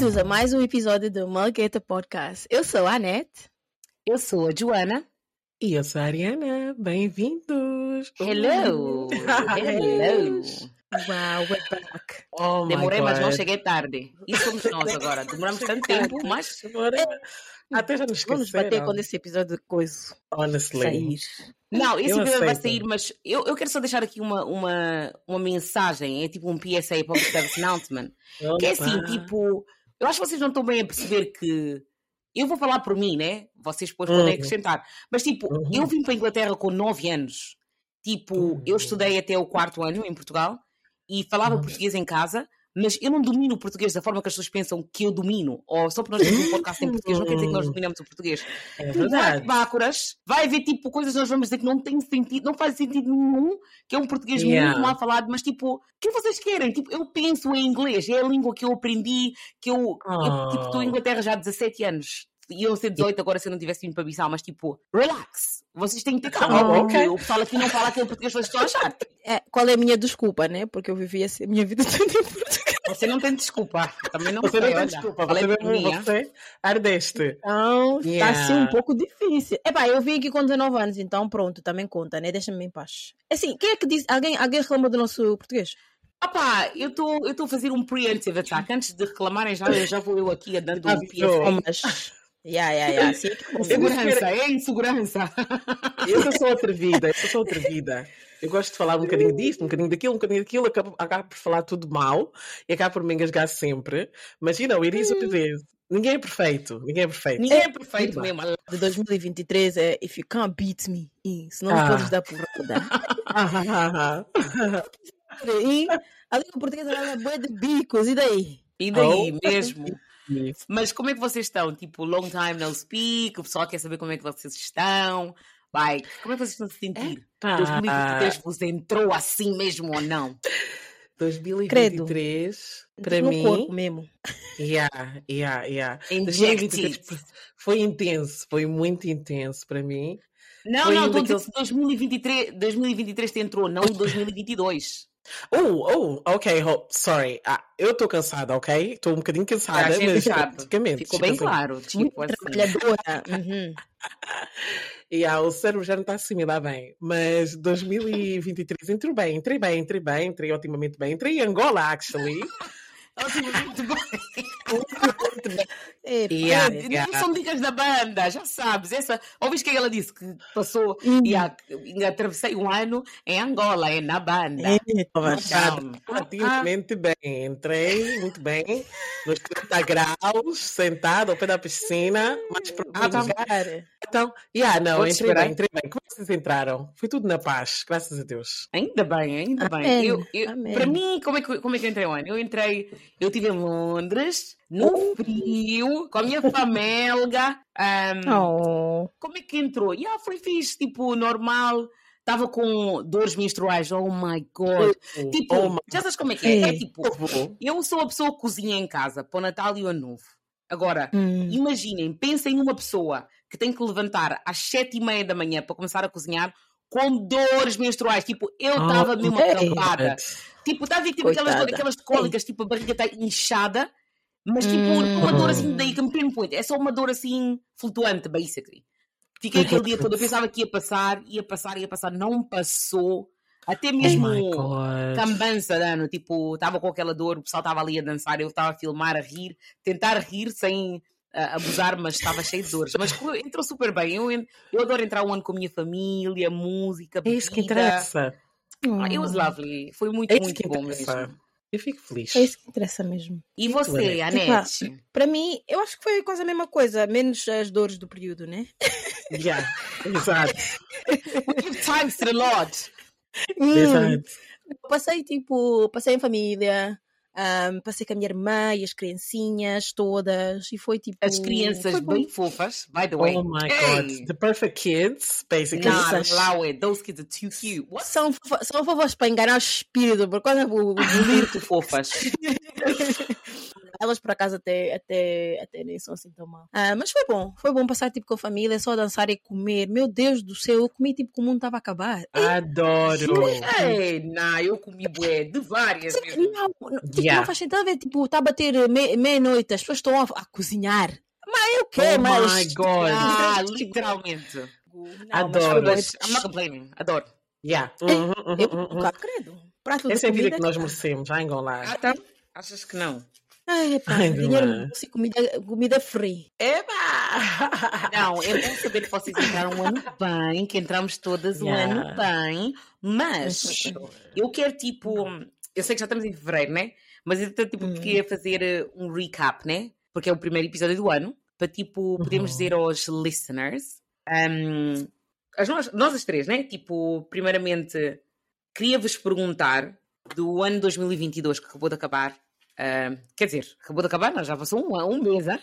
Bem-vindos a mais um episódio do Malgueta Podcast. Eu sou a Anete. Eu sou a Joana. E eu sou a Ariana. Bem-vindos. Hello. Hello. Wow, we're back. Oh my Demorei, mas não cheguei tarde. E somos nós agora. Demoramos tanto tempo, mas Agora, até já nos Vamos bater esqueceram. quando esse episódio de coisa Honestly. sair. Não, esse Eu episódio vai aceito. sair, mas eu, eu quero só deixar aqui uma, uma, uma mensagem, é tipo um PSA, Public Service Announcement, que é assim, Opa. tipo, eu acho que vocês não estão bem a perceber que eu vou falar por mim, né? Vocês depois podem Uhum. acrescentar. Mas tipo, Uhum. eu vim para a Inglaterra com 9 anos. Tipo, eu Uhum. estudei até o quarto ano em Portugal e falava Uhum. português em casa, mas eu não domino o português da forma que as pessoas pensam que eu domino. Ou só porque nós temos um podcast em português, não quer dizer que nós dominamos o português. É verdade. bácoras, vai haver tipo coisas que nós vamos dizer que não tem sentido, não faz sentido nenhum, que é um português Yeah. muito mal falado, mas tipo, o que vocês querem? Tipo, eu penso em inglês, é a língua que eu aprendi, que eu, eu tipo, estou em Oh. Inglaterra já há 17 anos. Iam ser 18 agora se eu não tivesse vindo para Bissau, mas tipo, relax. Vocês têm que ter calma, Oh, porque ok. o pessoal aqui não fala aquele português que vocês estão a achar. É, qual é a minha desculpa, né? Porque eu vivi a minha vida toda em Portugal. Você não tem desculpa. Também não Você não tem olha. desculpa. Falei Você, mesmo, ah. você ardeste. Então, está Yeah. assim um pouco difícil. Epá, eu vim aqui com 19 anos, então pronto, também conta, né? Deixa-me em paz. Assim, quem é que diz? Alguém, alguém reclama do nosso português? Opá, eu estou eu tô a fazer um preemptive attack. Antes de reclamarem, já, já vou eu aqui a dando um mas... Yeah, yeah, yeah. Assim é que é é insegurança. Eu sou atrevida, eu sou atrevida. Eu gosto de falar um bocadinho disto, um bocadinho daquilo, um bocadinho daquilo, acabo, acabo por falar tudo mal e acabo por me engasgar sempre. Mas, you know, it is what it is. Ninguém é perfeito, ninguém é perfeito. Ninguém é perfeito Viva. mesmo. de 2023 é If you can't beat me, e se não Ah. podes dar porrada. Ah, ah, ah, e a língua portuguesa é boa de bicos, e daí? E daí Oh. mesmo. Mas como é que vocês estão? Tipo, long time no speak, o pessoal quer saber como é que vocês estão. Like, como é que vocês estão a se sentir? Pá. 2023 vos entrou assim mesmo ou não? 2023, para no mim, corpo mesmo. yeah, yeah, yeah. Inject 2023 it. foi intenso, foi muito intenso para mim. Não, Foi não, um estou a dizer daqueles- que 2023, 2023 te entrou, não 2022. Oh, oh, ok, sorry. Ah, eu estou cansada, ok? Estou um bocadinho cansada, mas sabe. basicamente. Ficou tipo bem assim, claro. Muito Tipo, assim. trabalhadora. Uhum. E ah, o cérebro já não está a assimilar bem. Mas 2023 entrou bem, entrei bem, entrei bem, entrei otimamente bem. Entrei em Angola, actually. Ótimo, muito bem. Epa, Yeah. é. Não são dicas da banda, já sabes. Essa, ouviste que ela disse que passou Hum. e a- atravessei um ano em Angola, é na banda. Epa, mas- Então, Relativamente bem. Entrei muito bem, nos 30 graus, sentado ao pé da piscina, Vou próximo. devagar. Então, yeah, não, Vou entrei bem, entrei bem. Como é que vocês entraram? Foi tudo na paz, graças a Deus. Ainda bem, ainda bem. Amém, Eu, eu- amém. para mim, como é, que, como é que eu entrei ano? Eu entrei, eu estive em Londres, no Oh. frio, com a minha família. ahm, Oh. Como é que entrou? Yeah, foi fixe, tipo, normal. Estava com dores menstruais, oh my god. Tipo, oh, my já sabes como é que é? É tipo, eu sou a pessoa que cozinha em casa para o Natal e o Ano Novo. Agora, Hum. imaginem, pensem numa pessoa que tem que levantar às sete e meia da manhã para começar a cozinhar com dores menstruais. Tipo, eu estava Oh, mesmo acampada. Tipo, está a ver tipo, aquelas, Coitada. aquelas cólicas, tipo, a barriga está inchada, mas tipo, Hum. uma dor assim, daí que me pinpoint. É só uma dor assim, flutuante, basically. Fiquei aquele dia todo, eu pensava que ia passar, ia passar, ia passar, não passou. Até Oh mesmo God. cambança, dano, tipo, estava com aquela dor, o pessoal estava ali a dançar, eu estava a filmar, a rir, tentar rir sem ah, abusar, mas estava cheio de dores. Mas entrou super bem. Eu, eu adoro entrar um ano com a minha família, música, É isso que bebida. interessa. Ah, It was lovely. Foi muito, É muito bom mesmo. Eu fico feliz. É isso que interessa mesmo. E você, Anete? Anete? Para mim, eu acho que foi quase a mesma coisa, menos as dores do período, né? Yeah, exato, We give thanks to the Lord. Hum. exato. Passei tipo, passei em família, ahm, passei com a minha irmã e as criancinhas todas, e foi tipo. As crianças foi bem fofas, by the way. Oh my Hey! God. The perfect kids, basically. Not allow it. Those kids are too cute. What? São, fofas- são fofas para enganar o espírito, por causa do Muito fofas. Elas por acaso até, até, até nem são assim tão mal. Ah, mas foi bom, foi bom passar tipo com a família, só dançar e comer. Meu Deus do céu, eu comi tipo que o mundo estava a acabar. Adoro. Ei, não, eu comi bué de várias vezes. Não, não, tipo, Yeah. não faz sentido a ver, tipo, está a bater me- meia-noite, as pessoas estão a, a cozinhar. Mas eu Oh quero, mas. my God. Ah, literalmente. Não, Adoro. Mas, Mas I'm not complaining. Adoro. Yeah. Uhum, uhum, eu, uhum, uhum. credo. Prato Essa é a vida que nós merecemos, já lá. Ah, tá? Achas que não? Ai, dinheiro é? no bolso e comida, comida free. Eba! Não, é bom saber que vocês entraram um ano bem, que entramos todas um Yeah. ano bem, mas eu quero tipo. Eu sei que já estamos em fevereiro, né? Mas eu tipo, Hum. queria fazer eh, um recap, né? Porque é o primeiro episódio do ano, para tipo, podermos Uhum. dizer aos listeners. um, as nós, nós as três, né? Tipo, primeiramente, queria-vos perguntar do ano 2022 que acabou de acabar. Ah, quer dizer, acabou de acabar, não, já passou um, um mês? Ah,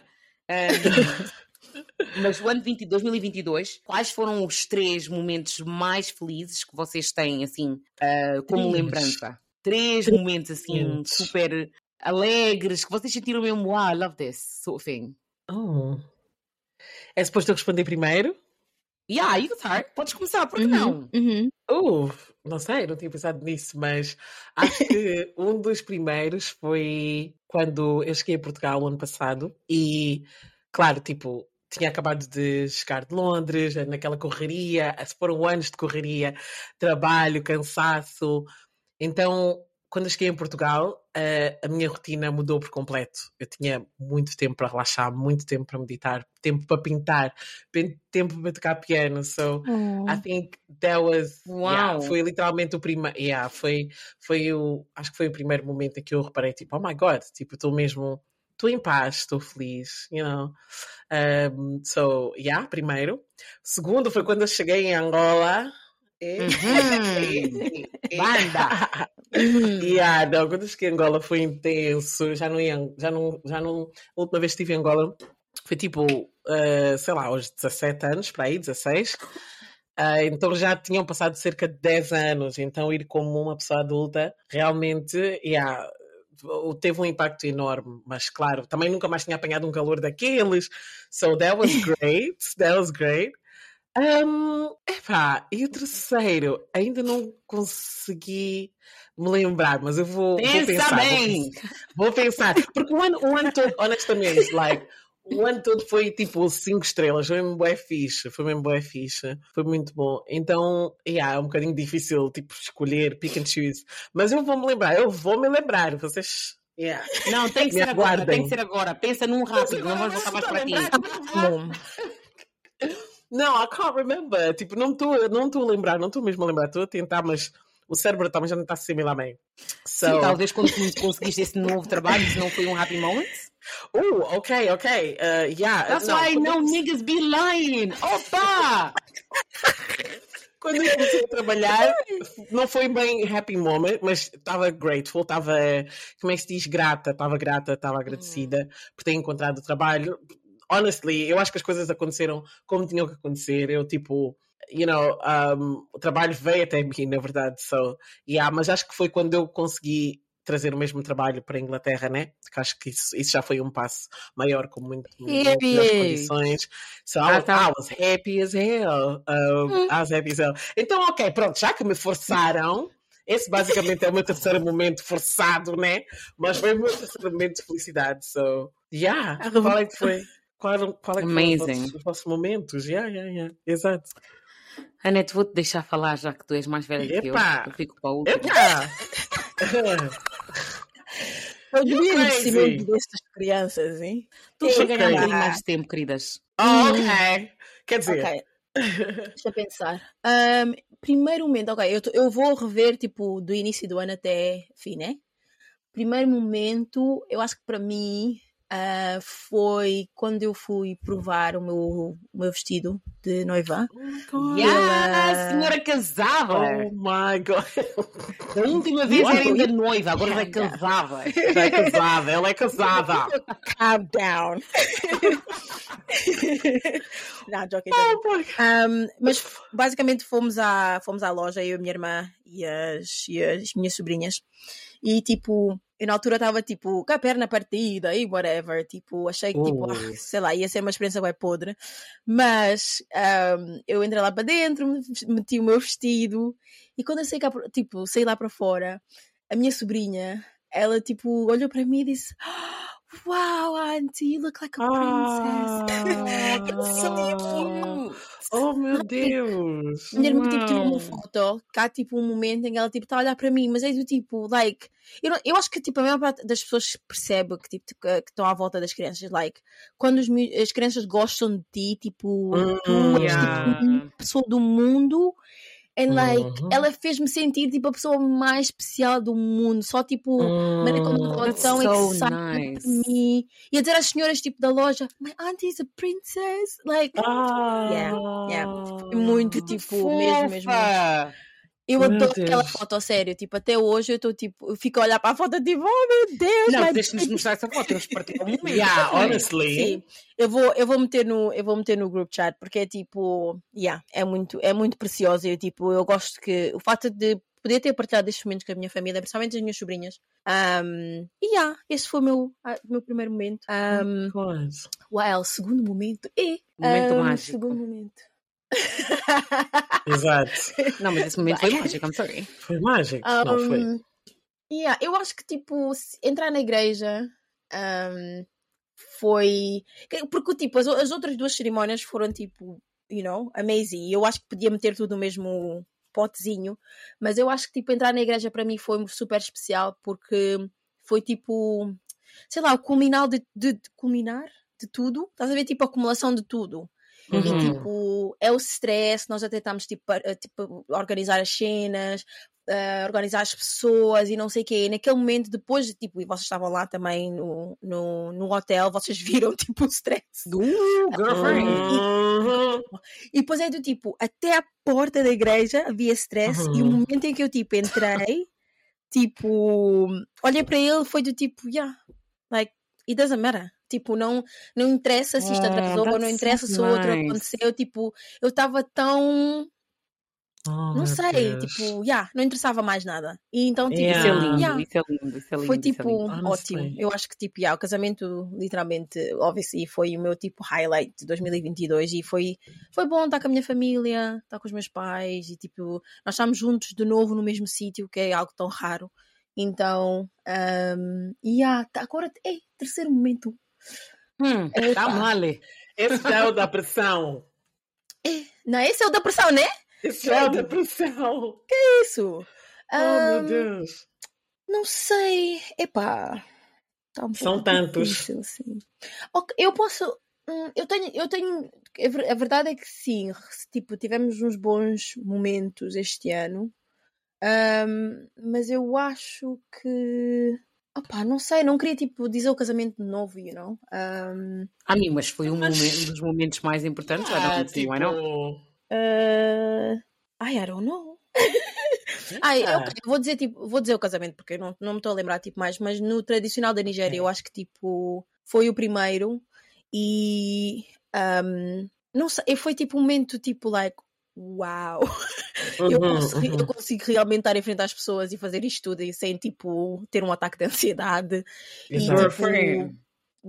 mas o ano 20 2022, quais foram os três momentos mais felizes que vocês têm, assim, ah, como Três. lembrança? Três momentos, assim, momentos. super alegres, que vocês sentiram mesmo, wow, I love this, sort of thing. Oh. É suposto eu responder primeiro? Yeah, you can start. Podes começar, por que Uhum, não? uhum. Uh, não sei, não tinha pensado nisso, mas acho que um dos primeiros foi quando eu cheguei a Portugal o ano passado e, claro, tipo, tinha acabado de chegar de Londres, naquela correria, foram anos de correria, trabalho, cansaço. Então, quando eu cheguei em Portugal, eh, a minha rotina mudou por completo. Eu tinha muito tempo para relaxar, muito tempo para meditar, tempo para pintar, tempo para tocar piano. So, I think that was yeah, Uau. foi literalmente o primeiro yeah, foi, foi o acho que foi o primeiro momento em que eu reparei tipo, oh my god, tipo, estou mesmo estou em paz, estou feliz, you know. Um, so, yeah, primeiro. Segundo foi quando eu cheguei em Angola. E- Uhum. Banda. Uhum. Yeah, não, quando eu cheguei em Angola foi intenso. Já não ia, já não, já não. A última vez que estive em Angola foi tipo, eh, sei lá, aos 17 anos, para aí, 16. Ah, então já tinham passado cerca de 10 anos. Então ir como uma pessoa adulta realmente, yeah, teve um impacto enorme. Mas claro, também nunca mais tinha apanhado um calor daqueles. So that was great. that was great. Um, epá, e o terceiro, ainda não consegui me lembrar, mas eu vou, vou Pensa pensar. vou bem. pensar. Vou pensar, porque o ano, o ano todo, honestamente, like, o ano todo foi tipo 5 estrelas, foi mesmo bué fixe, foi mesmo bué fixe, foi muito bom. Então, yeah, é um bocadinho difícil, tipo, escolher, pick and choose. Mas eu vou me lembrar, eu vou me lembrar, vocês. Yeah. Não, tem que Me ser agora, aguardem. tem que ser agora. Pensa num rápido, não vamos voltar mais para ti. Bom, Não, I can't remember. Tipo, não estou não tô a lembrar, não estou mesmo a lembrar, estou a tentar, mas o cérebro também já não está a assimilar bem. So, Sim, talvez quando conseguiste esse novo trabalho, isso não foi um happy moment. Uh, ok, ok. Uh, yeah, That's não, why no niggas be lying. Opa! Quando eu comecei a trabalhar, não foi bem happy moment, mas estava grateful, estava, como é que se diz, grata, estava grata, estava agradecida por ter encontrado o trabalho. Honestly, eu acho que as coisas aconteceram como tinham que acontecer. Eu, tipo, you know, um, o trabalho veio até mim, na verdade. So, yeah, mas acho que foi quando eu consegui trazer o mesmo trabalho para a Inglaterra, né? Que acho que isso, isso já foi um passo maior, com muito, muito melhores condições. So I, Ah, was, tá. I was happy as hell. Um, I was happy as hell. Então, ok, pronto, já que me forçaram, esse basicamente é o meu terceiro momento forçado, né? Mas foi o meu terceiro momento de felicidade. So, yeah. Qual é que foi? Qual, qual é que foi os Amazing. vossos, os vossos momentos? Yeah, yeah, yeah. Exato. Anete, vou-te deixar falar já que tu és mais velha que eu. Epá. Eu fico para a última. Epa! eu devia envelhecimento destas crianças, hein? Tu chega a ganhar um mais tempo, queridas. oh, ok. Quer dizer, Ok. Deixa eu pensar. Ahm, primeiro momento, ok, eu, eu vou rever tipo do início do ano até fim, né? Primeiro momento, eu acho que para mim ah, foi quando eu fui provar o meu, o meu vestido de noiva. Yeah, senhora casada! oh my god. A última vez era ainda noiva, agora já é casada. Já é casada, ela é casada. Calm down. não, joking, joking. Um, mas basicamente fomos à, fomos à loja, eu, a minha irmã e as, e as minhas sobrinhas. E tipo, eu na altura estava tipo com a perna partida e whatever. Tipo, achei que tipo, ah, sei lá, ia ser uma experiência bem podre. Mas um, eu entrei lá para dentro, meti o meu vestido e quando eu saí, cá, tipo, saí lá para fora, a minha sobrinha, ela tipo olhou para mim e disse. Oh, wow, auntie, you look like a princess. Ah, It's so cute. Oh meu Deus! Minha irmã tipo, tirou uma foto, cá tipo um momento em que ela tipo está a olhar para mim, mas é do tipo, like, eu, não, eu acho que tipo a maior parte das pessoas percebe que tipo que, que estão à volta das crianças, like, quando os, as crianças gostam de ti, tipo, mm, tu és tipo, uma pessoa do mundo And like, uhum. ela fez-me sentir tipo a pessoa mais especial do mundo. Só tipo, uhum. maneira como ela tão so excited nice. mim. E a dizer às senhoras tipo da loja, My auntie is a princess. Like, ah, yeah, yeah. Muito tipo, mesmo, mesmo. Eu meu adoro Deus. aquela foto, a sério. Tipo, até hoje eu estou tipo, eu fico a olhar para a foto tipo, oh meu Deus! Não, deixa-nos mostrar essa foto, temos partilhar um momento. Yeah, honestly. Sim, eu vou, eu vou meter no, eu vou meter no group chat porque é tipo, yeah, é muito, é muito precioso. Eu tipo, eu gosto que o fato de poder ter partilhado estes momentos com a minha família, principalmente as minhas sobrinhas. Um, e yeah, esse foi o meu, meu primeiro momento. Um, well, segundo momento e momento um, mágico. Segundo momento. Exato. Não, mas esse momento foi mágico, I'm sorry. Foi mágico, um, não foi? Yeah, eu acho que tipo, entrar na igreja um, foi. Porque tipo, as, as outras duas cerimónias foram tipo, you know, amazing. Eu acho que podia meter tudo no mesmo potezinho, mas eu acho que tipo, entrar na igreja para mim foi super especial porque foi tipo, sei lá, o culminar de, de, de culminar de tudo. Estás a ver? Tipo, a acumulação de tudo. Uhum. E tipo, é o stress, nós já tentámos tipo, tipo, organizar as cenas, uh, organizar as pessoas e não sei o quê. E naquele momento, depois, tipo, e vocês estavam lá também no, no, no hotel, vocês viram tipo o stress. Uh, girlfriend! Uhum. E, e, depois é do tipo, até a porta da igreja havia stress uhum. e o uhum. momento em que eu tipo entrei, tipo, olhei para ele, foi do tipo, yeah, like, it doesn't matter. Tipo, não, não interessa se isto oh, atrasou, não interessa se o outro aconteceu. Tipo, eu estava tão. Oh, não sei, Deus. tipo, yeah, não interessava mais nada. E então, tipo, yeah. isso, é lindo, yeah, isso é lindo, isso é lindo. Foi tipo é lindo. ótimo. Eu acho que tipo, yeah, o casamento, literalmente, obviously, foi o meu tipo highlight de 2022 e foi, foi bom estar com a minha família, estar com os meus pais e tipo, nós estamos juntos de novo no mesmo sítio, que é algo tão raro. Então, um, e yeah, agora, ei, terceiro momento Hum, tá mole. Esse é o da pressão. É, não, esse é o da pressão, né? Esse é o da pressão. Que é isso? Oh, um, meu Deus. Não sei. Epá. Tá um São tantos. Difícil, assim. eu posso. Hum, eu tenho, eu tenho. A verdade é que sim, tipo, tivemos uns bons momentos este ano. Um, mas eu acho que Não sei, não queria tipo dizer o casamento de novo, you know? Um... A mim, mas foi um, mas... momento, um dos momentos mais importantes, ah, tipo... I não? Uh... I don't know. Ai, ah. okay, vou dizer tipo, vou dizer o casamento porque não, não me estou a lembrar tipo mais, mas no tradicional da Nigéria é. eu acho que tipo foi o primeiro e um, não sei, foi tipo um momento tipo like uau, uhum, eu, consigo, uhum. eu, consigo, realmente estar em frente às pessoas e fazer isto tudo e sem tipo ter um ataque de ansiedade Exato. e tipo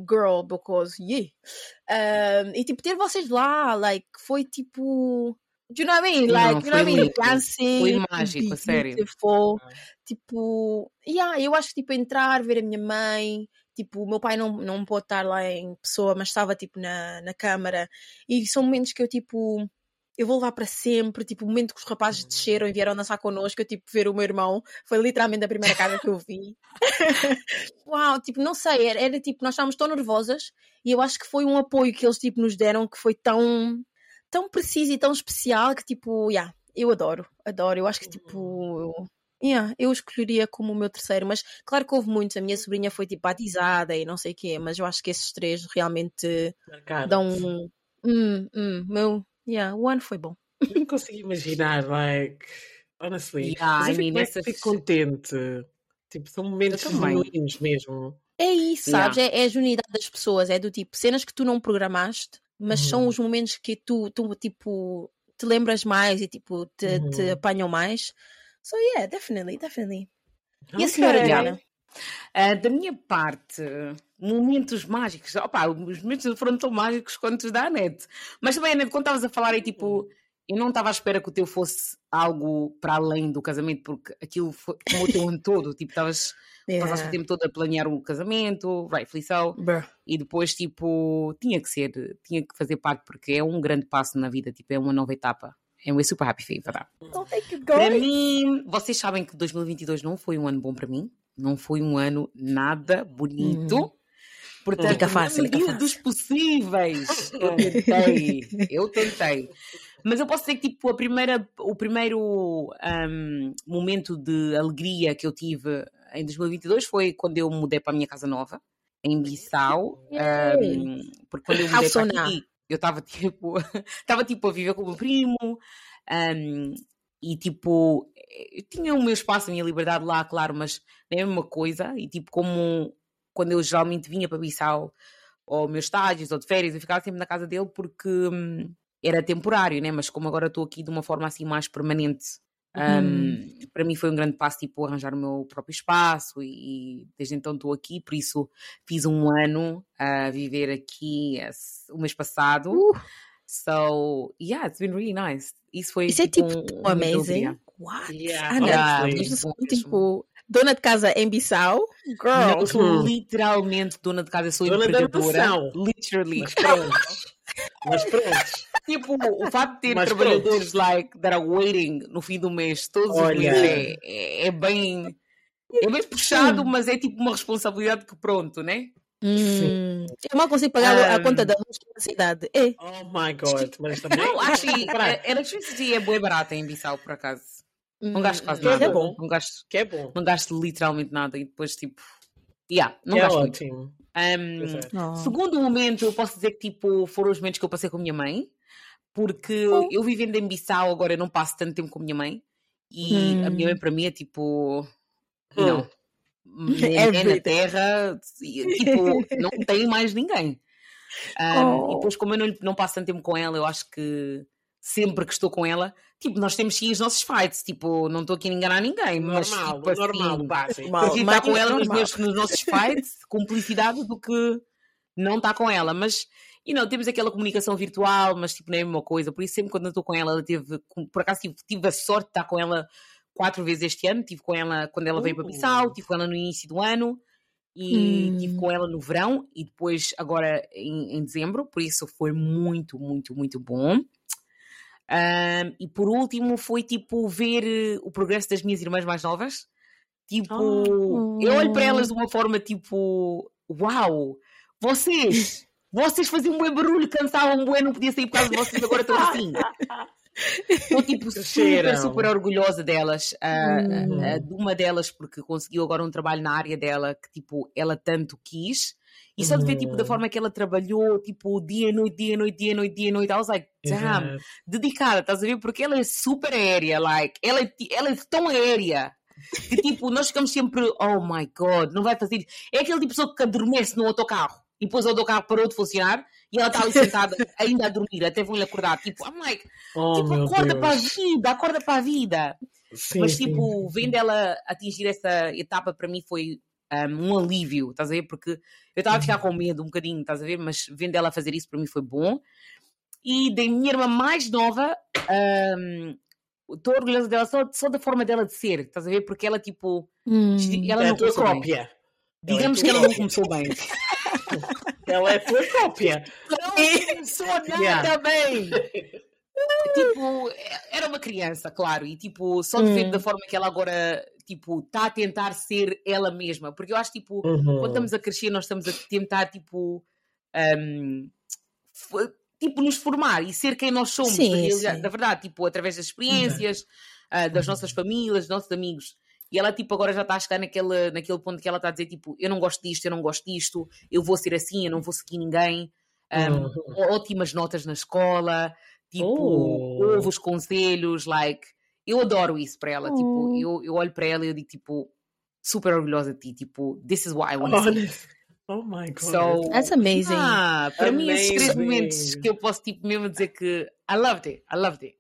girl because yeah um, e tipo ter vocês lá like foi tipo do you know what I mean? Like, you know what I mean? Dancing. Foi mágico, sério. Tipo, yeah, eu acho que tipo entrar, ver a minha mãe, tipo, o meu pai não, não pôde estar lá em pessoa, mas estava tipo na, na câmara. E são momentos que eu tipo eu vou levar para sempre. Tipo, o momento que os rapazes desceram e vieram dançar connosco, eu, tipo, ver o meu irmão, foi literalmente a primeira casa que eu vi. Uau, tipo, não sei, era, era, tipo, nós estávamos tão nervosas e eu acho que foi um apoio que eles, tipo, nos deram que foi tão, tão preciso e tão especial que, tipo, yeah, eu adoro, adoro. Eu acho que, tipo, Yeah, eu escolheria como o meu terceiro, mas claro que houve muitos. A minha sobrinha foi tipo batizada e não sei o quê, mas eu acho que esses três realmente Marcado. dão um. Hum, hum, meu, Yeah, o ano foi bom. Não consigo imaginar, like, honestly. Yeah, Mas eu fico, nessa... fico contente. Tipo, são momentos genuínos mesmo. É isso, sabes? Yeah. É, é a unidade das pessoas, é do tipo, cenas que tu não programaste, mas são os momentos que tu, tu, tipo, te lembras mais e, tipo, te, te Uhum. apanham mais. So, yeah, definitely, definitely. E a senhora Diana? Ah, da minha parte, momentos mágicos. Opa, os momentos foram tão mágicos quanto os da net. Mas também, Anete, quando estavas a falar aí, tipo, eu não estava à espera que o teu fosse algo para além do casamento, porque aquilo foi como o teu ano todo. Tipo, estavas, passaste o tempo todo a planear o casamento, rightfully so. Bruh. E depois, tipo, tinha que ser, tinha que fazer parte, porque é um grande passo na vida, tipo, é uma nova etapa. And we're super happy for you for that. Don't take it Para mim, vocês sabem que 2022 não foi um ano bom para mim. Não foi um ano nada bonito. Portanto, Fica fácil, na fica medida dos possíveis, eu tentei. Eu tentei. Mas eu posso dizer que tipo, a primeira, o primeiro ahm, momento de alegria que eu tive em 2022 foi quando eu mudei para a minha casa nova, em Bissau. ahm, porque quando eu mudei para aqui, eu estava tipo, estava tipo a viver com o meu primo. ahm, e tipo, eu tinha o meu espaço, a minha liberdade lá, claro, mas não é a mesma coisa. E tipo, como quando eu geralmente vinha para Bissau, ou meus estágios, ou de férias, eu ficava sempre na casa dele porque hum, era temporário, né? Mas como agora estou aqui de uma forma assim mais permanente, hum, para mim foi um grande passo, tipo, arranjar o meu próprio espaço e, e desde então estou aqui, por isso fiz um ano a viver aqui esse- o mês passado. Uh. So, yeah, it's been really nice. Isso foi Isso é tipo um, tão um de amazing. alegria. What? Yeah, Yeah, honestly. muito bom mesmo. tipo, dona de casa em Bissau? Girl. Não, sou Uhum. literalmente dona de casa, sou Dona. Literally. Mas pronto. Mas pronto. Tipo, o facto de ter Mas trabalhadores like, that are waiting no fim do mês, todos Olha. os meses, é, é, é bem. É bem puxado, mas é tipo uma responsabilidade que pronto, né? Hum, eu mal consigo pagar a Um, conta da luz na cidade. É. Oh my god. Mas também. Não, acho que a electricity é boa barata em Bissau, por acaso. Não Hum, gasto quase Que é nada. bom. Não gasto, Que é bom. não gasto literalmente nada e depois tipo. Yeah, não Que é gasto muito. ótimo. Um, é. Oh. Segundo momento, eu posso dizer que tipo, foram os momentos que eu passei com a minha mãe, porque Oh. eu vivendo em Bissau agora eu não passo tanto tempo com a minha mãe e Hum. a minha mãe para mim é tipo, Hum. não, é, é na terra, e, tipo, não tem mais ninguém. Um, Oh. E depois, como eu não, não passo tanto tempo com ela, eu acho que sempre que estou com ela, tipo, nós temos sim os nossos fights, tipo, não estou aqui a enganar ninguém, mas Normal, tipo, assim, normal, básico. Normal. prefiro Mas estar com é ela nos, normal. nos nossos fights, cumplicidade, do que não estar com ela. Mas, e não, temos aquela comunicação virtual, mas tipo, não é a mesma coisa. Por isso, sempre quando eu estou com ela, ela teve, por acaso tive, tive a sorte de estar com ela quatro vezes este ano. Tive com ela quando ela veio para Uh. Bissau, tive com ela no início do ano. E Hum. tive com ela no verão e depois agora em, em dezembro, por isso foi muito, muito, muito bom. Ahm, e por último foi tipo ver eh, o progresso das minhas irmãs mais novas. Tipo, Oh. eu olho para elas de uma forma tipo, uau, vocês, vocês faziam um bom barulho, cansavam bem, não podia sair por causa de vocês, agora estão assim. Estou tipo super, Cresceram. super orgulhosa delas, Hum. ah, de uma delas, porque conseguiu agora um trabalho na área dela que tipo, ela tanto quis. E só de ver tipo, da Hum. forma que ela trabalhou, tipo, dia, noite, dia, noite, dia, noite, dia, noite, I was like, damn, dedicada, estás a ver? Porque ela é super aérea, like, ela é, ela é tão aérea que tipo, nós ficamos sempre, oh my god, não vai fazer. É aquele tipo de pessoa que adormece no autocarro e depois o autocarro parou de funcionar e ela está ali sentada ainda a dormir, até vão-lhe acordar. Tipo, I'm like, Oh, tipo, acorda Deus. para a vida, acorda para a vida. Sim, Mas sim. tipo, vendo ela atingir essa etapa para mim foi um, um alívio, estás a ver? Porque eu estava a ficar com medo um bocadinho, estás a ver? Mas vendo ela fazer isso para mim foi bom. E da minha irmã mais nova, estou orgulhosa dela só, só da forma dela de ser, estás a ver? Porque ela tipo, Hum. ela é não a tua começou bem. cópia. Digamos Ela é que ela não começou bem. Ela é a tua cópia. Não começou nada Yeah. bem. Tipo, era uma criança, claro, e tipo, só de ver Hum. da forma que ela agora, tipo, está a tentar ser ela mesma, porque eu acho, tipo, Uhum. quando estamos a crescer, nós estamos a tentar, tipo, um, tipo, nos formar e ser quem nós somos, Sim, na, realidade- sim. verdade, tipo, através das experiências, ah, das nossas famílias, dos nossos amigos. E ela, tipo, agora já está a chegar naquele, naquele ponto que ela está a dizer, tipo, eu não gosto disto, eu não gosto disto, eu vou ser assim, eu não vou seguir ninguém. Um, Uhum. Ótimas notas na escola, tipo, Oh. ouve os conselhos, like, eu adoro isso para ela, tipo, Oh. eu, eu olho para ela e eu digo, tipo, super orgulhosa de ti, tipo, this is what I want to see. Oh my god. So, That's amazing. ah, para mim, esses três Amazing. momentos que eu posso tipo mesmo dizer que I loved it, I loved it.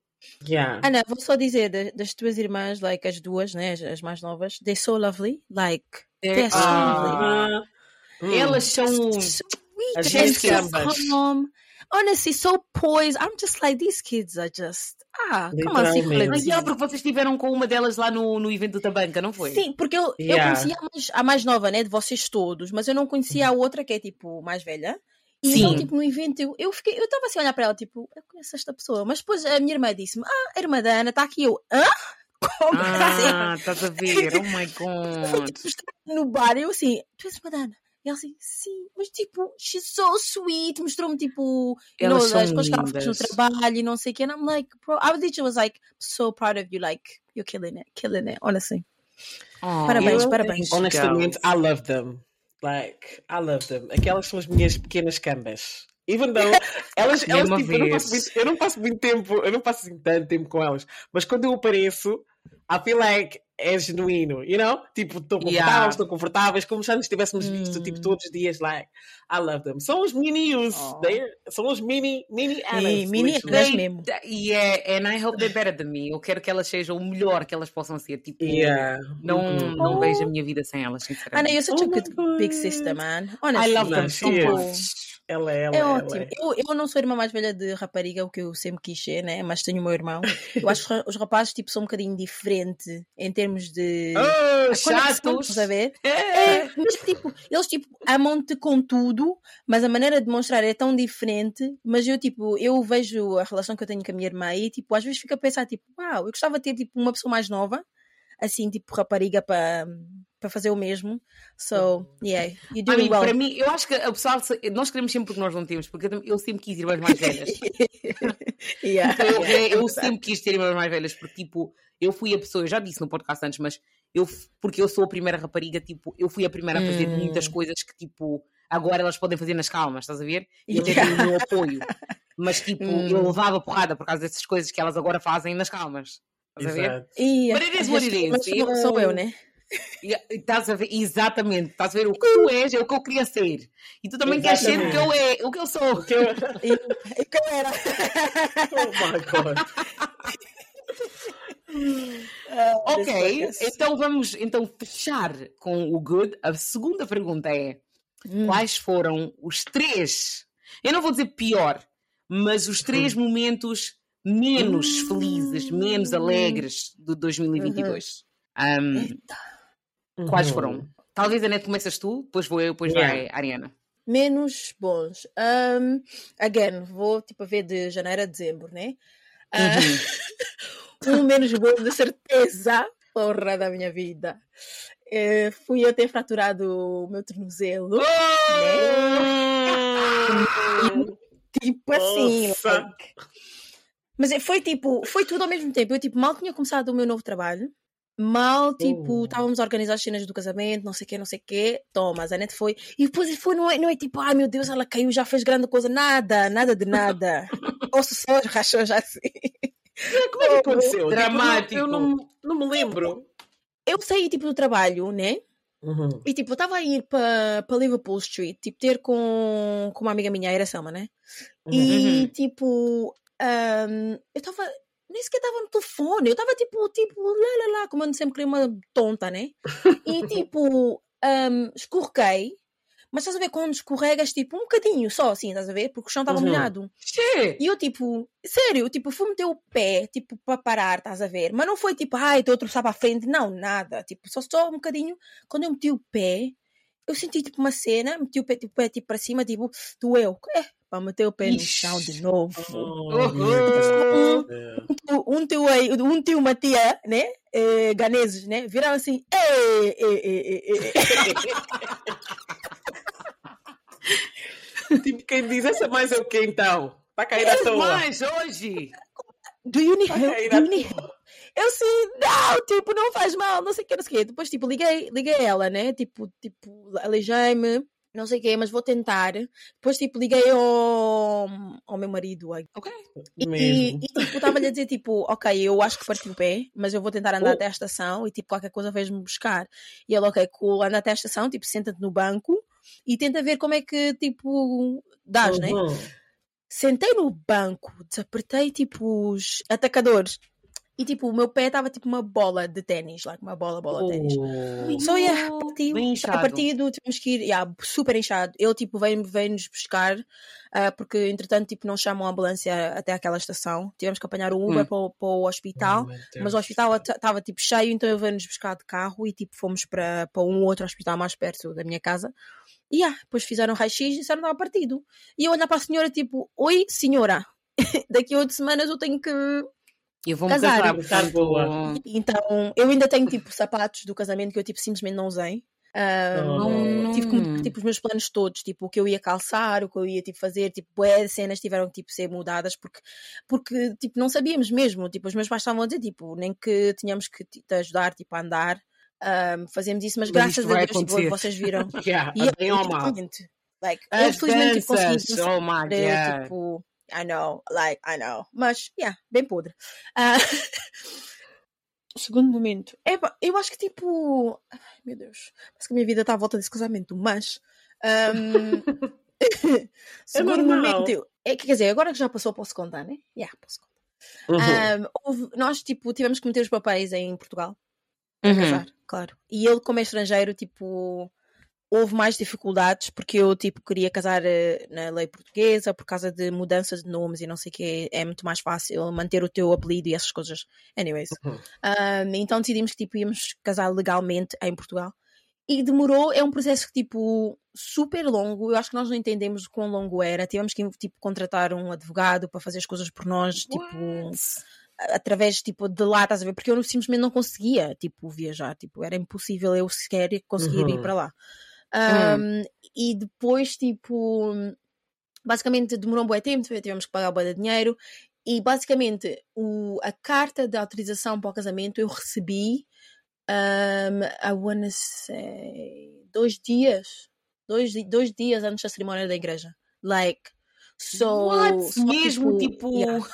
yeah. Ana, vou só dizer da- das tuas irmãs, like as duas, né, as, as mais novas, they're so lovely. Like, they're so lovely. Ah, hum. Elas são. So sweet As so calm. Honestly, so poised. I'm just like, these kids are just. Ah, come on, Literalmente. secretly. Mas é porque vocês estiveram com uma delas lá no, no evento da banca, não foi? Sim, porque eu, Yeah. eu conhecia a mais, a mais nova, né, de vocês todos, mas eu não conhecia a outra que é tipo mais velha. E Sim. então, tipo, no evento, eu, eu fiquei, eu estava assim a olhar para ela, tipo, eu conheço esta pessoa. Mas depois a minha irmã disse-me, ah, a irmã da Ana está aqui. Eu, hã? Como assim? Ah, estás a ver? Oh my Foi god. tipo, estar no bar eu assim, tu és a irmã da Ana? E ela assim, sim, mas tipo, she's so sweet, mostrou-me tipo, you know, as coisas que ela fez no trabalho e não sei o que. And I'm like, bro, I literally was like, so proud of you, like, you're killing it, killing it, honestly. Oh, Parabéns, Eu, parabéns. Honestamente, I love them. Like, I love them. Aquelas são as minhas pequenas cambas. Even though elas, elas tipo, eu, não passo muito, eu não passo muito tempo, eu não passo assim tanto tempo com elas, mas quando eu apareço, I feel like é genuíno, you know? Tipo, estou confortáveis, Yeah. estão confortáveis, como se antes tivéssemos visto, tipo, todos os dias, like, I love them. São os minions, Oh. they're- são os mini, mini Annas. mini literally. Annas. They- mesmo. E é, and I hope they're better than me. Eu quero que elas sejam o melhor que elas possam ser. Tipo, Yeah. não, Uhum. não Oh. vejo a minha vida sem elas, Ana, sinceramente. you're such Oh a good big God. sister, man. I Honestly. love them so much. Ela, ela, É ela. ótimo. Eu, eu não sou a irmã mais velha de rapariga, o que eu sempre quis ser, né? Mas tenho o meu irmão. Eu acho que os rapazes tipo, são um bocadinho diferente em termos de. Oh, chatos! a ver? É. É, mas tipo, eles tipo amam-te com tudo, mas a maneira de demonstrar é tão diferente. Mas eu tipo, eu vejo a relação que eu tenho com a minha irmã e tipo, às vezes fico a pensar, tipo, uau, eu gostava de ter tipo uma pessoa mais nova, assim, tipo rapariga para para fazer o mesmo. So, yeah, you I mean, well. Para mim, eu acho que a pessoa, nós queremos sempre porque nós não temos, porque eu, sempre quis irmãs mais velhas. yeah. Então, eu, eu- sempre quis ter irmãs mais velhas, porque tipo, eu fui a pessoa, eu já disse no podcast antes, mas eu, porque eu sou a primeira rapariga, tipo, eu fui a primeira a fazer Hum. muitas coisas que tipo, agora elas podem fazer nas calmas, estás a ver? E eu Yeah. tenho o meu apoio. Mas tipo, Hum. eu levava porrada por causa dessas coisas que elas agora fazem nas calmas. Estás a ver? E, is. Mas sou, sou eu, né? E- Estás a ver? Exatamente. Estás a ver? O que tu és é o que eu queria ser. E tu também queres ser o que eu, é, o que eu sou. Que eu- E, e que eu era. Oh my god. Ok, então vamos então fechar com o good. A segunda pergunta é: Hum. quais foram os três? Eu não vou dizer pior, mas os três momentos menos felizes, menos alegres de 2022. Um, quais Uhum. foram? Talvez a net começas tu, depois vou eu, depois Yeah. vai a Ariana. Menos bons. Um, again, vou tipo a ver de janeiro a dezembro, né? Ah, um menos bom, de certeza, porra da minha vida. Eh, fui eu ter fraturado o meu tornozelo. Né? Tipo assim. Like. Mas é- foi tipo, foi tudo ao mesmo tempo. Eu tipo, mal tinha começado o meu novo trabalho. Mal, tipo, estávamos a organizar as cenas do casamento, não sei o quê, não sei o quê. Toma, a net foi. E depois foi, não é, não é tipo, ai meu Deus, ela caiu, já fez grande coisa. Nada, nada de nada. Ouço só as rachões assim. Como é que aconteceu? Tipo, Dramático. eu não, não me lembro. Eu saí, tipo, do trabalho, né? Uhum. E tipo, eu estava a ir para Liverpool Street, tipo, ter com, com uma amiga minha, a Iracema, né? E Uhum. tipo, ahm, eu estava. Nem sequer estava no telefone, eu estava tipo, tipo, lá, lá, lá, como eu sempre queria uma tonta, né? E tipo, escorreguei, mas estás a ver quando escorregas, tipo, um bocadinho só, assim, estás a ver? Porque o chão estava Uhum. molhado. Che! E eu, tipo, sério, tipo, fui meter o pé, tipo, para parar, estás a ver? Mas não foi tipo, ai, estou a troçar para a frente, não, nada. Tipo, só, só um bocadinho. Quando eu meti o pé, eu senti, tipo, uma cena, meti o pé, tipo, pé, tipo, para cima, tipo, doeu. É, para meter o pé no chão de novo. Oh, Uhum. Um tio aí, um tio, uma tia, né? Eh, ganeses, né? Viraram assim, ei, ei, ei, tipo, quem diz essa mais é o que então? Está cair à toa. Mas hoje! Do you need Vai help? Do you need help? Eu sim, não, tipo, não faz mal, não sei o que, não sei o que. Depois, tipo, liguei, liguei ela, né? Tipo, tipo, aleijei-me, não sei o que, mas vou tentar. Depois, tipo, liguei ao, ao meu marido. Ok. E, Mesmo. e, tipo, estava-lhe a dizer, tipo, ok, eu acho que parti o pé, mas eu vou tentar andar Oh. até a estação e, tipo, qualquer coisa vejo-me buscar. E ele, ok, cool, anda até a estação, tipo, senta-te no banco e tenta ver como é que, tipo, dás, né? Uhum. Sentei no banco, desapertei, tipo, os atacadores. E, tipo, o meu pé estava, tipo, uma bola de ténis, like, uma bola, bola de ténis. Oh. Só yeah, partiu, Bem está inchado. partido, tivemos que ir, yeah, super inchado. Ele, tipo, veio- veio-nos buscar, ah, porque, entretanto, tipo, não chamam a ambulância até aquela estação. Tivemos que apanhar o Uber Hum. para, o- para o hospital. Oh, Mas o do hospital estava tipo cheio, então ele veio-nos buscar de carro e tipo fomos para, para um outro hospital mais perto da minha casa. E ah, depois fizeram raio-x e disseram que estava partido. E eu olhar para a senhora tipo, oi senhora, daqui a oito semanas eu tenho que. Eu vou-me Casar. casar, portanto, boa. Então eu ainda tenho tipo sapatos do casamento que eu tipo simplesmente não usei. Ah, Oh. Tive que tipo, os meus planos todos, tipo o que eu ia calçar, o que eu ia tipo, fazer, tipo, bué de cenas tiveram que tipo, ser mudadas porque, porque tipo, não sabíamos mesmo. Tipo, os meus pais estavam a dizer, tipo, nem que tínhamos que te ajudar tipo, a andar, ah, fazíamos isso, mas, Mas graças a Deus, tipo, vocês viram. Yeah, E eu, bem ou mal. literalmente, like, eu As felizmente tipo, consegui danças, oh tipo, I know, like, I know. Mas, yeah, bem podre. Ah, segundo momento. Epá, eu acho que tipo. Ai, meu Deus. Parece que a minha vida está à volta desse casamento, mas. ahm, segundo normal. momento. É, que, quer dizer, agora que já passou, posso contar, né? Yeah, posso contar. Uhum. Ahm, houve- nós, tipo, tivemos que meter os papéis em Portugal Uhum. casar, claro. E ele, como é estrangeiro, tipo, houve mais dificuldades porque eu, tipo, queria casar eh, na lei portuguesa por causa de mudanças de nomes e não sei o que. É muito mais fácil manter o teu apelido e essas coisas. Anyways. Uhum. Um, então decidimos que, tipo, íamos casar legalmente em Portugal. E demorou, é um processo que, tipo, super longo. Eu acho que nós não entendemos o quão longo era. Tivemos que, tipo, contratar um advogado para fazer as coisas por nós, tipo, através tipo de lá, estás a ver? Porque eu simplesmente não conseguia tipo viajar, tipo, era impossível eu sequer conseguir ir Uhum. para lá. Um, E depois, tipo, basicamente demorou um bom tempo, tivemos que pagar um de dinheiro e basicamente o, a carta de autorização para o casamento eu recebi um, I wanna say dois dias, dois, dois dias antes da cerimónia da igreja. Like, so, What? só, Mesmo tipo. yeah.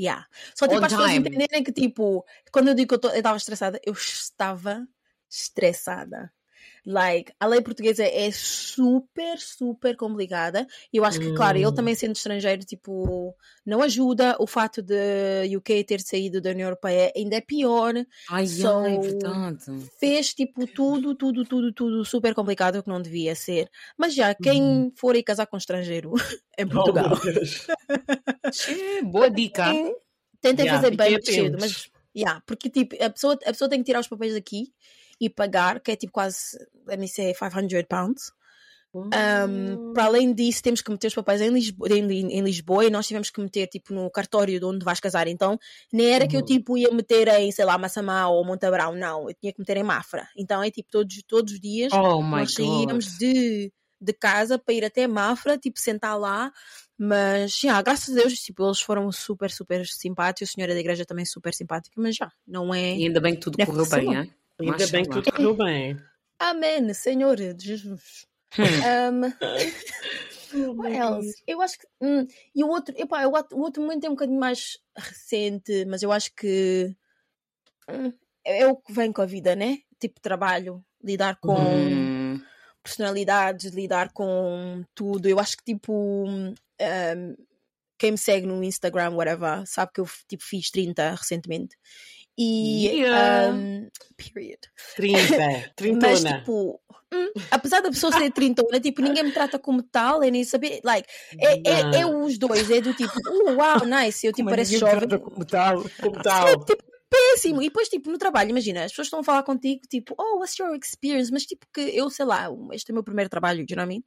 Yeah. Só tipo para as pessoas time. entenderem que tipo, quando eu digo que eu estava estressada, eu estava estressada. Like, a lei portuguesa é super, super complicada. E eu acho que, claro, ele Hum. também sendo estrangeiro, tipo, não ajuda. O fato de UK ter saído da União Europeia ainda é pior. Ai, So- ai, verdade. Fez, tipo, tudo, tudo, tudo, tudo super complicado, que não devia ser. Mas já, quem for ir casar com um estrangeiro em Oh, Portugal. Che, boa dica. Tentem Yeah, fazer bem cedo, mas yeah, porque tipo, a pessoa, a pessoa tem que tirar os papéis daqui e pagar, que é tipo quase, let me say, 500 pounds. Um, para além disso, temos que meter os papéis em Lisboa, em, em Lisboa e nós tivemos que meter tipo no cartório de onde vais casar. Então, nem era que eu Uhum. tipo ia meter em, sei lá, Massamá ou Montabrão, não, eu tinha que meter em Mafra. Então é tipo todos, todos os dias Oh nós saíamos de, de casa para ir até Mafra, tipo, sentar lá. Mas, já, graças a Deus, tipo, eles foram super, super simpáticos. A senhora da igreja também super simpática, mas já, não é. E ainda bem que tudo é correu bem, não. Ainda bem que tudo correu bem. Amém, Senhor de Jesus. Um, what else? Eu acho que. hum, e o outro, epá, o, outro- o outro momento é um bocadinho mais recente, mas eu acho que. hum, é é o que vem com a vida, né? Tipo, trabalho, lidar com. Hum. personalidades, lidar com tudo. Eu acho que tipo um, quem me segue no Instagram, whatever, sabe que eu tipo fiz 30 recentemente. E um, period. 30, Mas trintona. tipo, hum, apesar da pessoa ser 30, tipo, ninguém me trata como tal, eu nem saber, like, é, é, é os dois, é do tipo, uh, wow, nice, eu tipo Como pareço ninguém jovem. como tal. Como tal? tipo, péssimo. E depois, tipo, no trabalho, imagina, as pessoas estão a falar contigo, tipo, oh, what's your experience? Mas, tipo, que eu, sei lá, este é o meu primeiro trabalho, you know what I mean?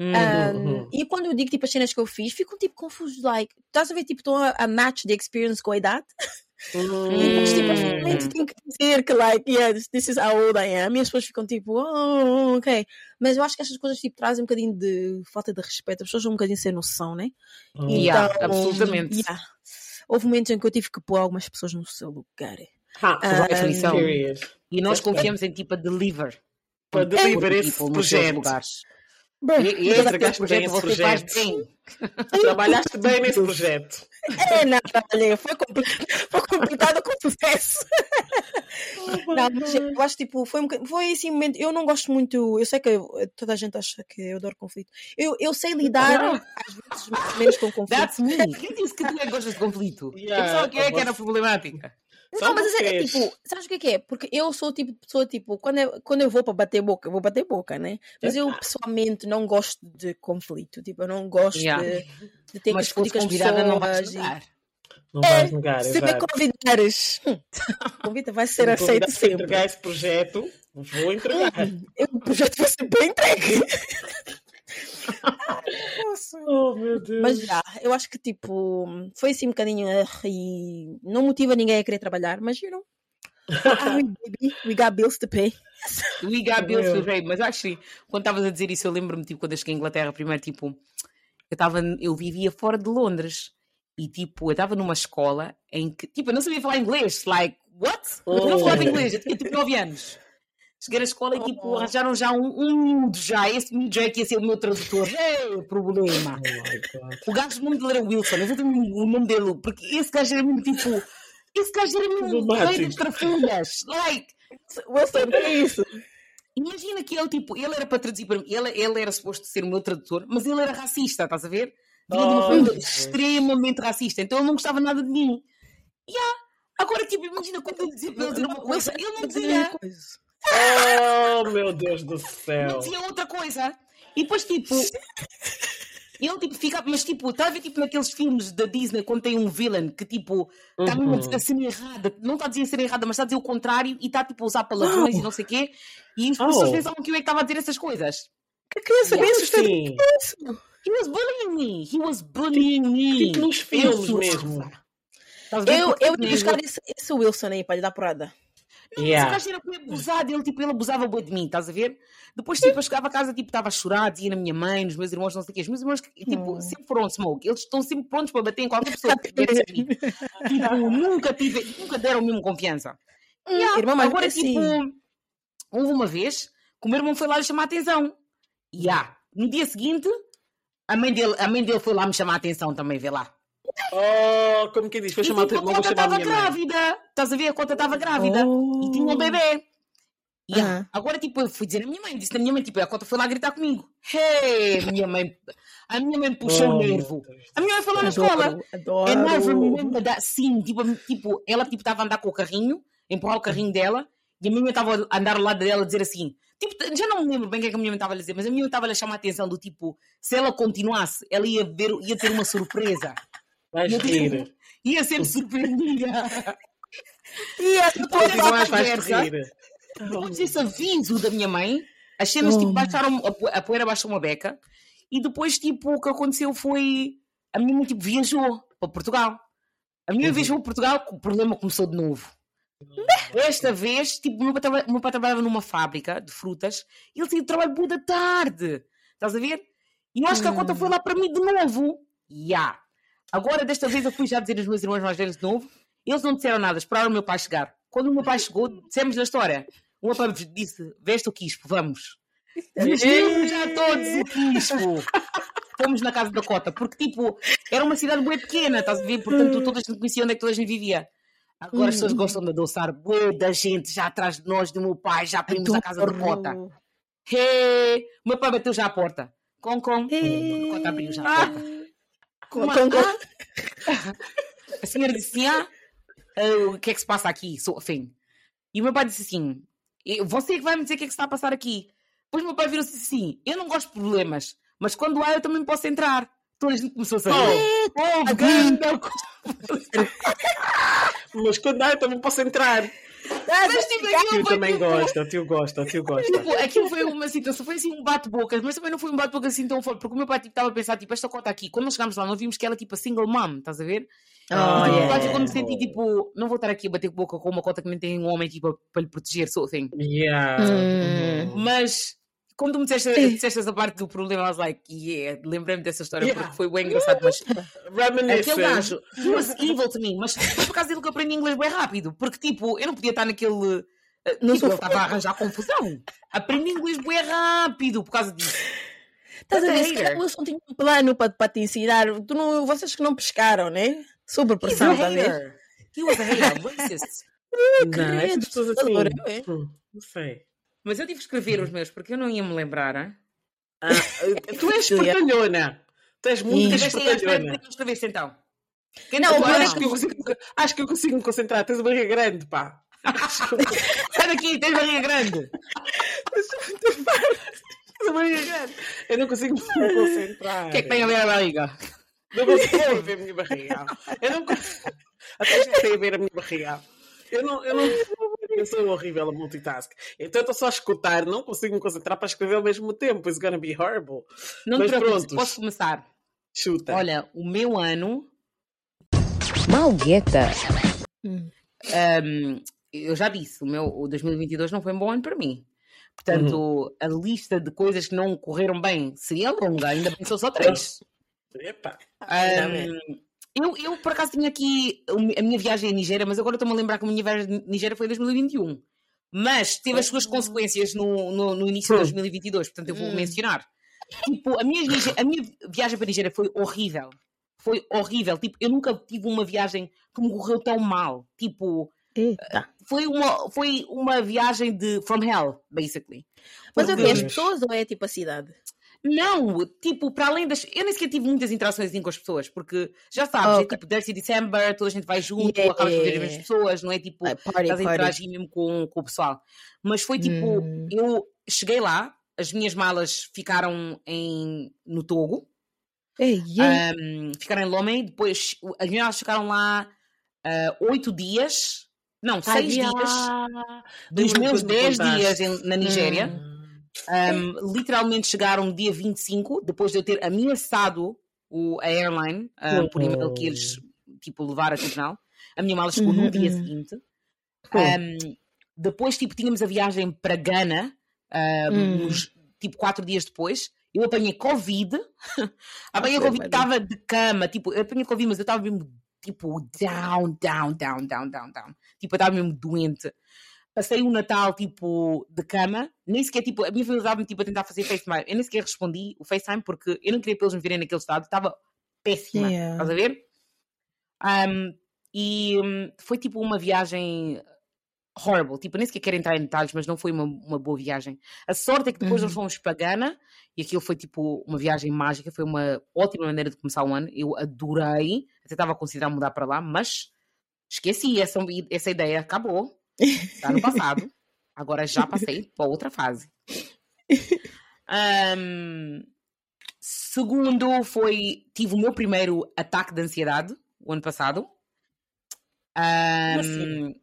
Uhum. Um, uhum. E quando eu digo, tipo, as cenas que eu fiz, ficam, tipo, confusos, like, estás a ver, tipo, estão a, a match de experience com a idade? E depois, tipo, eu finalmente Hum. tenho que dizer que, like, yeah, this, this is how old I am. E as pessoas ficam, tipo, oh, ok. Mas eu acho que estas coisas, tipo, trazem um bocadinho de falta de respeito. As pessoas são um bocadinho sem noção, né? Hum. Yeah, absolutamente. yeah. Houve momentos em que eu tive que pôr algumas pessoas no seu lugar. Ah, definição. period. E nós confiamos em tipo a deliver. Para deliver esse seus projeto. Lugares. E, e esse Entregaste bem esse projeto. bem. Trabalhaste bem nesse projeto. É, não, olha, foi, compli- foi complicado, confesso. Não, mas eu acho tipo, foi, um, foi esse momento. Eu não gosto muito. Eu sei que eu- toda a gente acha que eu adoro conflito. Eu, eu sei lidar, às vezes, mais ou menos com conflito. That's me. Quem disse que tu é que gostas de conflito? Yeah, eu pensava que é que era problemática. Só Não, mas é, é tipo, sabes o que é que é? Porque eu sou o tipo de pessoa, tipo, quando eu, quando eu vou para bater boca, eu vou bater boca, né? Mas eu pessoalmente não gosto de conflito, tipo, eu não gosto Yeah. de, de ter Mas que se discutir com as convidada, não vais pessoas. e- negar. Não vais negar, Se me convidares, hum, o convite vai Se ser aceito sempre. entregar esse projeto, vou entregar. Eu- O projeto vai ser bem entregue. Nossa. Oh, meu Deus. Mas já, eu acho que tipo, foi assim um bocadinho ah, e não motiva ninguém a querer trabalhar, mas you know. we, baby, we got bills to pay. We got bills Eu. to pay. Mas actually, quando estavas a dizer isso, eu lembro-me, tipo, quando eu cheguei à Inglaterra, primeiro, tipo, eu estava, eu vivia fora de Londres. E, tipo, eu estava numa escola em que, tipo, eu não sabia falar inglês. Like, what? Eu não falava Oh. inglês, eu tinha, tipo, 9 anos. Cheguei na escola e, tipo, arranjaram já um, um miúdo já. Esse miúdo já é que ia ser o meu tradutor. É, problema. Oh. O gajo, o nome dele era Wilson. Eu vou ter o nome dele, porque esse gajo era mesmo, tipo... Esse gajo era mesmo rei de trafulhas. Like, Wilson, que é isso? Imagina que ele, tipo, ele era para traduzir para mim, ele, ele era suposto ser o meu tradutor, mas ele era racista, estás a ver? Vinha de uma Oh, família Jesus. extremamente racista, então ele não gostava nada de mim. Yeah. Agora, tipo, imagina quando ele dizia para ele dizer uma coisa, ele não dizia, Oh, meu Deus do não céu. dizia outra coisa. E depois, tipo, ele, tipo, fica, mas, tipo, está a ver, tipo, naqueles filmes da Disney, quando tem um villain que, tipo, está mesmo a dizer a cena errada, não está a dizer a cena errada, mas está a dizer o contrário e está, tipo, a usar palavrões e não sei o quê, e as pessoas Oh. pensavam que eu é que estava a dizer essas coisas. Que criança Yeah. bem assustada Sim. com isso? He was bullying me. He was bullying me. Tipo nos filmes mesmo. Ver? Eu, eu tipo, ia buscar esse, esse Wilson aí para lhe dar porrada. Não, Yeah. Esse gajo era bem abusado, ele, tipo, ele abusava bem de mim, estás a ver? Depois, tipo, eu chegava a casa, tipo, estava a chorar, dizia na minha mãe, nos meus irmãos, não sei o quê. Os meus irmãos, tipo, Oh. sempre foram smoke. Eles estão sempre prontos para bater em qualquer pessoa que. Tipo, nunca, tive, nunca deram mesmo confiança. Yeah, Irmã mais Agora, velha, tipo, houve uma vez que o meu irmão foi lá lhe chamar a atenção. E yeah. no dia seguinte, a mãe, dele, a mãe dele foi lá me chamar a atenção também, vê lá. Oh, como que diz? Foi chamar o tipo, teu a irmão, vou chamar a mãe. grávida. Estás a ver? A conta estava grávida. E tinha um bebê. Yeah. Ah. Agora, tipo, eu fui dizer à minha mãe, disse à minha mãe, tipo, a conta foi lá gritar comigo. Hey, minha mãe, a minha mãe puxou Oh, o nervo. A minha mãe falou na escola. Adoro. And I remember that scene. Tipo, tipo, ela tipo, estava a andar com o carrinho, empurrar o carrinho dela, e a minha mãe estava a andar ao lado dela a dizer assim. Tipo, já não me lembro bem o que é que a minha mãe estava a dizer, mas a minha mãe estava a chamar a atenção do tipo, se ela continuasse, ela ia, ver, ia ter uma surpresa. Vais rir. Ia ser surpreendida. E Continuas, vais conversa, rir. depois desse aviso da minha mãe, as cenas tipo, Oh. baixaram, a po- a poeira baixou uma beca, e depois tipo, o que aconteceu foi, a minha mãe tipo, viajou para Portugal. A minha Uhum. viajou para Portugal, o problema começou de novo. Desta vez, tipo, o meu pai, traba- meu pai trabalhava numa fábrica de frutas e ele tinha trabalho boa da tarde. Estás a ver? E eu acho que a conta foi lá para mim de novo. Ya. Agora, desta vez, eu fui já dizer aos meus irmãos mais velhos de novo. Eles não disseram nada, esperaram o meu pai chegar. Quando o meu pai chegou, dissemos a história. O meu pai disse: Veste o quispo, vamos. Vestimos já todos o quispo. Fomos na casa da Cota, porque tipo, era uma cidade bem pequena, estás a ver? Portanto, toda a gente conhecia onde é que toda a gente vivia. Agora as pessoas gostam de adoçar bué da gente já atrás de nós, do meu pai, já abrimos a casa da Cota. Hey! O meu pai bateu já à porta. Com, com. A Cota abriu já a porta. Com- Uma- com- com- Ah! A senhora disse assim: ah, ah, o que é que se passa aqui? Sou afim. E o meu pai disse assim: "Eu- você que vai me dizer o que é que se está a passar aqui. Depois o meu pai virou-se assim: eu não gosto de problemas, mas quando há eu também posso entrar. Toda a gente começou a saber. Oh, ganda Mas quando dá, eu também posso entrar. Mas tipo, O aquilo tio também tipo- gosta, o tio gosta, o tio gosta. Tipo, aquilo foi uma situação, foi assim um bate-boca, mas também não foi um bate-boca assim tão forte, porque o meu pai tipo, estava a pensar, tipo, esta cota aqui, quando nós chegámos lá, nós vimos que ela tipo a single mom, estás a ver? Oh, E, tipo, yeah. quase quando me senti tipo, não vou estar aqui a bater boca com uma cota que nem tem um homem tipo, para lhe proteger, sou assim. Yeah. Hum. Mas quando tu me disseste, disseste essa parte do problema, I was like, yeah, lembrei-me dessa história Yeah. porque foi bem engraçado, mas aquele gajo, he was evil to me, mas por causa dele que eu aprendi inglês bem rápido, porque tipo, eu não podia estar naquele. eh, No tipo, ele sofá. estava a arranjar confusão. Aprendi inglês bem rápido por causa disso. Estás a a ver? Se calhar hater. o Wilson tinha um plano para, para te ensinar. Tu não, vocês que não pescaram, né? Sob He's a pressão, tá vendo? hater. He was a hater, racist. Não, credo, pessoas assim. é? hum, Não sei. Mas eu tive que escrever os meus porque eu não ia me lembrar. Hein? Ah, tu és Julia. espertalhona. Tu és muito espertalhona. escreve- escreveste então. Quem Não, é Acho que, eu consigo, acho que eu consigo me concentrar. Tens uma barriga grande, pá. Que- Sai daqui, tens barriga grande. Tens uma barriga grande. Eu não consigo me concentrar. O que é que tem a ver a barriga? Não consigo ver a minha barriga. Eu não consigo. Até já sei ver a minha barriga. Eu não, eu não. Eu sou horrível a multitask. Então eu estou só a escutar, não consigo me concentrar para escrever ao mesmo tempo. It's gonna be horrible. Não Mas te preocupes, posso começar. Chuta. Olha, o meu ano, Malgueta. Hum, eu já disse, o meu o 2022 não foi um bom ano para mim. Portanto, a lista de coisas que não correram bem seria longa, ainda bem que são só três. Epa. Hum, eu, eu, por acaso, tinha aqui a minha viagem à Nigéria, mas agora estou-me a lembrar que a minha viagem à Nigéria foi em 2021. Mas teve as suas consequências no, no, no início de Hum. 2022, portanto eu vou Hum. mencionar. Tipo, a minha, a minha viagem para a Nigéria foi horrível. Foi horrível. Tipo, eu nunca tive uma viagem que me correu tão mal. Tipo, Eita. foi uma, foi uma viagem de from hell, basically. Mas é o? As pessoas ou é tipo a cidade? Não, tipo, para além das. Eu nem sequer tive muitas interações assim com as pessoas, porque já sabes, Ok. é tipo Dirty December, toda a gente vai junto, Yeah. acabas por ver as mesmas pessoas, não é tipo. Ah, party, Estás a interagir mesmo com, com o pessoal. Mas foi tipo, Hum. eu cheguei lá, as minhas malas ficaram em, no Togo, Ei, Ah, ei. um, ficaram em Lomé, depois as minhas malas ficaram lá ah, oito dias, não, seis dias, dos meus dez dias em- na Nigéria. Hum. Um, literalmente chegaram no dia 25, depois de eu ter ameaçado o, a airline um, por e-mail que eles tipo, levaram a tribunal. A minha mala chegou no Uhum, dia uhum. seguinte. Um, depois, tipo, tínhamos a viagem para Gana, um, Hum. nos, tipo, quatro dias depois. Eu apanhei Covid. apanhei Covid, estava de cama. Tipo, eu apanhei Covid, mas eu estava mesmo, tipo, down, down, down, down, down, down. Tipo, eu estava mesmo doente. Passei o Natal, tipo, de cama. Nem sequer, tipo, a minha família estava-me, tipo, a tentar fazer FaceTime. Eu nem sequer respondi o FaceTime porque eu não queria que eles me virem naquele estado. Estava péssima. Yeah. Estás a ver? Um, e hum, foi, tipo, uma viagem horrible. Tipo, nem sequer quero entrar em detalhes, mas não foi uma, uma boa viagem. A sorte é que depois Uhum. nós fomos para Gana e aquilo foi, tipo, uma viagem mágica. Foi uma ótima maneira de começar o ano. Eu adorei. Até estava a considerar mudar para lá, mas esqueci essa, essa ideia. Acabou. Está no passado. Agora já passei para outra fase. Ahm, segundo, foi. Tive o meu primeiro ataque de ansiedade o ano passado. Ahm, assim?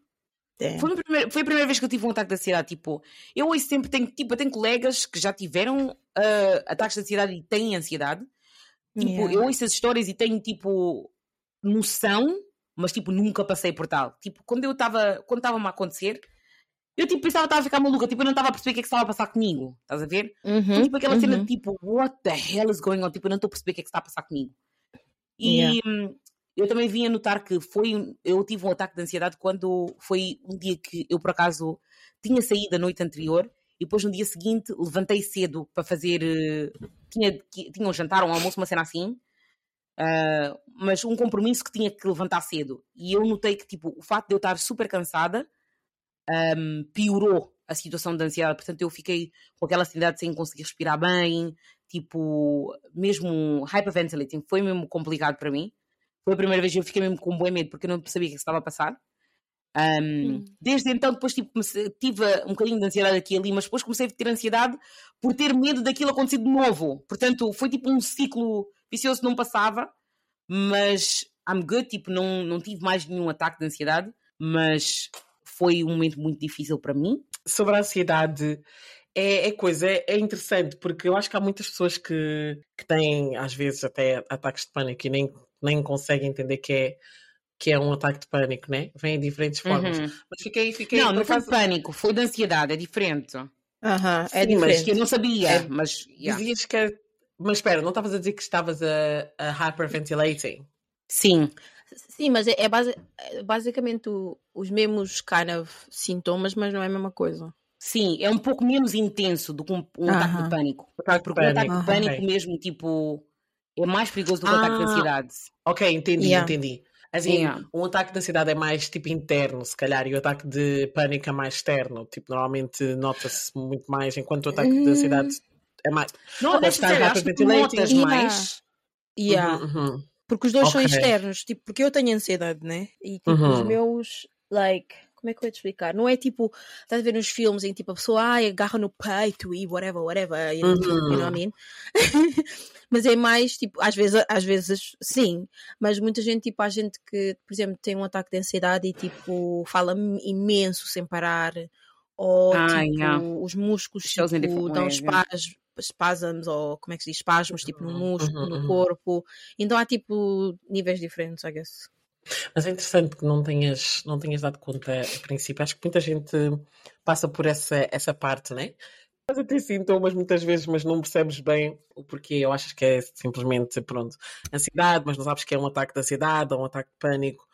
Damn. foi, a primeira, foi a primeira vez que eu tive um ataque de ansiedade. Tipo, eu hoje sempre tenho, tipo, eu tenho colegas que já tiveram ah, ataques de ansiedade e têm ansiedade. Tipo, Yeah. eu ouço as histórias e tenho, tipo, noção, mas, tipo, nunca passei por tal. Tipo, quando eu estava, quando estava-me a acontecer, eu, tipo, pensava que estava a ficar maluca. Tipo, eu não estava a perceber o que é que estava a passar comigo. Estás a ver? Foi, Uhum, tipo, aquela cena uhum. de, tipo, what the hell is going on? Tipo, eu não estou a perceber o que é que está a passar comigo. E Yeah. hum, eu também vim a notar que foi, eu tive um ataque de ansiedade quando foi um dia que eu, por acaso, tinha saído a noite anterior e depois no dia seguinte levantei cedo para fazer. eh, Tinha, tinha um jantar, um almoço, uma cena assim. Ah, mas um compromisso que tinha que levantar cedo. E eu notei que, tipo, o facto de eu estar super cansada ahm, piorou a situação de ansiedade. Portanto, eu fiquei com aquela ansiedade sem conseguir respirar bem, tipo, mesmo hyperventilating. Foi mesmo complicado para mim. Foi a primeira vez que eu fiquei mesmo com um bom medo porque eu não sabia o que é estava a passar. Ahm, Hum. Desde então, depois tipo, comecei- tive um bocadinho de ansiedade aqui e ali, mas depois comecei a ter ansiedade por ter medo daquilo acontecer de novo. Portanto, foi tipo um ciclo vicioso não passava, mas I'm good, tipo, não, não tive mais nenhum ataque de ansiedade, mas foi um momento muito difícil para mim. Sobre a ansiedade, é, é coisa, é, é interessante, porque eu acho que há muitas pessoas que, que têm, às vezes, até ataques de pânico e nem, nem conseguem entender que é, que é um ataque de pânico, né? Vem em diferentes formas. Uhum. Mas fiquei, fiquei. Não, não foi de pânico, foi de ansiedade, é diferente. Aham, é Sim, mas diferente. Que eu não sabia, É, mas. yeah. Dizias que era- Mas espera, não estavas a dizer que estavas a, a hyperventilating? Sim, Sim, mas é, é basi- é basicamente o- os mesmos kind of sintomas, mas não é a mesma coisa. Sim, é um pouco menos intenso do que um, um ataque de pânico. Ataque Porque o ataque pânico, de pânico ok. mesmo, tipo, é mais perigoso do que o ataque de Ah. ansiedade. Ok, entendi, Yeah. entendi. Assim, Yeah. um ataque de ansiedade é mais tipo interno, se calhar, e o ataque de pânico é mais externo. Tipo, normalmente nota-se muito mais, enquanto o ataque de ansiedade é mais. Não, deixa estar dizer, acho que notas mais. Yeah. Uhum, uhum. Porque os dois são Ok. externos, tipo, porque eu tenho ansiedade, né? E tipo, os Uhum. meus, like, como é que eu ia te explicar? Não é tipo, estás a ver nos filmes em que tipo, a pessoa ai, agarra no peito e whatever, whatever, you know, you know what I mean? mas é mais tipo, às vezes, às vezes sim, mas muita gente, tipo, há gente que, por exemplo, tem um ataque de ansiedade e tipo, fala imenso sem parar, ou Ah, tipo, yeah. os músculos tipo, dão espasmos, espasmos, ou como é que se diz, espasmos, tipo, no Uhum, músculo, uhum, no uhum. corpo. Então há tipo níveis diferentes, I guess. Mas é interessante que não tenhas, não tenhas dado conta a princípio. Acho que muita gente passa por essa, essa parte, né? Mas até sintomas muitas vezes, mas não percebes bem o porquê. Eu acho que é simplesmente, pronto, ansiedade, mas não sabes que é um ataque de ansiedade ou um ataque de pânico.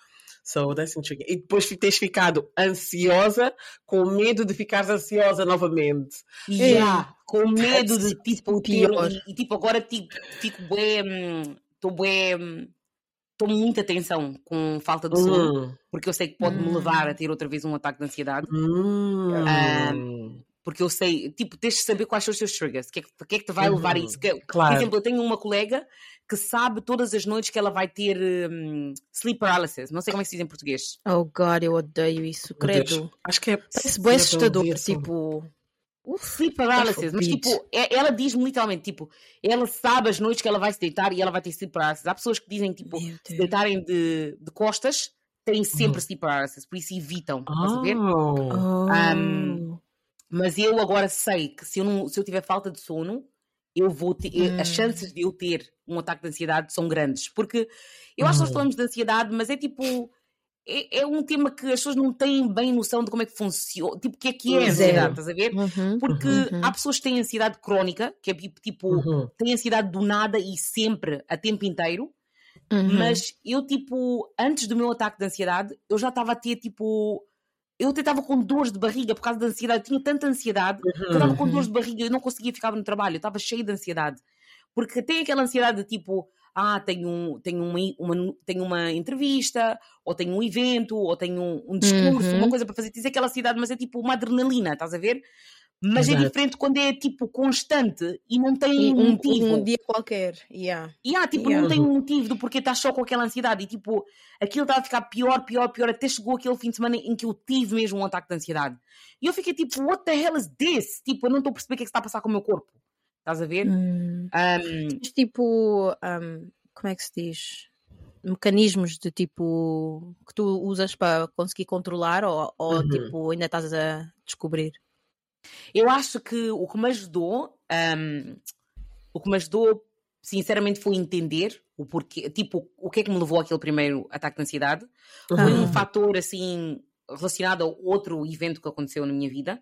So that's intriguing. E depois tens ficado ansiosa com medo de ficares ansiosa novamente. Yeah, com medo de tipo pior. e, e, tipo agora tipo, fico bem, estou bem, estou muita tensão com falta de sono, Hum. porque eu sei que pode me Hum. levar a ter outra vez um ataque de ansiedade, Hum. porque eu sei, tipo, tens de saber quais são os teus triggers, o que, é que, que é que te vai levar a Uhum, isso. Que- Por claro. exemplo, eu tenho uma colega que sabe todas as noites que ela vai ter hum, sleep paralysis, não sei como é que se diz em português. Oh God, eu odeio isso, credo. Acho que é. Parece bem eu assustador, tipo. Sleep paralysis, mas tipo, é- ela diz-me literalmente, tipo, ela sabe as noites que ela vai se deitar e ela vai ter sleep paralysis. Há pessoas que dizem, tipo, se deitarem de, de costas, têm sempre Uhum. sleep paralysis, por isso evitam, estás a ver? Oh. Oh. Um, Mas eu agora sei que se eu, não, se eu tiver falta de sono, eu vou ter, Hum. as chances de eu ter um ataque de ansiedade são grandes. Porque eu acho que nós Uhum. falamos de ansiedade, mas é tipo. É, é um tema que as pessoas não têm bem noção de como é que funciona, tipo, o que é que é a Zero. ansiedade, estás a ver? Uhum. Porque Uhum. há pessoas que têm ansiedade crónica, que é tipo, tipo Uhum. têm ansiedade do nada e sempre, a tempo inteiro. Uhum. Mas eu, tipo, antes do meu ataque de ansiedade, eu já estava a ter, tipo. Eu até estava com dores de barriga por causa da ansiedade. Eu tinha tanta ansiedade que eu estava com Uhum. dores de barriga e eu não conseguia ficar no trabalho. Eu estava cheio de ansiedade. Porque tem aquela ansiedade de tipo, ah, tenho, um- tenho, uma, uma, tenho uma entrevista, ou tenho um evento, ou tenho um, um discurso, Uhum. uma coisa para fazer. Tens aquela ansiedade, mas é tipo uma adrenalina, estás a ver? Mas é Exato. diferente quando é tipo constante e não tem E um um, motivo. um dia qualquer, yeah. E há, tipo, Yeah. não tem um motivo do porquê estás só com aquela ansiedade. E tipo, aquilo estava a ficar pior, pior, pior, até chegou aquele fim de semana em que eu tive mesmo um ataque de ansiedade. E eu fiquei tipo, what the hell is this? Tipo, eu não estou a perceber o que é que está a passar com o meu corpo. Estás a ver? Hum. Um, Mas, tipo, um, como é que se diz? Mecanismos de tipo que tu usas para conseguir controlar ou, ou, Uhum. tipo ainda estás a descobrir? Eu acho que o que me ajudou, um, o que me ajudou, sinceramente, foi entender o porquê, tipo, o que é que me levou àquele primeiro ataque de ansiedade. Foi um Uhum. fator assim relacionado a outro evento que aconteceu na minha vida,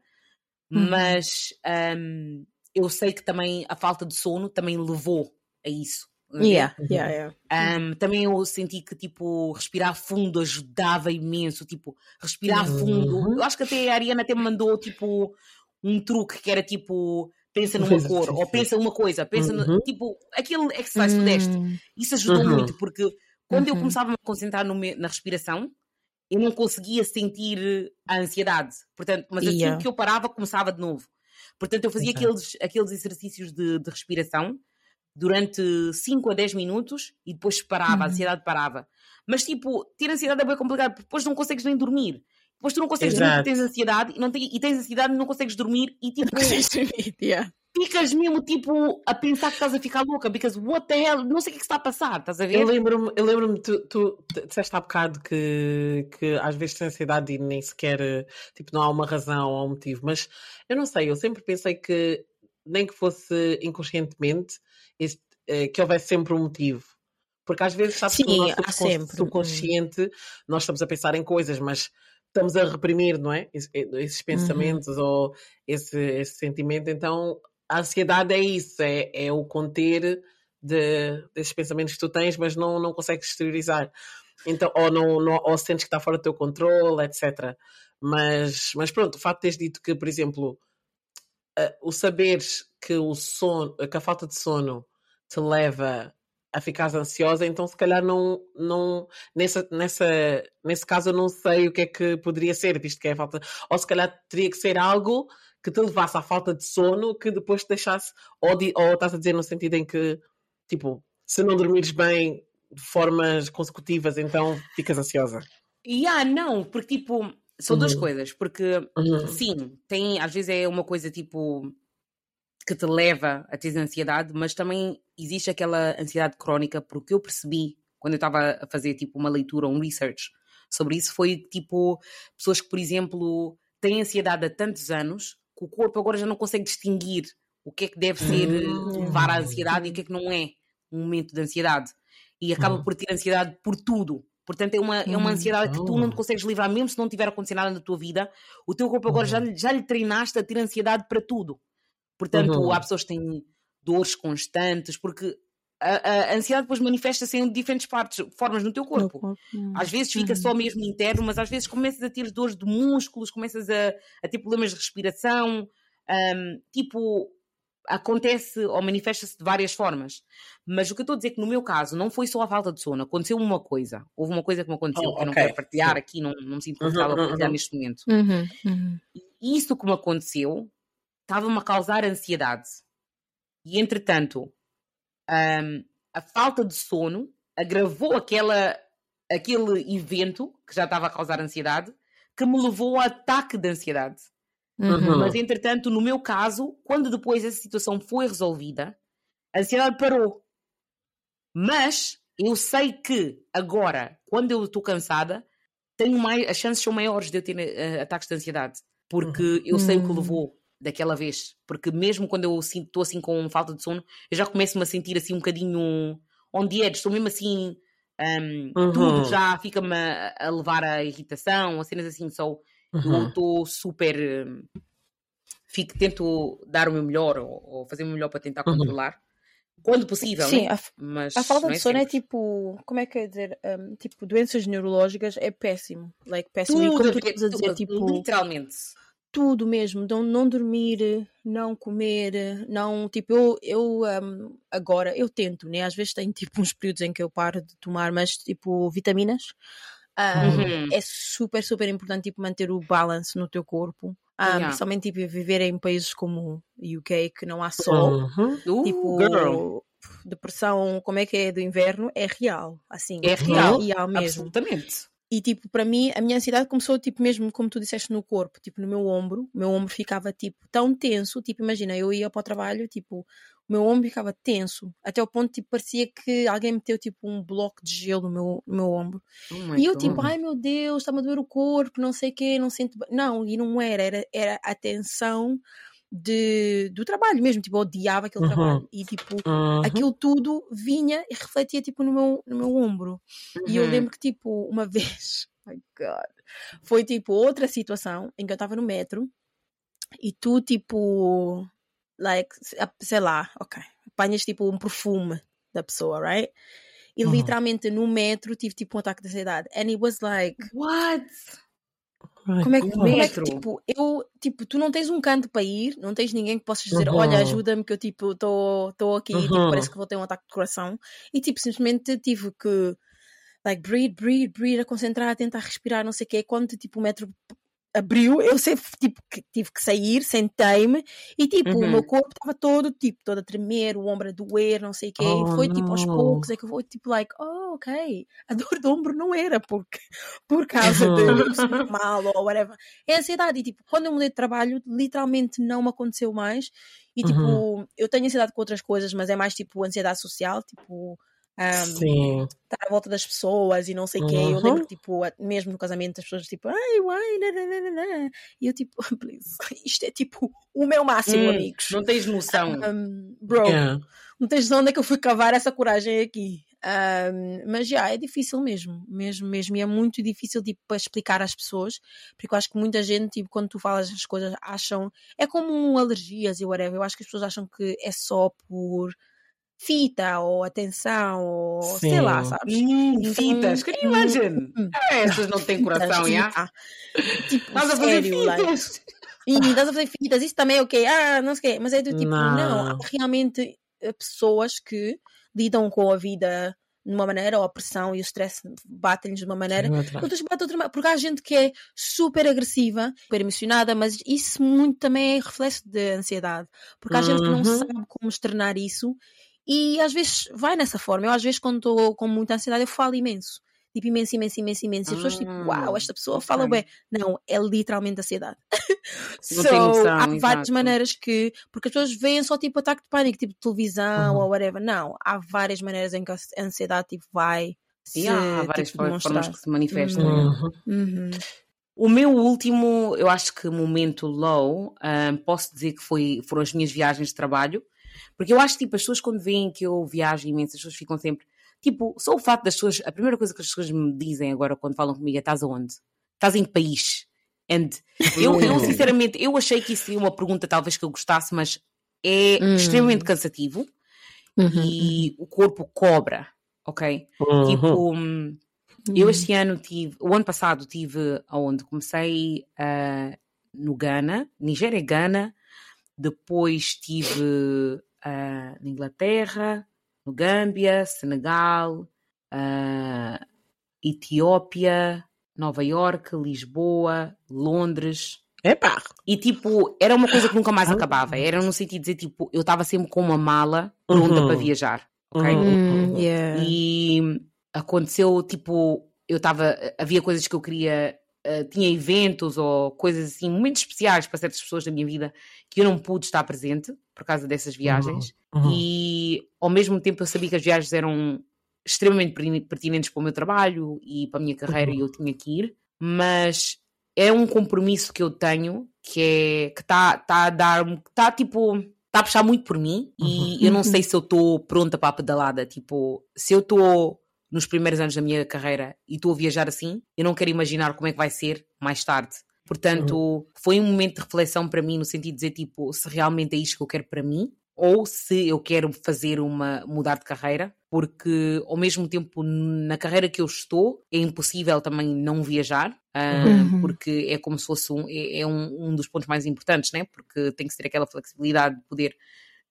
Uhum. mas hum, eu sei que também a falta de sono também levou a isso. Yeah, Uhum. yeah, yeah. Hum, também eu senti que tipo respirar fundo ajudava imenso, tipo respirar Uhum. fundo. Eu acho que até a Ariana até me mandou tipo um truque que era tipo pensa numa cor sim, ou pensa uma coisa, pensa no- Uhum. tipo aquele exercise que tu deste. Hum, Isso ajudou Uhum. muito, porque quando eu Uhum. começava a me concentrar no me- na respiração, eu não conseguia sentir a ansiedade. Portanto, mas assim Yeah. que eu parava, começava de novo. Portanto, eu fazia Exato. aqueles, aqueles exercícios de, de respiração durante 5 a 10 minutos e depois parava, a Uhum. ansiedade parava. Mas, tipo, ter ansiedade é bem complicado, porque depois não consegues nem dormir. Depois tu não consegues dormir Exato. porque tens ansiedade e, não te- e tens ansiedade e não consegues dormir e tipo yeah. ficas mesmo tipo a pensar que estás a ficar louca, because what the hell, não sei o que é que está a passar, estás a ver? Eu lembro-me, eu lembro-me, tu, tu disseste há bocado que, que às vezes tens ansiedade e nem sequer, tipo, não há uma razão ou um motivo, mas eu não sei, eu sempre pensei que, nem que fosse inconscientemente, este, eh, que houvesse sempre um motivo. Porque às vezes, sabes que Sim, no nosso há subcon- sempre, subconsciente nós estamos a pensar em coisas, mas estamos a reprimir, não é? Es- Esses pensamentos ou esse, esse sentimento, então a ansiedade é isso, é, é o conter de, desses pensamentos que tu tens, mas não, não consegues exteriorizar. Então, ou, não, não, ou sentes que está fora do teu controle, etc. Mas, mas pronto, o facto de teres dito que, por exemplo, uh, o saberes que o sono, que a falta de sono te leva a ficar ansiosa, então se calhar não, não nessa, nessa, nesse caso eu não sei o que é que poderia ser, visto que é a falta, ou se calhar teria que ser algo que te levasse à falta de sono que depois te deixasse, ou, de, ou estás a dizer no sentido em que, tipo, se não dormires bem de formas consecutivas, então ficas ansiosa. E yeah, não, porque tipo, são uhum. duas coisas, porque uhum. sim, tem, às vezes é uma coisa tipo que te leva a ter ansiedade, mas também existe aquela ansiedade crónica, porque eu percebi quando eu estava a fazer tipo uma leitura, um research sobre isso, foi tipo pessoas que, por exemplo, têm ansiedade há tantos anos que o corpo agora já não consegue distinguir o que é que deve ser hum. levar à ansiedade e o que é que não é um momento de ansiedade. E acaba hum. por ter ansiedade por tudo. Portanto, é uma, é uma ansiedade que tu não te consegues livrar, mesmo se não tiver acontecido nada na tua vida. O teu corpo agora já, já lhe treinaste a ter ansiedade para tudo. Portanto, uhum. há pessoas que têm dores constantes, porque a, a ansiedade depois manifesta-se em diferentes partes, formas no teu corpo. corpo. Às vezes fica uhum. só mesmo interno, mas às vezes começas a ter dores de músculos, começas a, a ter problemas de respiração. Um, tipo, acontece ou manifesta-se de várias formas. Mas o que eu estou a dizer é que no meu caso não foi só a falta de sono, aconteceu uma coisa. Houve uma coisa que me aconteceu oh, que eu não quero partilhar Sim. aqui, não, não me sinto confortável uhum, partilhar uhum. neste momento. Uhum, uhum. Isso que me aconteceu estava-me a causar ansiedade. E entretanto, um, a falta de sono agravou aquela, aquele evento que já estava a causar ansiedade, que me levou ao ataque de ansiedade. Uhum. Mas entretanto, no meu caso, quando depois essa situação foi resolvida, a ansiedade parou. Mas eu sei que agora, quando eu estou cansada, tenho mais, as chances são maiores de eu ter uh, ataques de ansiedade. Porque uhum. eu sei o que levou daquela vez. Porque mesmo quando eu estou assim com falta de sono, eu já começo-me a sentir assim um bocadinho on the edge, estou mesmo assim, um, uhum. tudo já fica-me a, a, levar à irritação, a cenas assim, só uhum. eu estou super. Um, fico, tento dar o meu melhor ou, ou fazer o meu melhor para tentar uhum. controlar. Quando possível, Sim, né? a, mas a falta de é sono é tipo, como é que é dizer? Um, tipo, doenças neurológicas é péssimo. Like, péssimo. Tudo, e como tu a dizer, tipo, literalmente tudo mesmo, não, não dormir, não comer, não, tipo, eu, eu um, agora, eu tento, né, às vezes tenho tipo uns períodos em que eu paro de tomar, mas tipo, vitaminas, um, uhum. é super, super importante, tipo, manter o balance no teu corpo, um, yeah. principalmente, tipo, viver em países como UK, que não há sol, uhum. tipo, Girl. depressão, como é que é, do inverno, é real, assim, é real, real mesmo. Absolutamente. E tipo, para mim, a minha ansiedade começou, tipo, mesmo como tu disseste, no corpo, tipo, no meu ombro. O meu ombro ficava, tipo, tão tenso. Tipo, imagina, eu ia para o trabalho, tipo, o meu ombro ficava tenso. Até o ponto, tipo, parecia que alguém meteu, tipo, um bloco de gelo no meu, no meu ombro. Oh e eu, God. tipo, ai meu Deus, está-me a doer o corpo, não sei o quê, não sinto. Não, e não era, era, era a tensão de, do trabalho mesmo, tipo, eu odiava aquele uhum. trabalho e tipo, uhum. aquilo tudo vinha e refletia tipo no meu, no meu ombro. Uhum. E eu uhum. lembro que tipo, uma vez, oh my god, foi tipo outra situação em que eu estava no metro e tu tipo, like, sei lá, ok, apanhas tipo um perfume da pessoa, right? E uhum. literalmente no metro tive tipo um ataque de ansiedade. And it was like, what? Como é que, como é que tipo, eu, tipo, tu não tens um canto para ir, não tens ninguém que possas dizer, uhum. olha, ajuda-me que eu, tipo, estou aqui, uhum. tipo, parece que vou ter um ataque de coração. E, tipo, simplesmente tive que, like, breathe, breathe, breathe, a concentrar, a tentar respirar, não sei o quê. Quando, tipo, o metro abriu, eu sempre tipo, tive que sair, sentei-me e tipo, uhum. o meu corpo estava todo tipo, todo a tremer, o ombro a doer, não sei o quê. Oh, foi tipo aos poucos, é que eu vou tipo, like, oh, ok, a dor do ombro não era porque, por causa uhum. de mal ou whatever. É ansiedade. E tipo, quando eu mudei de trabalho, literalmente não me aconteceu mais. E tipo, uhum. eu tenho ansiedade com outras coisas, mas é mais tipo ansiedade social, tipo um, estar à volta das pessoas e não sei o uhum. quê. Eu lembro que, tipo, mesmo no casamento, as pessoas, tipo, ai, uai, nananana. e eu, tipo, please, isto é tipo o meu máximo, hum, amigos. Não tens noção, um, bro. Yeah. Não tens noção onde é que eu fui cavar essa coragem aqui. Um, mas já é difícil mesmo, mesmo, mesmo, e é muito difícil tipo, para explicar às pessoas, porque eu acho que muita gente, tipo, quando tu falas as coisas, acham é como alergias e whatever. Eu acho que as pessoas acham que é só por fita ou atenção ou Sim. sei lá, sabes? Hum, então, fitas, can you imagine? Hum, é, essas não têm coração, já? Tipo, estás a fazer fitas. Like, e estás a fazer fitas, isso também é ok, ah, não sei o quê, mas é do tipo, não, não há realmente eh, pessoas que lidam com a vida de uma maneira, ou a pressão e o stress batem-lhes de uma maneira, outras batem de outra maneira, porque há gente que é super agressiva, super emocionada, mas isso muito também é reflexo de ansiedade, porque há uhum. gente que não uhum. sabe como externar isso e às vezes vai nessa forma. Eu às vezes quando estou com muita ansiedade eu falo imenso tipo, imenso, imenso, imenso, imenso. E as pessoas, tipo, uau, ah, esta pessoa fala bem. Não, é literalmente ansiedade. so, noção, há exato. várias maneiras que. Porque as pessoas veem só, tipo, ataque de pânico, tipo, televisão uhum. ou whatever. Não, há várias maneiras em que a ansiedade, tipo, vai. Sim, se, há várias tipo, formas que se manifestam. Uhum. Uhum. O meu último, eu acho que momento low, um, posso dizer que foi, foram as minhas viagens de trabalho, porque eu acho que tipo, as pessoas quando veem que eu viajo imenso, as pessoas ficam sempre, Tipo, só o fato das pessoas. A primeira coisa que as pessoas me dizem agora quando falam comigo é: estás aonde? Estás em que país? And eu, eu, sinceramente, eu achei que isso seria uma pergunta talvez que eu gostasse, mas é hum. extremamente cansativo uhum, e uhum. o corpo cobra, ok? Uhum. Tipo, eu este ano tive, o ano passado tive aonde? Comecei uh, no Ghana, Nigéria Ghana, depois estive uh, na Inglaterra, no Gâmbia, Senegal, uh, Etiópia, Nova York, Lisboa, Londres. Epá! E tipo, era uma coisa que nunca mais acabava. Era no sentido de dizer, tipo, eu estava sempre com uma mala pronta uhum. para viajar. Ok? Uhum. Yeah. E aconteceu, tipo, eu estava. Havia coisas que eu queria. Uh, tinha eventos ou coisas assim, momentos especiais para certas pessoas da minha vida que eu não pude estar presente por causa dessas viagens. Uhum. E ao mesmo tempo eu sabia que as viagens eram extremamente pertinentes para o meu trabalho e para a minha carreira uhum. e eu tinha que ir, mas é um compromisso que eu tenho que é que está tá a dar está tipo está a puxar muito por mim uhum. e eu não sei se eu estou pronta para a pedalada tipo se eu estou nos primeiros anos da minha carreira e estou a viajar assim eu não quero imaginar como é que vai ser mais tarde Portanto, uhum. foi um momento de reflexão para mim, no sentido de dizer, tipo, se realmente é isto que eu quero para mim, ou se eu quero fazer uma mudar de carreira, porque ao mesmo tempo na carreira que eu estou é impossível também não viajar, uhum. porque é como se fosse um, é, é um, um, dos pontos mais importantes, né? Porque tem que ter aquela flexibilidade de poder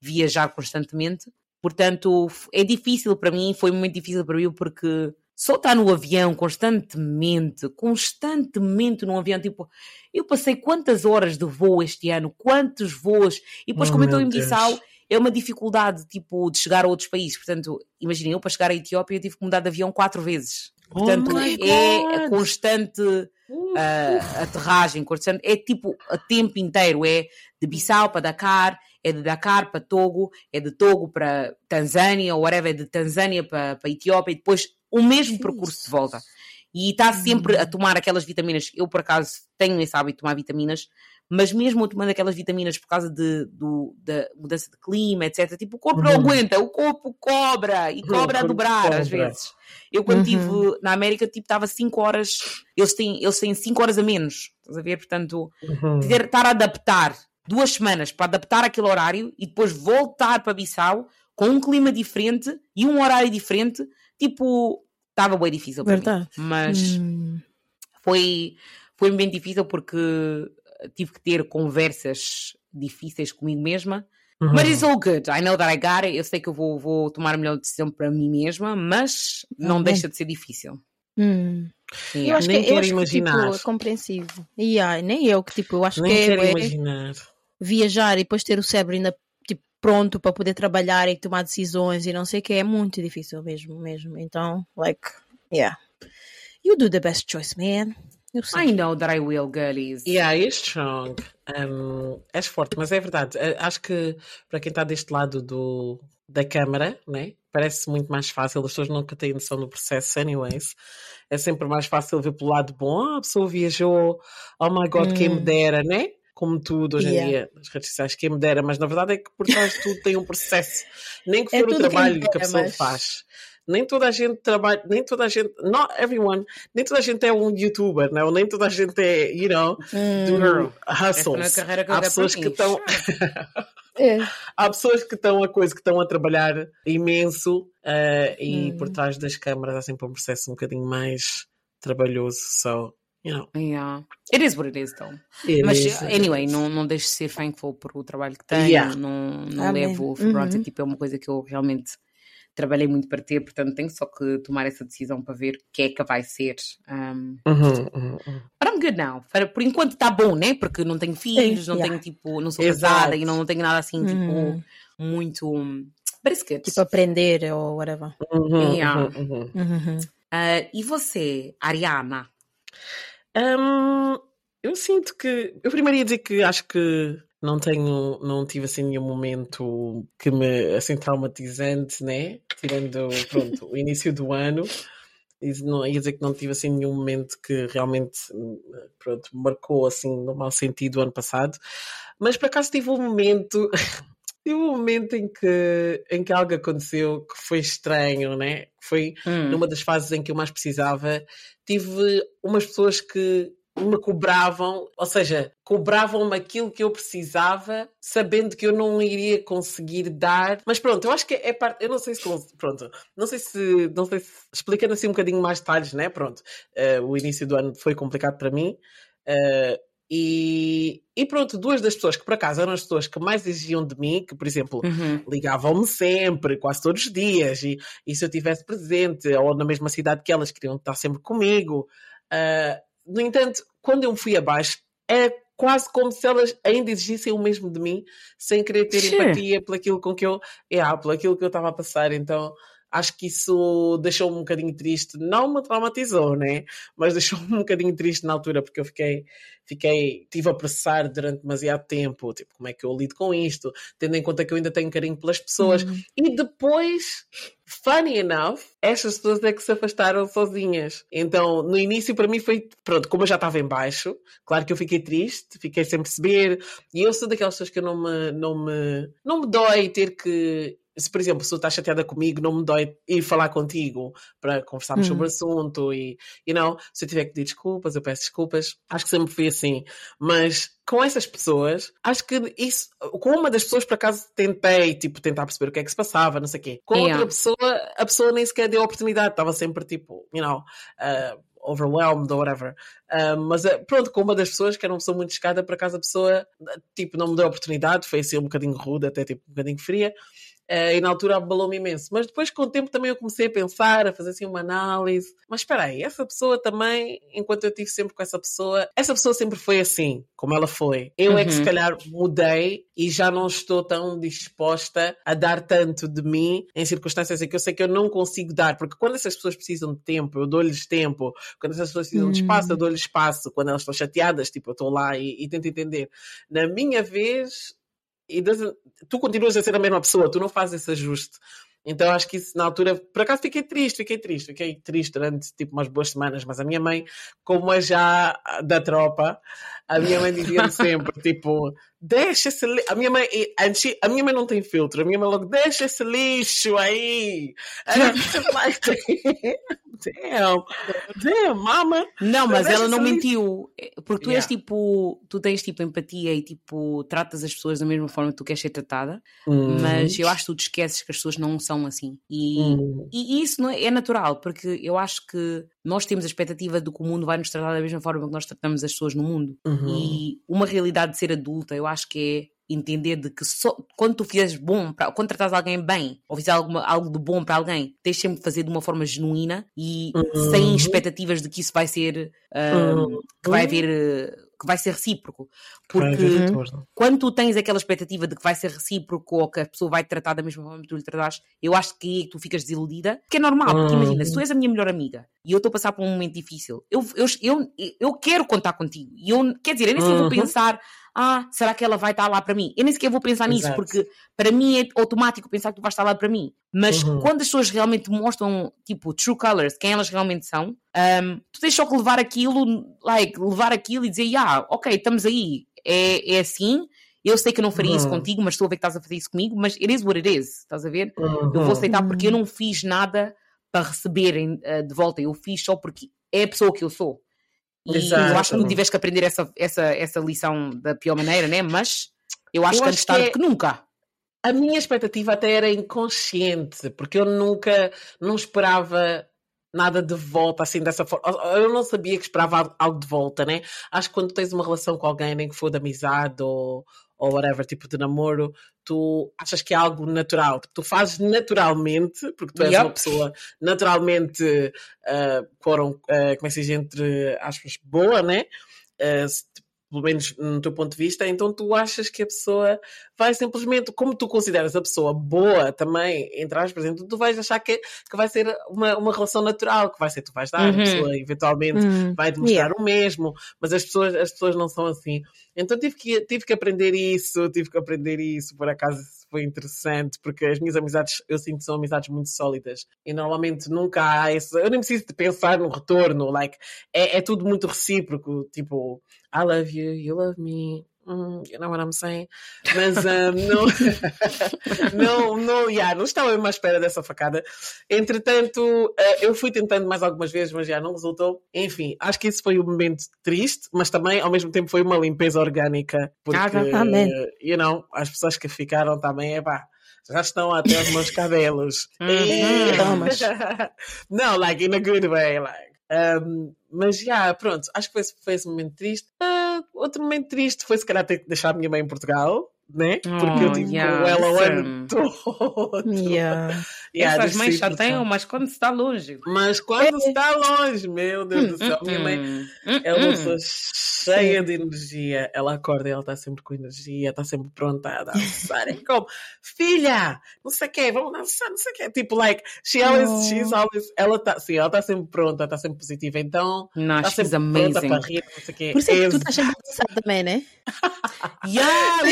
viajar constantemente. Portanto, é difícil para mim, foi muito difícil para mim porque só estar no avião constantemente, constantemente no avião, tipo, eu passei quantas horas de voo este ano, quantos voos, e depois oh, como eu estou em Bissau, é uma dificuldade, tipo, de chegar a outros países, portanto, imaginem, eu para chegar à Etiópia eu tive que mudar de avião quatro vezes, oh portanto, oh é a constante uh, aterragem, constante, é tipo, a tempo inteiro, é de Bissau para Dakar, é de Dakar para Togo, é de Togo para Tanzânia, ou whatever, é de Tanzânia para, para Etiópia, e depois o mesmo percurso de volta. E está sempre a hum. tomar aquelas vitaminas. Eu, por acaso, tenho esse hábito de tomar vitaminas, mas mesmo tomando aquelas vitaminas por causa de, do, da mudança de clima, etc., tipo, o corpo não uhum. aguenta, o corpo cobra e cobra a dobrar cobra. às vezes. Eu, quando estive uhum. na América, tipo, estava 5 horas, eles têm, eles têm 5 horas a menos, estás a ver? Portanto, uhum. ter, estar a adaptar duas semanas para adaptar aquele horário e depois voltar para Bissau com um clima diferente e um horário diferente, tipo, estava bem difícil para Verdade. mim. Mas hum. foi, foi bem difícil porque tive que ter conversas difíceis comigo mesma. Uhum. Mas it's all good. I know that I got it. Eu sei que eu vou, vou tomar a melhor decisão para mim mesma, mas não deixa de ser difícil. Hum. Yeah. Eu acho nem que, eu acho imaginar. Que, tipo, é compreensível. Yeah, nem eu que tipo, eu acho nem que é, imaginar. viajar e depois ter o cérebro ainda pronto para poder trabalhar e tomar decisões e não sei o que, é muito difícil mesmo, mesmo. Então, like, yeah. You do the best choice, man. I know that I will, girlies. Yeah, you're strong. Um, és forte, mas é verdade. Eh, acho que para quem está deste lado do, da câmara, né? parece muito mais fácil. As pessoas nunca têm noção do processo, anyways. É sempre mais fácil ver pelo lado bom. Ah, a pessoa viajou, oh my god, hum. quem me hum. dera, né? Como tudo hoje yeah. em dia nas redes sociais, quem me dera, mas na verdade é que por trás de tudo tem um processo, nem que é for é o trabalho que, que, a pessoa mas... faz. Nem toda a gente trabalha, nem toda a gente, not everyone, nem toda a gente é um youtuber, não? nem toda a gente é, you know, hum. do hustles. Há pessoas que estão. É. Há pessoas que estão a coisa, que estão a trabalhar imenso uh, e Hum. por trás das câmaras há sempre um processo um bocadinho mais trabalhoso. So, you know, Yeah. It is what it is, though. it Mas, is- anyway, não, não deixes de ser thankful por o trabalho que tenho. Yeah. Não, não Amém. levo for granted. Uhum. Tipo, é uma coisa que eu realmente trabalhei muito para ter, portanto tenho só que tomar essa decisão para ver o que é que vai ser. Um, Uhum, uhum, uhum. but I'm good now. Para- Por enquanto está bom, né? Porque não tenho filhos, não yeah. tenho tipo, não sou Exato. casada e não, não tenho nada assim, Uhum. tipo, muito. um, But it's good. Tipo, aprender ou whatever. Yeah. Ah, e você, Ariana? Hum, eu sinto que. Eu primeiro ia dizer que acho que não tenho, não tive assim nenhum momento que me assim traumatizante, né? Tirando pronto, o início do ano. Não, ia dizer que não tive assim nenhum momento que realmente pronto, marcou assim no mau sentido o ano passado. Mas por acaso tive um momento. Tive um momento em que, em que algo aconteceu que foi estranho, né? Foi Hum. numa das fases em que eu mais precisava, tive umas pessoas que me cobravam, ou seja, cobravam-me aquilo que eu precisava, sabendo que eu não iria conseguir dar. Mas pronto, eu acho que é parte, eu não sei se pronto, não sei se, não sei se explicando assim um bocadinho mais detalhes, né? Pronto, eh, o início do ano foi complicado para mim. eh, e, e pronto, duas das pessoas que por acaso eram as pessoas que mais exigiam de mim, que por exemplo Uhum. ligavam-me sempre, quase todos os dias, e, e se eu estivesse presente ou na mesma cidade que elas, queriam estar sempre comigo. Ah, no entanto, quando eu me fui abaixo, é quase como se elas ainda exigissem o mesmo de mim, sem querer ter Sim. empatia pelo aquilo com que eu, yeah, pelo aquilo que eu estava a passar. Então, acho que isso deixou-me um bocadinho triste. Não me traumatizou, né? Mas deixou-me um bocadinho triste na altura, porque eu fiquei, fiquei, tive a processar durante demasiado tempo, tipo, como é que eu lido com isto, tendo em conta que eu ainda tenho carinho pelas pessoas. Uhum. E depois, funny enough, estas pessoas é que se afastaram sozinhas. Então, no início, para mim foi, pronto, como eu já estava em baixo, claro que eu fiquei triste, fiquei sem perceber, e eu sou daquelas pessoas que eu não me, não me, não me dói ter que. Se, por exemplo, se tu estás chateada comigo, não me dói ir falar contigo para conversarmos Hum. sobre o assunto e, you know, se eu tiver que pedir desculpas, eu peço desculpas. Acho que sempre fui assim. Mas com essas pessoas, acho que isso, com uma das pessoas por acaso tentei, tipo, tentar perceber o que é que se passava, não sei o quê. Com Yeah. outra pessoa, a pessoa nem sequer deu a oportunidade, estava sempre tipo, you know, uh, overwhelmed or whatever. Uh, mas uh, pronto, com uma das pessoas que era uma pessoa muito chegada, por acaso a pessoa, tipo, não me deu a oportunidade, foi assim um bocadinho rude, até tipo um bocadinho fria. Uh, e na altura abalou-me imenso. Mas depois, com o tempo, também eu comecei a pensar, a fazer assim uma análise. Mas espera aí, essa pessoa também, enquanto eu estive sempre com essa pessoa, essa pessoa sempre foi assim, como ela foi. Eu é que se Uhum. calhar mudei e já não estou tão disposta a dar tanto de mim em circunstâncias em que eu sei que eu não consigo dar. Porque quando essas pessoas precisam de tempo, eu dou-lhes tempo. Quando essas pessoas precisam de espaço, eu Hum. dou-lhes espaço. Quando elas estão chateadas, tipo, eu estou lá e, e tento entender. Na minha vez, doesn't- tu continuas a ser a mesma pessoa, tu não fazes esse ajuste. Então acho que isso na altura, por acaso fiquei triste, fiquei triste, fiquei triste durante tipo umas boas semanas, mas a minha mãe, como é já da tropa, a minha mãe dizia sempre, tipo, deixa esse lixo. A minha mãe, e- a minha mãe não tem filtro, a minha mãe logo, deixa esse lixo aí. Like, damn, damn, mama. Não, mas ela não mentiu. Porque tu és Yeah. tipo, tu tens tipo empatia e tipo, tratas as pessoas da mesma forma que tu queres ser tratada, Uhum. mas eu acho que tu te esqueces que as pessoas não são assim. E, Hum. e isso não é, é natural, porque eu acho que nós temos a expectativa de que o mundo vai nos tratar da mesma forma que nós tratamos as pessoas no mundo. Uhum. E uma realidade de ser adulta, eu acho que é entender de que só, quando tu fizeres bom, pra, quando tratas alguém bem, ou fizeres alguma, algo de bom para alguém, tens sempre de fazer de uma forma genuína e Uhum. sem expectativas de que isso vai ser um, que vai haver uh, que vai ser recíproco. Porque haver retorno. quando tu tens aquela expectativa de que vai ser recíproco ou que a pessoa vai te tratar da mesma forma que tu lhe trataste, eu acho que aí é que tu ficas desiludida, que é normal, porque Uhum. imagina, se tu és a minha melhor amiga e eu estou a passar por um momento difícil, eu, eu, eu, eu quero contar contigo. E eu, quer dizer, eu nem vou Uhum. pensar, ah, será que ela vai estar lá para mim? Eu nem sequer vou pensar nisso, Exato. porque para mim é automático pensar que tu vais estar lá para mim. Mas Uhum. quando as pessoas realmente mostram, tipo, true colors, quem elas realmente são, um, tu tens só que levar aquilo, like, levar aquilo e dizer, ah, ok, estamos aí, é, é assim, eu sei que eu não faria isso Uhum. contigo, mas estou a ver que estás a fazer isso comigo, mas it is what it is, estás a ver? Eu Uhum. vou aceitar porque eu não fiz nada para receberem eh, de volta, eu fiz só porque é a pessoa que eu sou. E eu acho que tu Exatamente. tiveste que aprender essa, essa, essa lição da pior maneira, né? Mas Eu acho Eu que antes tarde que é- que nunca. A minha expectativa até era inconsciente, porque eu nunca, não esperava nada de volta assim dessa forma. Eu não sabia que esperava algo- algo de volta, né? Acho que quando tens uma relação com alguém, nem que for de amizade ou, ou whatever, tipo de namoro, tu achas que é algo natural. Tu fazes naturalmente, porque tu és Yup. uma pessoa naturalmente, ah, foram, ah, como é que se diz, entre aspas, boa, né? Se- pelo menos no teu ponto de vista, então tu achas que a pessoa vai simplesmente, como tu consideras a pessoa boa também, entre aspas, então tu vais achar que, que vai ser uma, uma relação natural, que vai ser, tu vais dar, Uhum. a pessoa eventualmente Hum. vai demonstrar o mesmo, mas as pessoas, as pessoas não são assim. Então tive que, tive que aprender isso, tive que aprender isso, por acaso foi interessante, porque as minhas amizades, eu sinto que são amizades muito sólidas e normalmente nunca há esse, eu nem preciso de pensar no retorno, like, é, é tudo muito recíproco, tipo, I love you, you love me. Hum, you know what I'm saying? Mas um, não, não, não, yeah, não estava mesmo à espera dessa facada. Entretanto, eh, eu fui tentando mais algumas vezes, mas já não resultou. Enfim, acho que isso foi um momento triste, mas também ao mesmo tempo foi uma limpeza orgânica, porque, Ah, amém. you know, as pessoas que ficaram também, epá, já estão até os meus cabelos. Uhum. E- não, like in a good way, like. Um, mas já, pronto, acho que foi, esse- foi esse momento triste. Ah, outro momento triste foi se calhar ter que deixar a minha mãe em Portugal, né? Porque eu Oh, tive yeah, com ela o ano todo. Yeah. Yeah, Essas mães sempre, chateiam, mas quando se está longe. Mas quando se está longe, meu Deus do céu, minha mãe Hum, é uma hum, pessoa cheia de energia. Ela acorda e ela está sempre com energia, está sempre pronta a dançar. É como, filha, não sei o quê, vamos dançar, não sei o quê. Tipo, like, she always, Oh. she's always, ela está, sim, ela está sempre pronta, está sempre positiva. Então, Não, está sempre pronta amazing. para rir, não sei o quê. Por isso é que tu estás sempre a dançar também, né? Yeah,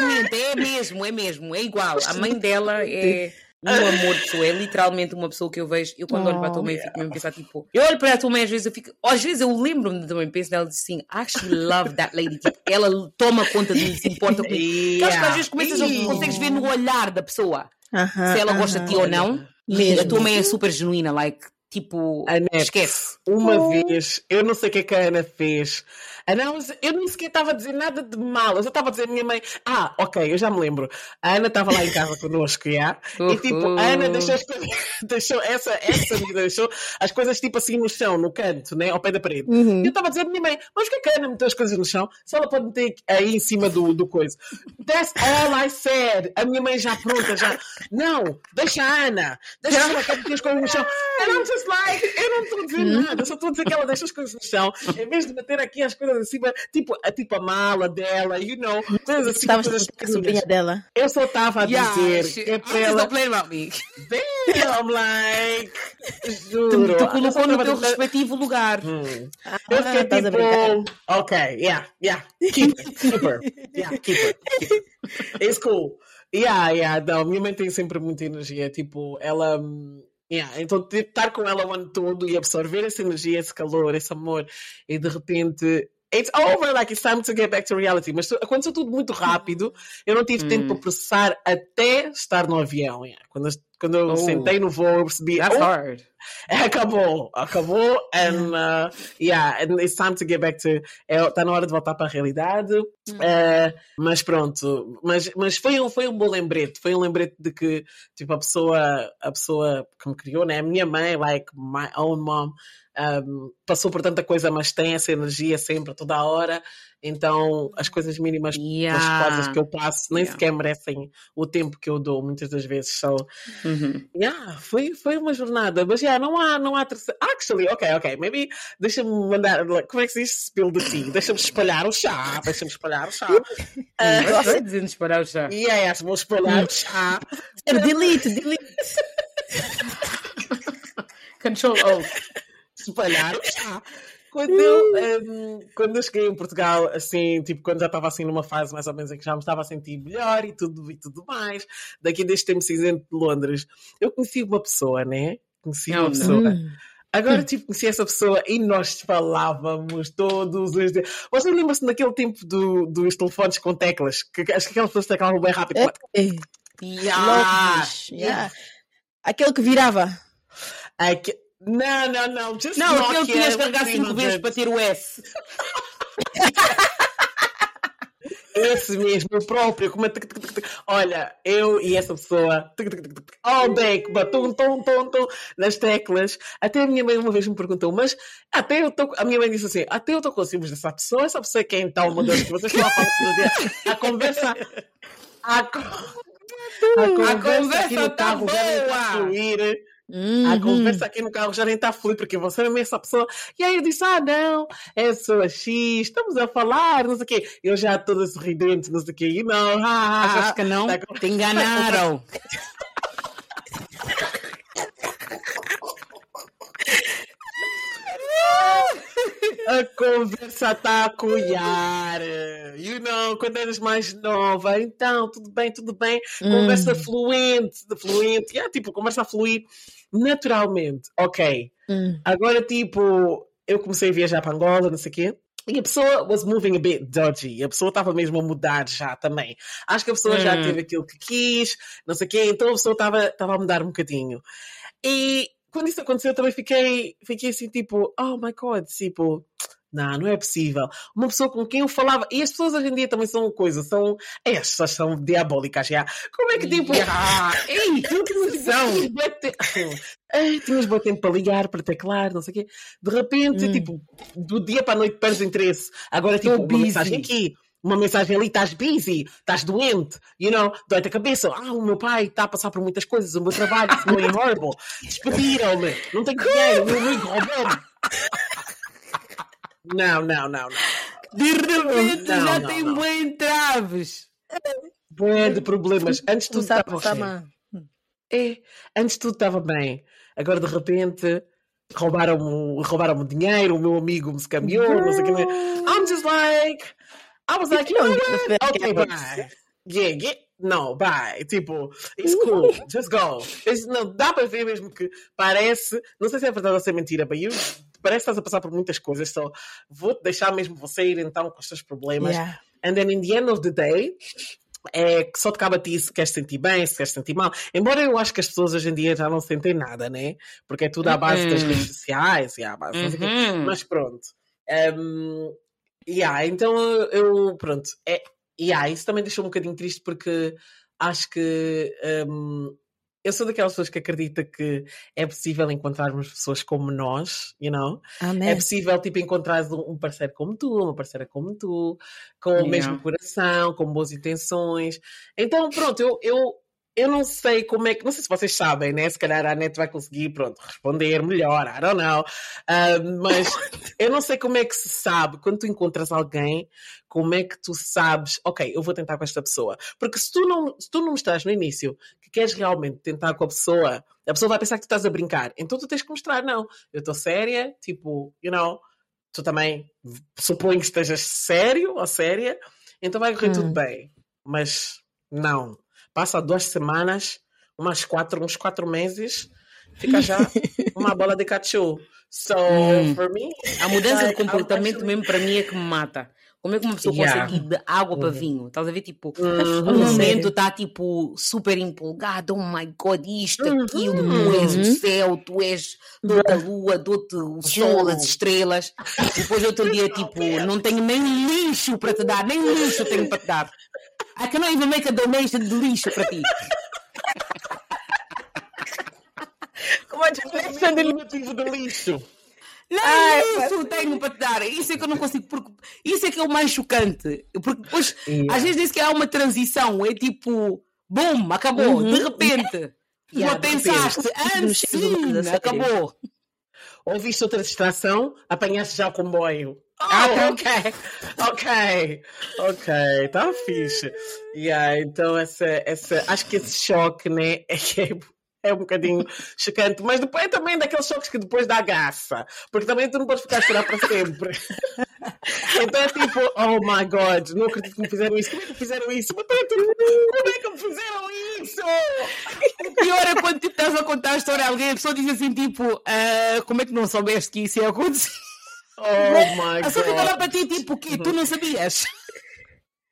literalmente, é mesmo, é mesmo, é igual. A mãe dela é um amor de pessoa, é literalmente uma pessoa que eu vejo. Eu quando olho para a tua mãe, fico mesmo a pensar, tipo, eu olho para a tua mãe, às vezes eu fico, às vezes eu lembro-me da mãe, penso nela assim, I actually love that lady. Tipo, ela toma conta de mim, se importa comigo. Porque acho que às vezes começas a, Yeah. consegues ver no olhar da pessoa Aham, se ela gosta de ti ou não. E Mesmo. a tua mãe é super genuína, like, tipo, A net. esquece. Uma Oh. vez, eu não sei o que é que a Ana fez. A Ana, eu nem sequer estava a dizer nada de mal. Eu só estava a dizer à minha mãe: Ah, ok, eu já me lembro. A Ana estava lá em casa connosco, já. E tipo, a Ana deixou, as coisas- deixou essa, essa deixou as coisas tipo assim no chão, no canto, né? Ao pé da parede. Uhum. E eu estava a dizer à minha mãe, mas por que a Ana meteu as coisas no chão? Se ela pode meter aí em cima do, do coisa. That's all I said. A minha mãe já pronta, já. Não, deixa a Ana. Deixa ela que meter as coisas no chão. And I'm just like, eu não estou a dizer nada. Eu só estou a dizer que ela deixa as coisas no chão. Em vez de meter aqui as coisas em cima, tipo a, tipo a mala dela, you know. Coisas assim, Estavas coisas a sobrinha dela. Eu só estava a dizer she- é Ah, ela. não play about me. Damn, like. Tu, Juro. tu Eu colocou no teu respectivo lugar. Hum. Ah, Eu fiquei tipo, ok, yeah, yeah, keep it, keep her, yeah, keep her, keep her. It's cool. Yeah, yeah, não, minha mãe tem sempre muita energia, tipo, ela, yeah, então tipo, estar com ela o ano todo e absorver essa energia, esse calor, esse amor, e de repente, it's over, like, it's time to get back to reality, mas aconteceu tudo muito rápido, eu não tive tempo Hum. para processar até estar no avião, yeah. quando, eu- quando eu Oh. sentei no voo, eu percebi, That's oh, hard. Acabou, acabou, and uh, yeah, and it's time to get back to. Está na hora de voltar para a realidade, uh, mas pronto, mas, mas foi, um, foi um bom lembrete. Foi um lembrete de que tipo, a, pessoa, a pessoa que me criou, né, a minha mãe, like my own mom, um, passou por tanta coisa, mas tem essa energia sempre, toda a hora. Então, as coisas mínimas, as Yeah. coisas que eu passo, nem Yeah. sequer merecem o tempo que eu dou, muitas das vezes. So, Uhum. Yeah, foi, foi uma jornada, mas yeah, não há, não há terceira. Actually, ok, ok, maybe deixa-me mandar, like, como é que se diz spill the tea? Deixa-me espalhar o chá, deixa-me espalhar o chá. Vai vai dizendo disparar o chá. Yeah, vou espalhar o chá. Delete, delete. Control O. espalhar o chá. Quando eu, um, quando eu cheguei em Portugal, assim, tipo, quando já estava assim numa fase mais ou menos em que já me estava a sentir melhor e tudo e tudo mais, daqui deste tempo cinzento de Londres, eu conheci uma pessoa, né? Conheci Não, uma não. pessoa. Hum. Agora, tipo, conheci essa pessoa e nós falávamos todos os dias. Você lembra-se daquele tempo do, dos telefones com teclas? Que, acho que aquelas pessoas teclavam bem rápido. É, é. Yeah. Loucos, yeah. Aquele que virava. Aque- Não, não, não. Just Não, aquele que carregar 5 300. vezes para ter o S. Esse mesmo, o próprio. Como é, olha, eu e essa pessoa, all day, batum, tom, tom, tom, nas teclas. Até a minha mãe uma vez me perguntou, mas até eu estou. A minha mãe disse assim: até eu estou com ciúmes dessa pessoa, essa pessoa é quem está uma dor que vocês estão a falar A conversa. A, a conversa, a conversa no tá boa. Uhum. A conversa aqui no carro já nem está fluir, porque você é essa pessoa. E aí eu disse: Ah, não, é pessoa X, estamos a falar, não sei o quê. Eu já toda sorridente, não sei o quê. E não, ah, achas que não? Tá... Te enganaram. A conversa está a colhar. You know, quando eras mais nova, então, tudo bem, tudo bem. Conversa hum. fluente, fluente. Yeah, tipo, conversa a fluir naturalmente. Ok. Hum. Agora, tipo, eu comecei a viajar para Angola, não sei o quê. E a pessoa was moving a bit dodgy. A pessoa estava mesmo a mudar já também. Acho que a pessoa hum. já teve aquilo que quis, não sei o quê. Então a pessoa estava a mudar um bocadinho. E quando isso aconteceu, eu também fiquei, fiquei assim, tipo, oh my god, tipo, não, não é possível. Uma pessoa com quem eu falava, e as pessoas hoje em dia também são coisa, são, é, as pessoas são diabólicas já. Como é que tipo, ah, ei, tu tinhas bom tempo para ligar, para teclar, não sei o quê. De repente, hum. tipo, do dia para a noite perdes interesse. Agora, tipo, uma mensagem aqui, uma mensagem ali, estás busy, estás doente, you know, dói-te a cabeça. Ah, o meu pai está a passar por muitas coisas, o meu trabalho foi horrible. Despediram-me, não tenho dinheiro, o meu amigo roubou-me. Não, não, não, não. De repente não, já não, tem não. bem entraves. Bué de problemas. Antes tudo estava bem. É, antes tudo estava bem. Agora de repente roubaram-me roubaram dinheiro, o meu amigo me se cambiou, não sei o que. I'm just like, I was like, you know what? Okay, bye. Yeah, yeah. Não, bye. Tipo, it's cool. Just go. It's, não, dá para ver mesmo que parece. Não sei se é verdade ou se é mentira, but you, parece que estás a passar por muitas coisas. Só so, vou deixar mesmo você ir então com os seus problemas. Yeah. And then in the end of the day, é que só te cabe a ti se queres sentir bem, se queres sentir mal. Embora eu acho que as pessoas hoje em dia já não sentem nada, né? Porque é tudo à base das redes sociais e à base. Uhum. Mas pronto. Um, Yeah, então eu, pronto, é, yeah, isso também deixou um bocadinho triste porque acho que um, eu sou daquelas pessoas que acredita que é possível encontrarmos pessoas como nós, you know? Amém. É possível, tipo, encontrar um parceiro como tu, uma parceira como tu, com yeah. o mesmo coração, com boas intenções. Então, pronto, eu, eu eu não sei como é que, não sei se vocês sabem, né? Se calhar a net vai conseguir, pronto, responder melhor, I don't know. Uh, mas eu não sei como é que se sabe, quando tu encontras alguém, como é que tu sabes, ok, eu vou tentar com esta pessoa. Porque se tu não, se tu não mostras no início que queres realmente tentar com a pessoa, a pessoa vai pensar que tu estás a brincar. Então tu tens que mostrar, não, eu estou séria, tipo, you know, tu também suponho que estejas sério ou séria, então vai correr hum. tudo bem. Mas não passa duas semanas, umas quatro, uns quatro meses, fica já uma bola de cachorro. So, hum. for me, a mudança de comportamento mesmo para mim é que me mata. Como é que uma pessoa yeah. consegue ir de água para uhum. vinho? Estás a ver? Tipo, uhum. no momento está tipo super empolgado. Oh my god, isto, uhum. aquilo, tu és o uhum. céu, tu és dou-te a lua, dou-te o sol, as estrelas. Depois outro dia, tipo, não tenho nem lixo para te dar, nem lixo tenho para te dar. I cannot even make a donation de lixo para ti. Como é que donation de lixo? Não, Ai, isso mas... tenho para te dar. Isso é que eu não consigo. Porque isso é que é o mais chocante. Porque depois, yeah. às vezes, diz que há uma transição. É tipo, bum, acabou. Uhum. De repente. Yeah, não pensaste, antes, sim, acabou. Ouviste outra distração, apanhaste já o comboio. Oh, ok, ok, ok, tá fixe. Yeah, então essa, essa, acho que esse choque, né, é, é um bocadinho chocante, mas depois é também daqueles choques que depois dá graça, porque também tu não podes ficar a chorar para sempre. então é tipo, oh my god, não acredito que me fizeram isso, como é que me fizeram isso? Mas como é que me fizeram isso? O pior é quando tu estás a contar a história a alguém, a pessoa diz assim, tipo, uh, como é que não soubeste que isso ia acontecer? Oh my god. A para ti, tipo, o quê? Tu não sabias?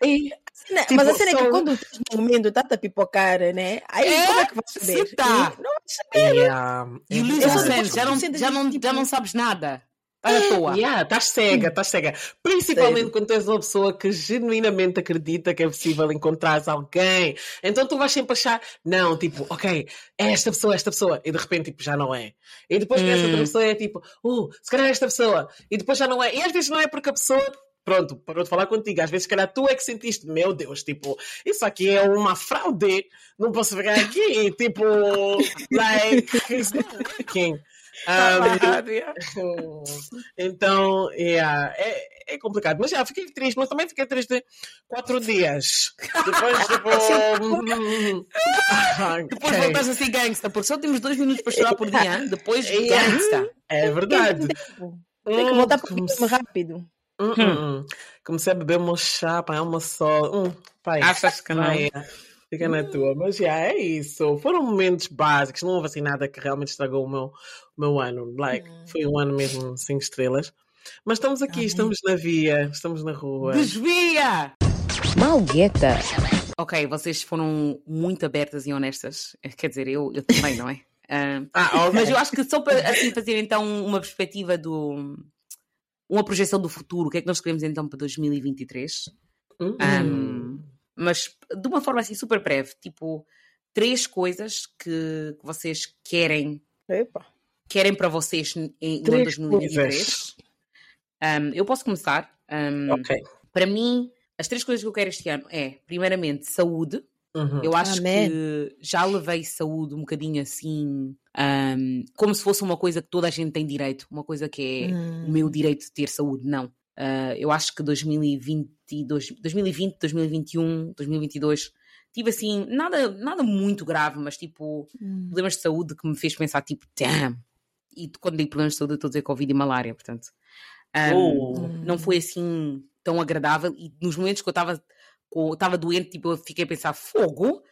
E, não, tipo, mas a cena é que quando o momento está a pipocar, né? Aí é, como é que vais saber? Tá. Não vais saber. Yeah. E o Luís já, não, já, não, já não sabes nada. Estás à toa. Yeah, estás cega, estás cega. Principalmente quando tens uma pessoa que genuinamente acredita que é possível encontrar alguém. Então tu vais sempre achar, não, tipo, ok, é esta pessoa, esta pessoa. E de repente, tipo, já não é. E depois que essa outra Hum. pessoa é tipo, uh, se calhar é esta pessoa. E depois já não é. E às vezes não é porque a pessoa. Pronto, parou de falar contigo. Às vezes, se calhar, tu é que sentiste, meu Deus, tipo, isso aqui é uma fraude, não posso ficar aqui, tipo, like, it's not working. Um, então, yeah, é, é complicado. Mas já fiquei triste, mas também fiquei triste quatro dias. Depois, tipo. hum, ah, Depois ok. voltas a ser gangsta, porque só temos dois minutos para chorar por dia. Depois, Yeah. gangsta. É verdade. Tem que voltar para o Comecei- filme rápido. Hum, hum, hum. Comecei a beber uma chá, pá, é uma só. Hum, pai, Achas que não? Ai, Fica na tua. Mas já é isso. Foram momentos básicos. Não houve assim nada que realmente estragou o meu, o meu ano. Like, foi um ano mesmo cinco estrelas. Mas estamos aqui, Amém. estamos na via, estamos na rua. Desvia! Malgueta. Ok, vocês foram muito abertas e honestas. Quer dizer, eu, eu também, não é? Ah, Ah, ok. mas eu acho que só para assim, fazer então uma perspectiva do. Uma projeção do futuro, o que é que nós queremos então para 2023? Hum. Um, mas de uma forma assim super breve, tipo, três coisas que vocês querem Epa. querem para vocês em, em Três 2023. coisas. Um, eu posso começar. Um, Ok. Para mim, as três coisas que eu quero este ano é, primeiramente, saúde. Uhum. Eu acho Amém. que já levei saúde um bocadinho assim, um, como se fosse uma coisa que toda a gente tem direito, uma coisa que é Hum. o meu direito de ter saúde. Não. Uh, eu acho que 2022, 2020, 2021, 2022 tive assim, nada, nada muito grave, mas tipo, Hum. problemas de saúde que me fez pensar, tipo, damn. E quando digo problemas de saúde, eu estou a dizer Covid e malária, portanto. Um, Oh. Não foi assim tão agradável. E nos momentos que eu estava estava doente, tipo, eu fiquei a pensar, fogo?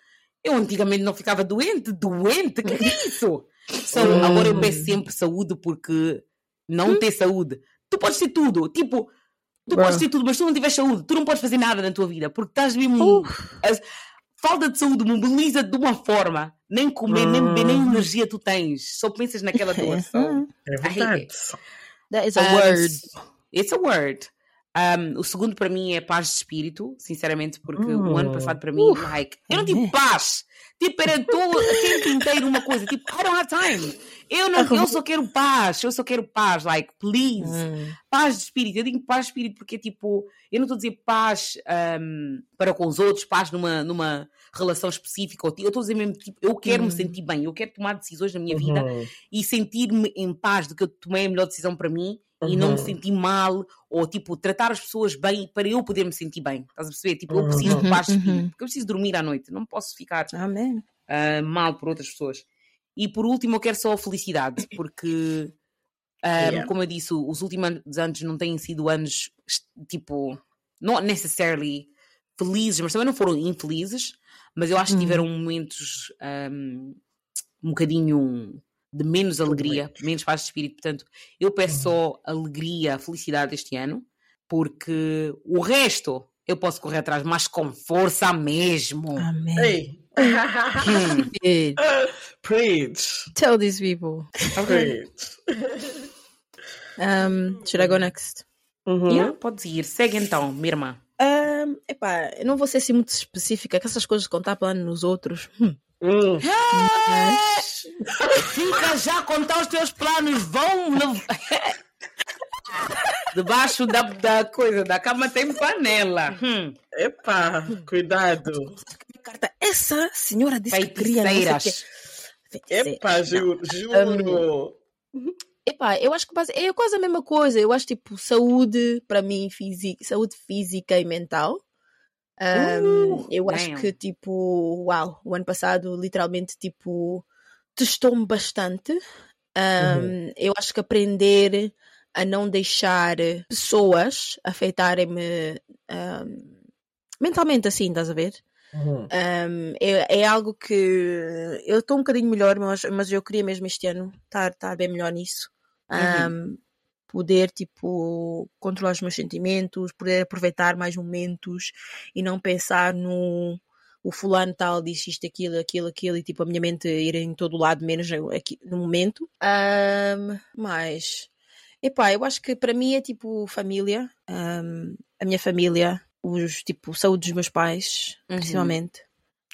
Eu antigamente não ficava doente, doente, que é isso? So, Hum. agora eu peço sempre saúde porque não ter saúde. Tu podes ter tudo, tipo, tu Bruh. podes ter tudo, mas se tu não tiveres saúde, tu não podes fazer nada na tua vida, porque estás mesmo. as- falta de saúde mobiliza de uma forma, nem comer, nem beber, nem Hum. energia tu tens, só pensas naquela Uhum. É verdade. That is a Um, word. It's a word. Um, o segundo para mim é paz de espírito, sinceramente, porque o ano Hum. passado para mim, like, eu não tive paz. Tipo, era todo tempo inteiro uma coisa, tipo, I don't have time. Eu, não, eu só quero paz, eu só quero paz, like, please. Hum. Paz de espírito, eu digo paz de espírito porque, tipo, eu não estou a dizer paz um, para com os outros, paz numa, numa relação específica, eu estou a dizer mesmo, tipo, eu quero me Hum. sentir bem, eu quero tomar decisões na minha vida Uhum. e sentir-me em paz de que eu tomei a melhor decisão para mim e não me Uhum. sentir mal ou tipo tratar as pessoas bem para eu poder me sentir bem. Estás a perceber? Tipo, eu preciso de Uhum, paz de espírito, uhum. porque eu preciso dormir à noite, não posso ficar Amém. ah, mal por outras pessoas. E por último, eu quero só a felicidade, porque, ah, Yeah. como eu disse, os últimos anos não têm sido anos tipo, not necessarily felizes, mas também não foram infelizes. Mas eu acho que Uhum. tiveram momentos um, um bocadinho de menos alegria, menos paz de espírito. Portanto, eu peço só alegria, felicidade este ano, porque o resto eu posso correr atrás, mas com força mesmo. Amém. Ei. Preach. Tell these people. Preach. Um, should I go next? Uhum. Yeah, podes ir. Segue então, minha irmã. Um, epá, eu não vou ser assim muito específica, que essas coisas de contar plano nos outros. Hum. Hum. Fica já a contar os teus planos. Vão. no- Debaixo da, da coisa, da cama tem panela. Hum. Epá, cuidado. essa senhora disse que. Feiticeira. Epá, juro, juro. Epá, eu acho que é quase a mesma coisa. Eu acho tipo saúde para mim, física, saúde física e mental. Um, Uh, eu acho que tipo, uau, o ano passado literalmente tipo testou-me bastante. Um, Eu acho que aprender a não deixar pessoas afetarem-me um, mentalmente assim, estás a ver? Uhum. Um, é, é algo que eu estou um bocadinho melhor, mas, mas eu queria mesmo este ano estar, estar bem melhor nisso. Um, Poder, tipo, controlar os meus sentimentos, poder aproveitar mais momentos e não pensar no o fulano tal disse isto, aquilo, aquilo, aquilo e tipo a minha mente ir em todo lado, menos aqui, no momento. Um, mas Epá, eu acho que para mim é tipo família, um, a minha família, os tipo saúde dos meus pais, uhum. principalmente.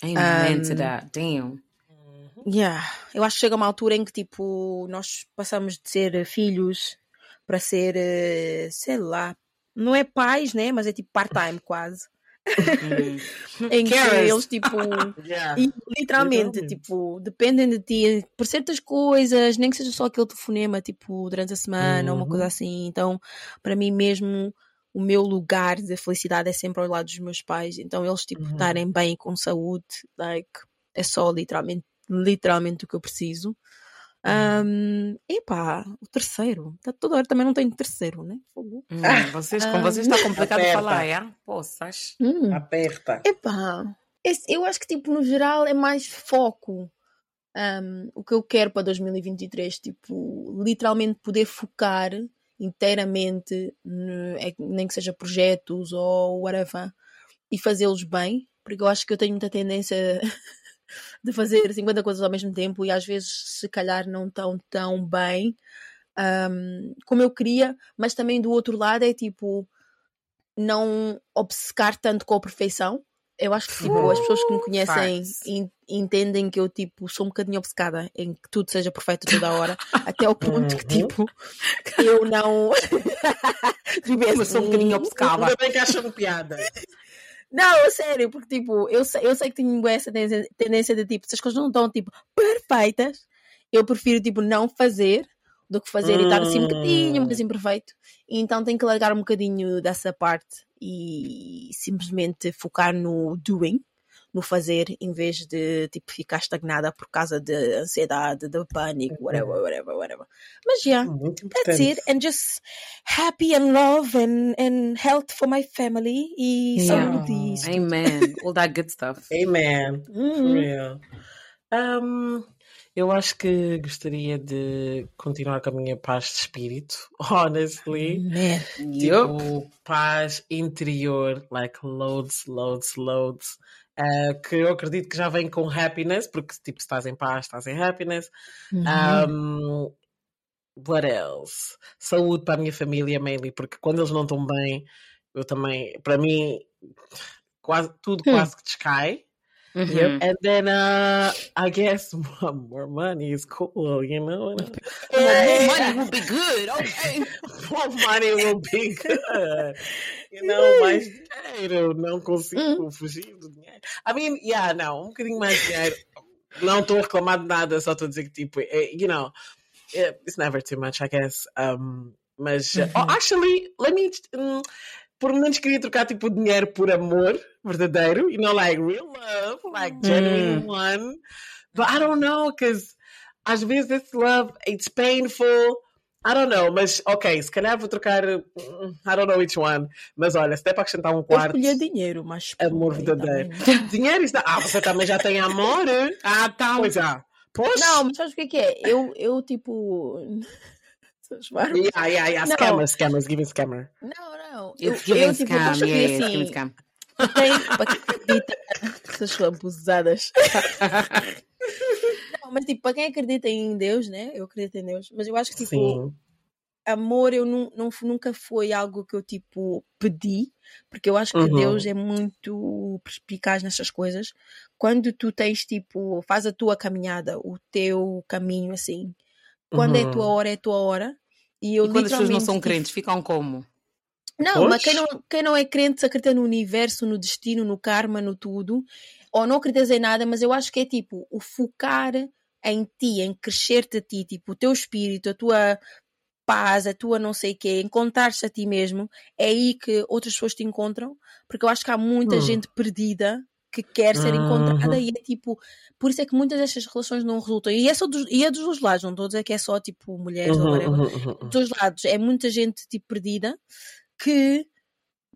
Amen um, to that, damn. Yeah. Eu acho que chega uma altura em que tipo nós passamos de ser filhos para ser, eh, sei lá, não é pais, né? Mas é tipo part-time quase. Uhum. em que eles tipo yeah. literalmente tipo dependem de ti por certas coisas nem que seja só aquele telefonema tipo durante a semana ou uma coisa uhum. assim então para mim mesmo o meu lugar de felicidade é sempre ao lado dos meus pais então eles tipo uhum. estarem bem com saúde like é só literalmente literalmente o que eu preciso um, epá, o terceiro. Tá toda hora também não tem terceiro, né? Hum, vocês, com vocês está complicado Aperta. falar, é? Poças. Hum. Aperta. Epá, esse, eu acho que, tipo, no geral é mais foco. Um, o que eu quero para 2023, tipo, literalmente poder focar inteiramente, no, é, nem que seja projetos ou whatever, e fazê-los bem, porque eu acho que eu tenho muita tendência de fazer 50 coisas ao mesmo tempo e às vezes se calhar não tão tão bem um, como eu queria, mas também do outro lado é tipo não obcecar tanto com a perfeição. Eu acho que tipo, as pessoas que me conhecem entendem que eu tipo sou um bocadinho obcecada em que tudo seja perfeito toda a hora, até ao ponto que uhum. tipo eu não Mas sou um bocadinho obcecada. Ainda bem que acham piada. Não, sério, porque tipo, eu sei, eu sei que tenho essa tendência, de tipo, se as coisas não estão tipo perfeitas, eu prefiro tipo não fazer do que fazer hum. e estar assim um bocadinho, um bocadinho perfeito. E então tenho que largar um bocadinho dessa parte e simplesmente focar no doing no fazer em vez de tipo ficar estagnada por causa de ansiedade, de pânico, uhum. whatever, whatever, whatever. Mas yeah, that's it. And just happy and love and, and health for my family e yeah. saúde. Amen. All that good stuff. Amen. Mm. For real. Um, eu acho que gostaria de continuar com a minha paz de espírito, honestly. Man. Tipo, paz interior, like loads, loads, loads. Uh, que eu acredito que já vem com happiness, porque tipo, se estás em paz, estás em happiness. Uhum. Um, what else? Saúde para a minha família, mainly, porque quando eles não estão bem, eu também, para mim, quase, tudo hum. quase que descai. Mm-hmm. Yep. And then uh, I guess more money is cool, you know. More money will be good. Okay. more money will be good. You know, mais dinheiro. Não consigo fugir do dinheiro. I mean, yeah, não, um bocadinho mais dinheiro. Não estou a reclamar de nada, só estou a dizer que tipo, you know, it's never too much, I guess. Um, mas, mm-hmm. oh, actually, let me. Um, por menos queria trocar tipo dinheiro por amor verdadeiro, you know, like real love, like genuine mm. one. But I don't know, because às vezes esse love, it's painful. I don't know, mas ok, se calhar vou trocar. Mm, I don't know which one. Mas olha, se der para acrescentar um quarto. Eu dinheiro, mas. Amor verdadeiro. Dinheiro está. Ah, você também já tem amor? ah, tá. Pois é. Poxa. Não, mas sabes o que é que é? Eu, eu tipo. Yeah, yeah, yeah. Scammers, scammers, give me scammer. Não, não. Eu, eu, eu tipo, scam, eu yeah, assim. Tem, para quem acredita, essas abusadas. não, mas tipo, para quem acredita em Deus, né? Eu acredito em Deus, mas eu acho que tipo, Sim. amor eu não, não, nunca foi algo que eu tipo pedi, porque eu acho que uhum. Deus é muito perspicaz nessas coisas. Quando tu tens tipo, faz a tua caminhada, o teu caminho assim, quando uhum. é tua hora, é tua hora. E, eu, e quando as pessoas não são crentes, ficam como? Não, Poxa. mas quem não, quem não é crente acredita no universo, no destino, no karma, no tudo, ou não acredita em nada, mas eu acho que é tipo o focar em ti, em crescer-te a ti, tipo o teu espírito, a tua paz, a tua não sei o quê, encontrar-se a ti mesmo, é aí que outras pessoas te encontram, porque eu acho que há muita hum. gente perdida que quer ser encontrada uhum. e é tipo, por isso é que muitas destas relações não resultam. E é, só dos, e é dos dois lados, não estou a dizer que é só tipo mulheres uhum, ou whatever. Uhum. Dos dois lados, é muita gente tipo perdida que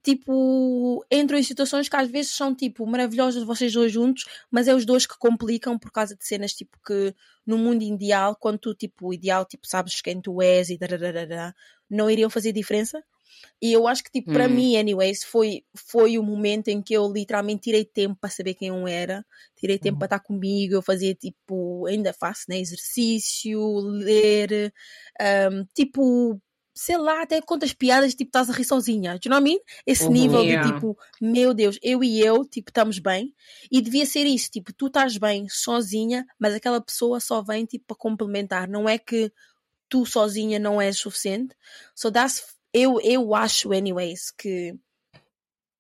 tipo entram em situações que às vezes são tipo maravilhosas vocês dois juntos, mas é os dois que complicam por causa de cenas tipo que no mundo ideal, quando tu tipo ideal, tipo sabes quem tu és e dararara, não iriam fazer diferença e eu acho que, tipo, para hum. mim, anyways, foi, foi o momento em que eu literalmente tirei tempo para saber quem eu era, tirei tempo hum. para estar comigo. Eu fazia, tipo, ainda faço, né? Exercício, ler, um, tipo, sei lá, até contas piadas, tipo, estás a rir sozinha. Do you know what I mean? Esse Uhum. nível Yeah. de tipo, meu Deus, eu e eu, tipo, estamos bem. E devia ser isso, tipo, tu estás bem sozinha, mas aquela pessoa só vem, tipo, para complementar. Não é que tu sozinha não és suficiente. So that's, eu, eu acho, anyways, que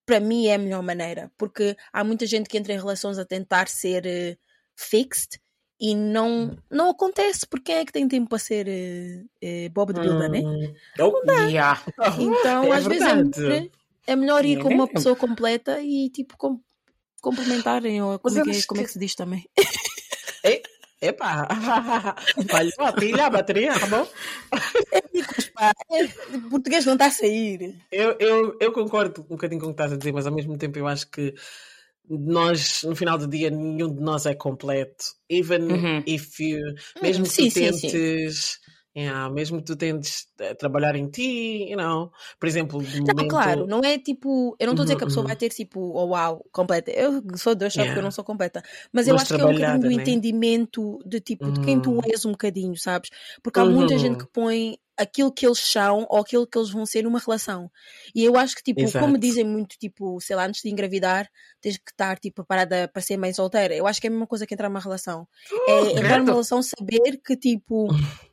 para mim é a melhor maneira. Porque há muita gente que entra em relações a tentar ser eh, fixed e não, não acontece porque quem é que tem tempo para ser eh, eh, Bob de Builder, né? Hum. Oh, Yeah. Então, É às vezes é verdade. melhor, é melhor ir É com uma pessoa completa e tipo com, complementarem, ou como, Mas é eu que, é- como é que- se diz também? Epá, falhou a pilha, a bateria, tá bom? Pá, é, português não está a sair. Eu, eu, eu concordo um bocadinho com o que estás a dizer, mas ao mesmo tempo eu acho que nós, no final do dia, nenhum de nós é completo. Even Uhum. if you, mesmo que sim, tu sim, sim. tentes, yeah, mesmo que tu tentes eh, trabalhar em ti, you know, por exemplo, de Não, momento, claro, não é tipo. Eu não estou a dizer que a pessoa Uhum, vai ter tipo, oh uau, completa. Eu sou Deus, sabe que eu Yeah. não sou completa. Mas eu Mas acho que é um bocadinho do né? entendimento de tipo, de quem tu Uhum. és um bocadinho, sabes? Porque há muita gente Uhum. que põe aquilo que eles são ou aquilo que eles vão ser numa relação. E eu acho que, tipo, Exato. como dizem muito, tipo, sei lá, antes de engravidar, tens que estar, tipo, preparada para ser mãe solteira. Eu acho que é a mesma coisa que entrar numa relação. É entrar numa relação, saber que, tipo,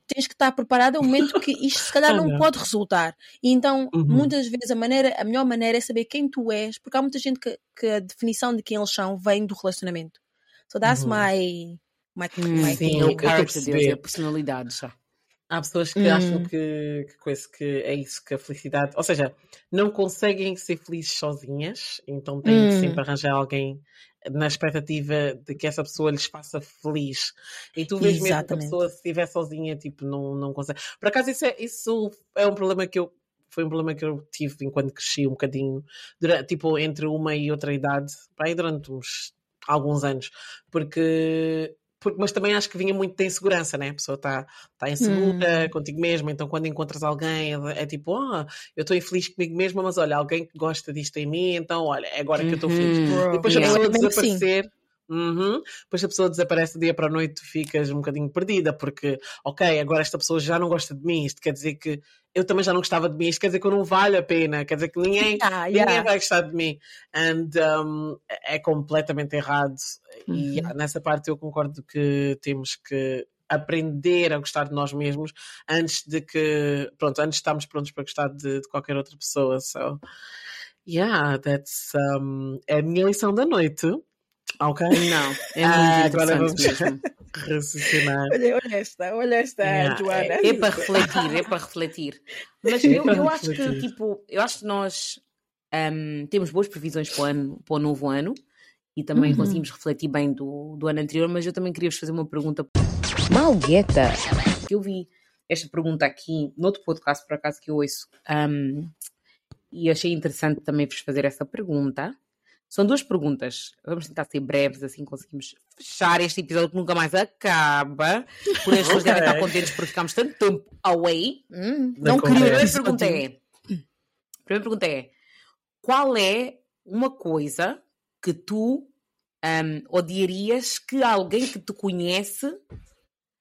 tens que estar preparada no momento que isto se calhar não pode resultar. E então, Uhum. muitas vezes, a, maneira, a melhor maneira é saber quem tu és, porque há muita gente que, que a definição de quem eles são vem do relacionamento. So that's Uhum. my, my, my sim, eu- É o character a deles, perceber. é a personalidade já. Há pessoas que Hum. acham que, que, coisa, que é isso, que a felicidade. Ou seja, não conseguem ser felizes sozinhas, então têm Hum. sempre arranjar alguém na expectativa de que essa pessoa lhes faça feliz. E tu vês mesmo que a pessoa, se estiver sozinha, tipo, não, não consegue. Por acaso, isso é, isso é um problema que eu. Foi um problema que eu tive enquanto cresci um bocadinho, durante, tipo, entre uma e outra idade, para aí durante uns alguns anos, porque porque- mas também acho que vinha muito da insegurança, né? A pessoa está tá insegura Hum. contigo mesma, então quando encontras alguém é, é tipo, ah, eu estou infeliz comigo mesma, mas olha, alguém que gosta disto em mim, então olha, é agora que eu estou feliz. Uhum. E depois a Yeah. pessoa Mesmo assim. Uhum. Depois a pessoa desaparece do dia para a noite, tu ficas um bocadinho perdida, porque, ok, agora esta pessoa já não gosta de mim, isto quer dizer que eu também já não gostava de mim, isto quer dizer que eu não vale a pena, quer dizer que ninguém, Yeah, ninguém yeah. vai gostar de mim. And um, é completamente errado. E Uhum. yeah, nessa parte eu concordo que temos que aprender a gostar de nós mesmos antes de que, pronto, antes de estarmos prontos para gostar de, de qualquer outra pessoa. So, yeah, that's um, é a minha lição da noite. Ok? Não, é muito Ah, agora vamos- mesmo. Raciocinar. Olha, olha esta, olha esta, Yeah, Joana. É para refletir, é para refletir. Mas É eu, eu acho que, tipo, eu acho que nós ahm, temos boas previsões para o, ano, para o novo ano e também Uhum. conseguimos refletir bem do, do ano anterior, mas eu também queria vos fazer uma pergunta. Malgueta. Eu vi esta pergunta aqui noutro podcast, por acaso, que eu ouço, ahm, e achei interessante também vos fazer essa pergunta. São duas perguntas. Vamos tentar ser breves, assim conseguimos fechar este episódio que nunca mais acaba. Por as pessoas devem estar contentes porque ficámos tanto tempo away. Hum, não conversa. A queria primeira pergunta é: a primeira pergunta é: qual é uma coisa que tu hum, odiarias que alguém que te conhece.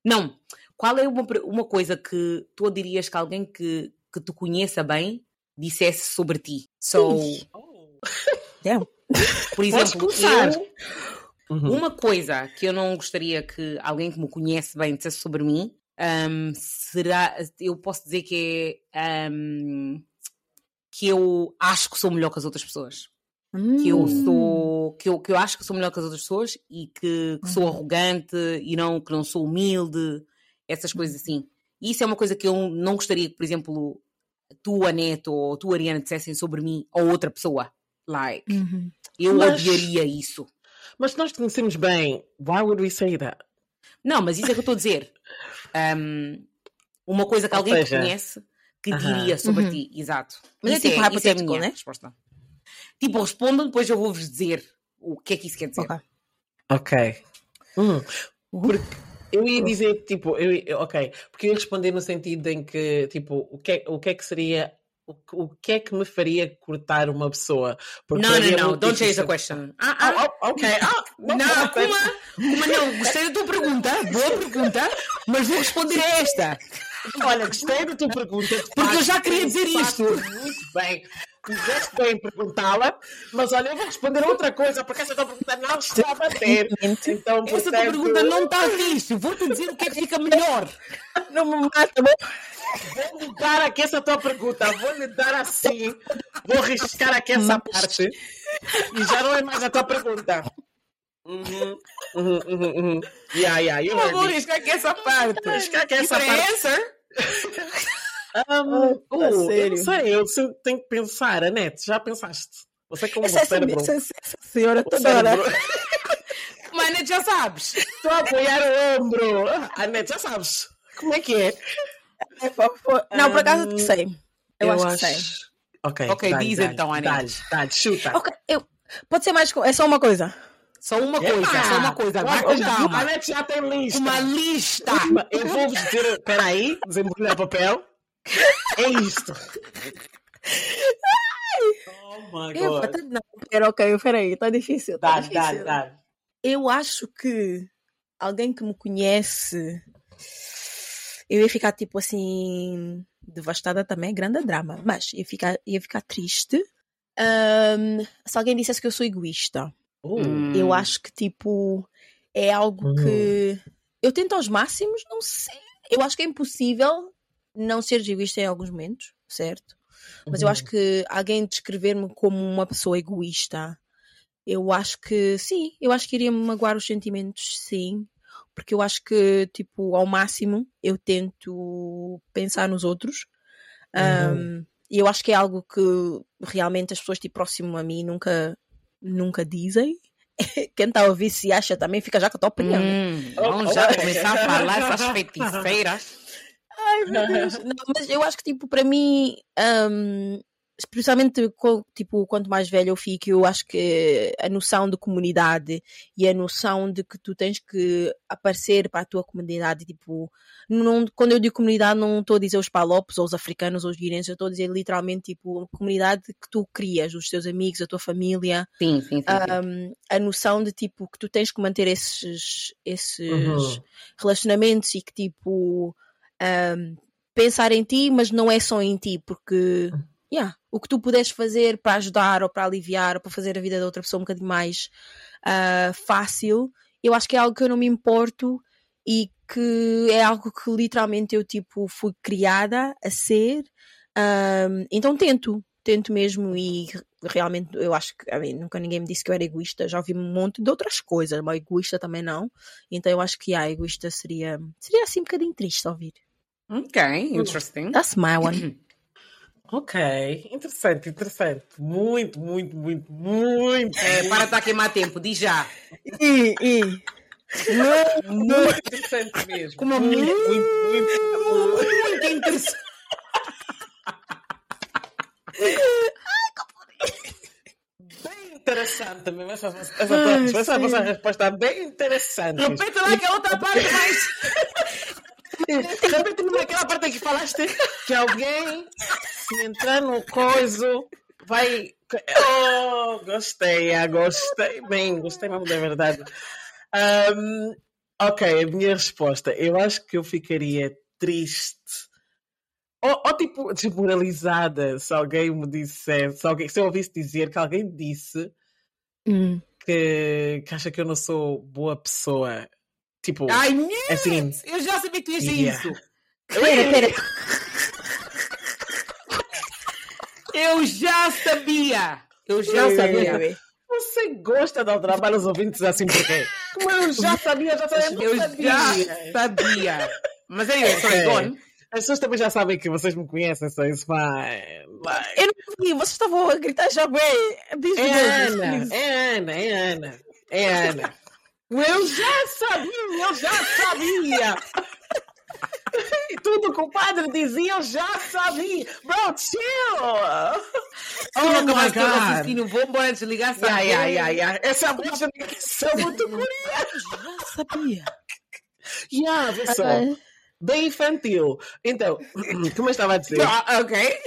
Não, qual é uma, uma coisa que tu odiarias que alguém que, que te conheça bem dissesse sobre ti? So, Damn. Por exemplo, eu, Uhum. uma coisa que eu não gostaria que alguém que me conhece bem dissesse sobre mim hum, será. Eu posso dizer que é. hum, que eu acho que sou melhor que as outras pessoas. Que eu Hum. sou. Que eu, que eu acho que sou melhor que as outras pessoas e que, que sou arrogante e não, que não sou humilde, essas coisas assim. E isso é uma coisa que eu não gostaria que, por exemplo, tu, Aneto, ou tu, Ariana, dissessem sobre mim ou outra pessoa. Like, Uhum. eu Mas- odiaria isso. Mas se nós te conhecemos bem, why would we say that? Não, mas isso é que eu estou a dizer. Um, uma coisa que Ou alguém seja, te conhece que aham. diria sobre Uhum. ti. Exato. Mas é isso tipo isso a hipotético, minha né? resposta. Tipo, respondam, depois eu vou-vos dizer o que é que isso quer dizer. Ok. Ok. Hum, Uhum. porque eu ia dizer, tipo, eu, ok, porque eu ia responder no sentido em que, tipo, o que é, o que, é que seria, o, que- o que é que me faria cortar uma pessoa? Porque Não, não, não. Don't change the question. Ah, ah, ah, ok. Ah, Não, não, Kuma, Kuma, não, gostei da tua pergunta, boa pergunta, mas vou responder a esta. Olha, gostei da tua pergunta. Porque eu já queria dizer isto. Muito bem. Fizeste bem em perguntá-la, mas olha, eu vou responder outra coisa, porque essa tua pergunta não está a bater. Então, Essa tua portanto, pergunta não está fixe. Vou-te dizer o que é que fica melhor. Não me mata, bom? Vou-lhe dar aqui essa tua pergunta, vou-lhe dar assim, vou riscar aqui essa parte e já não é mais a tua pergunta. Uhum, uhum, uhum, uhum. Yeah, yeah, you Eu vou riscar aqui essa parte. Riscar aqui essa é parte. answer? Um, Ah, uh, eu sério? não sei, eu se- tenho que pensar. Anete, já pensaste? Você como Essa, um cérebro. essa, essa senhora toda hora. cérebro. Mano, já sabes. Estou a apoiar o ombro. Anete, já sabes. Como é que é? É, Não, por acaso Hum, sei. Eu, acho, que sei. Ok, Ok, dá-lhe, diz dá-lhe, então, Anete. dá-lhe, dá-lhe, chuta. Ok, eu, pode ser mais. É só uma coisa. Só uma coisa, só uma coisa. Vai com calma. A Anete já tem lista. Uma lista. Eu vou-vos dizer. Espera aí, desembrulhar papel. É isto. Oh my Eu, god. tá- não, pera, ok, peraí, tá difícil. Tá Dá, dá, difícil. dá. Eu acho que alguém que me conhece, eu ia ficar tipo assim, devastada também, é grande drama, mas ia ficar, ia ficar triste ahm, se alguém dissesse que eu sou egoísta. Uh, Hum. Eu acho que tipo é algo Hum. que eu tento aos máximos, não sei. Eu acho que é impossível não ser egoísta em alguns momentos, certo? Mas eu Uhum. acho que alguém descrever-me como uma pessoa egoísta, eu acho que sim, eu acho que iria me magoar os sentimentos, sim. Porque eu acho que, tipo, ao máximo eu tento pensar nos outros. Uhum. Um, e eu acho que é algo que realmente as pessoas tipo, próximo a mim nunca, nunca dizem. Quem está a ouvir se acha também fica já com a tua opinião. né? Hum, vamos já começar a falar essas feiticeiras. Ai, meu Deus. Não, mas eu acho que, tipo, para mim, hum, especialmente tipo, quanto mais velho eu fico, eu acho que a noção de comunidade e a noção de que tu tens que aparecer para a tua comunidade, tipo, não, quando eu digo comunidade, não estou a dizer os palopes ou os africanos ou os guineenses, eu estou a dizer literalmente, tipo, a comunidade que tu crias, os teus amigos, a tua família, sim, sim. sim. um, a noção de tipo que tu tens que manter esses, esses Uhum. relacionamentos e que tipo um, pensar em ti, mas não é só em ti, porque yeah, o que tu puderes fazer para ajudar ou para aliviar ou para fazer a vida da outra pessoa um bocadinho mais ah, fácil, eu acho que é algo que eu não me importo e que é algo que literalmente eu tipo fui criada a ser. Um, então tento, tento mesmo e re- realmente eu acho que nunca ninguém me disse que eu era egoísta, já ouvi um monte de outras coisas, mas egoísta também não. Então eu acho que a egoísta seria seria assim um bocadinho triste ouvir. Ok, interesting. That's my one. Ok, interessante, interessante. Muito, muito, muito, muito. É, para estar a queimar tempo, diz já. e, e. muito interessante mesmo. Como muito, muito- muito, muito, Muito interessante. bem interessante mesmo. Essa, essa, essa, essa, essa resposta é bem interessante. Repete lá que é outra parte mais. Repete-me naquela parte que falaste que alguém, se entrar no coiso, vai. Oh, gostei, ah, gostei bem, gostei mesmo da verdade. Ahm, ok, a minha resposta. Eu acho que eu ficaria triste. Ou, ou, tipo, desmoralizada se alguém me dissesse, se, alguém, se eu ouvisse dizer que alguém disse Hum. que, que acha que eu não sou boa pessoa. Tipo, Ai, minha! assim. Eu já sabia que tu ias dizer Yeah. isso. Pera, pera. Eu já sabia. Eu já Ei, sabia. ei, Você gosta de dar trabalho aos ouvintes assim por quê? Como eu já sabia, já sabia, Eu não sabia. já sabia. Mas aí, sorry, Ok. go on. As pessoas também já sabem que vocês me conhecem, só isso vai. vai. Eu não vi, vocês estavam a gritar já bem. Diz É Ana, é Ana, é Ana, é Ana. Eu já sabia, eu já sabia. E tudo que o padre dizia, eu já sabia. Bro, chill. Oh, Oh acabaste teu God. raciocínio. Vou embora desligar essa Yeah, yeah, yeah, yeah. Essa voz é que são muito curiosa. Já sabia. Yeah, vê só. Bem infantil. Então, como eu estava a dizer, Ah, ok.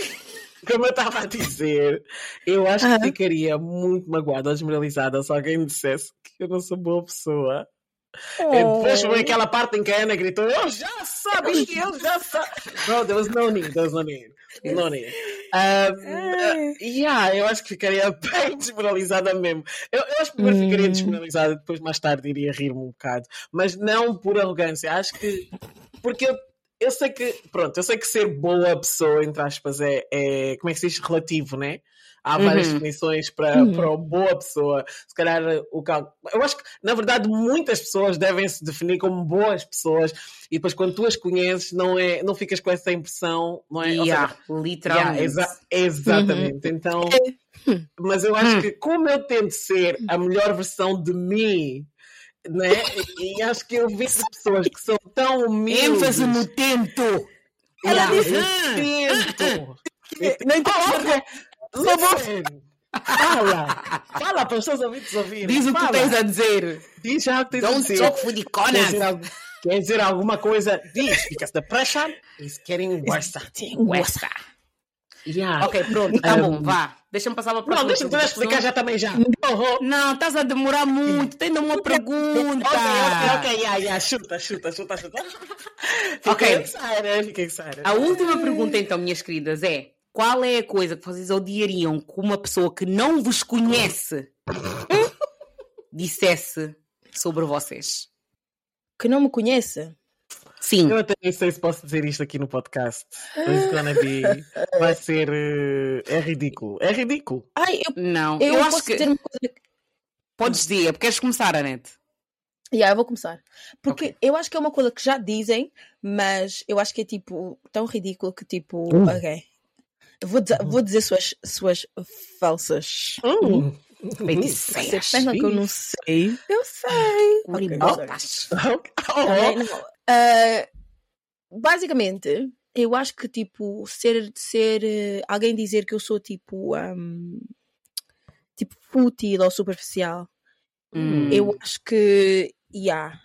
Como eu estava a dizer, eu acho que ficaria muito magoada, desmoralizada se alguém me dissesse que eu não sou boa pessoa. Oh. Depois foi aquela parte em que a Ana gritou: Eu já sabia, eu já sabia. No, there was no need, there was no need. No need. Um, uh, yeah, eu acho que ficaria bem desmoralizada mesmo. Eu, eu acho que primeiro hum. ficaria desmoralizada, depois mais tarde iria rir-me um bocado. Mas não por arrogância. Acho que. Porque eu eu sei que, pronto, eu sei que ser boa pessoa, entre aspas, é, é como é que se diz, relativo, né? Há várias uhum. definições para, uhum. para boa pessoa. Se calhar o Eu acho que, na verdade, muitas pessoas devem se definir como boas pessoas e depois quando tu as conheces não, é, não ficas com essa impressão, não é? Yeah, seja, literalmente. Yeah, exa exatamente. Uhum. Então, mas eu acho hum. que como eu tento ser a melhor versão de mim né? E acho que eu vi pessoas que são tão humildes. ênfase no tento. Ela disse tento. Não entendi. Fala! Fala para os seus ouvintes ouvirem. Diz o que tens a dizer. Diz já o que tens Don't a dizer. Don't talk for the corners. Quer dizer alguma coisa? Diz, because the pressure is getting worse. Worse. Yeah. Ok, pronto, tá um, bom, vá. Deixa-me passar para a próxima. Não, deixa-me explicar já também já. Não, estás a demorar muito. Tem uma pergunta. Ok, ok, ok, yeah, yeah. chuta, chuta, chuta, chuta. ok. Excited, excited. A última pergunta, então, minhas queridas, é qual é a coisa que vocês odiariam que uma pessoa que não vos conhece dissesse sobre vocês? Que não me conhece? Sim. Eu até nem sei se posso dizer isto aqui no podcast. It's gonna be. Vai ser. Uh, é ridículo. É ridículo. Ai, eu, não. Eu, eu acho que. Uma coisa... Podes dizer, porque queres começar, Anete? Yeah, eu vou começar. Porque okay. eu acho que é uma coisa que já dizem, mas eu acho que é tipo tão ridículo que tipo. Uh. Ok. Vou, dizer, vou dizer suas, suas falsas. Uh. Feiticeiras. Você que eu não sei? Eu sei. Okay, okay. Oh. Uh, basicamente, eu acho que tipo ser ser uh, alguém dizer que eu sou tipo um, tipo fútil ou superficial hum. eu acho que yeah,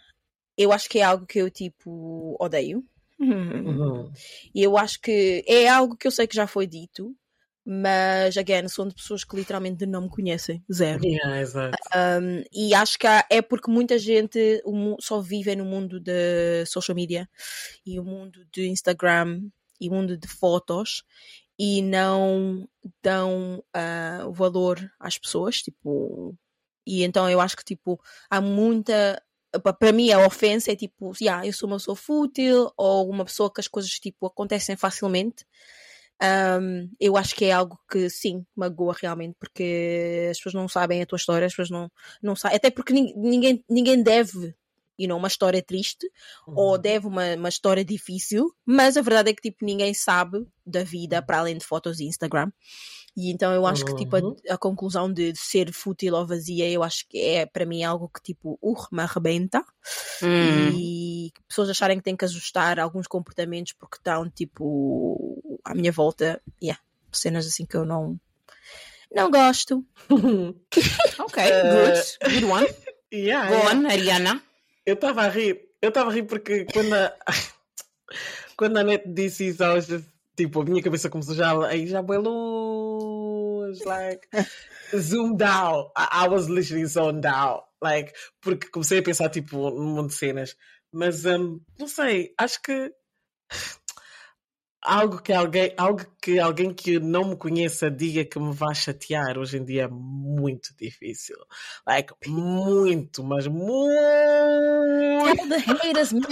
eu acho que é algo que eu tipo odeio uhum. e eu acho que é algo que eu sei que já foi dito mas again, são de pessoas que literalmente não me conhecem, zero. Yeah, um, e acho que é porque muita gente só vive no mundo de social media e o mundo de Instagram e o mundo de fotos e não dão uh, valor às pessoas, tipo, e então eu acho que tipo há muita para mim a ofensa é tipo, yeah, eu sou uma pessoa fútil ou uma pessoa que as coisas tipo acontecem facilmente um, eu acho que é algo que sim, magoa realmente, porque as pessoas não sabem a tua história, as pessoas não, não sabem, até porque ninguém, ninguém deve you know, uma história triste uhum. ou deve uma, uma história difícil, mas a verdade é que tipo, ninguém sabe da vida para além de fotos e Instagram. E então eu acho uhum. que tipo, a, uhum. a, conclusão de ser fútil ou vazia, eu acho que é para mim algo que tipo, uh, me arrebenta. Uhum. E pessoas acharem que têm que ajustar alguns comportamentos porque estão tipo à minha volta. Yeah, cenas assim que eu não não gosto. ok, good. Good one. Yeah, Go yeah. on, Ariana. Eu estava a rir. Eu estava a rir porque quando a, quando a net disse isso, tipo, a minha cabeça começou já, aí já foi luz, like, zoomed out. I, I was literally zoned out. Like, porque comecei a pensar, tipo, num monte de cenas. Mas, um, não sei, acho que algo que alguém, algo que alguém que não me conheça diga que me vai chatear hoje em dia é muito difícil. Like, muito, mas muito. Tell the haters, man.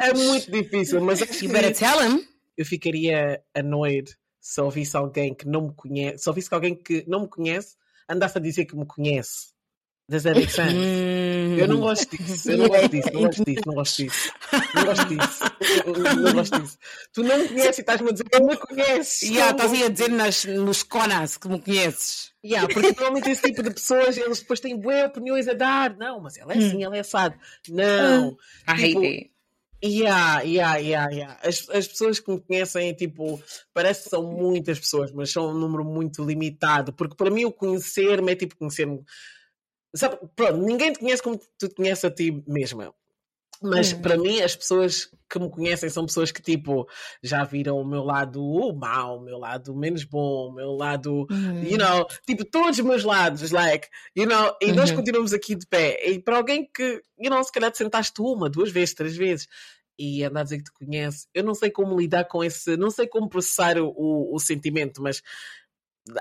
É muito difícil, mas you better tell him. Eu ficaria annoyed se ouvisse alguém que não me conhece, se ouvisse alguém que não me conhece andasse a dizer que me conhece. Does that make sense? Mm. Eu não gosto disso, eu não gosto disso, não gosto disso, não gosto disso. Não gosto disso. não gosto disso. Tu não me conheces e estás-me a dizer que me conheces. Yeah, estás aí a dizer nas, nos conas que me conheces. Yeah, porque normalmente esse tipo de pessoas eles depois têm boas opiniões a dar. Não, mas ela é assim, ela é assado. Não. Ah, tipo, I Yeah, yeah, yeah, yeah. As, as pessoas que me conhecem, tipo, parece que são muitas pessoas, mas são um número muito limitado. Porque para mim o conhecer-me é tipo conhecer-me Sabe, pronto, ninguém te conhece como tu te conheces a ti mesma. Mas Hum. para mim, as pessoas que me conhecem são pessoas que, tipo, já viram o meu lado mau, o meu lado menos bom, o meu lado, Uhum. you know, tipo, todos os meus lados, like, you know, e nós Uhum. continuamos aqui de pé. E para alguém que, you know, se calhar te sentaste uma, duas vezes, três vezes, e anda a dizer que te conhece, eu não sei como lidar com esse, não sei como processar o, o, o sentimento, mas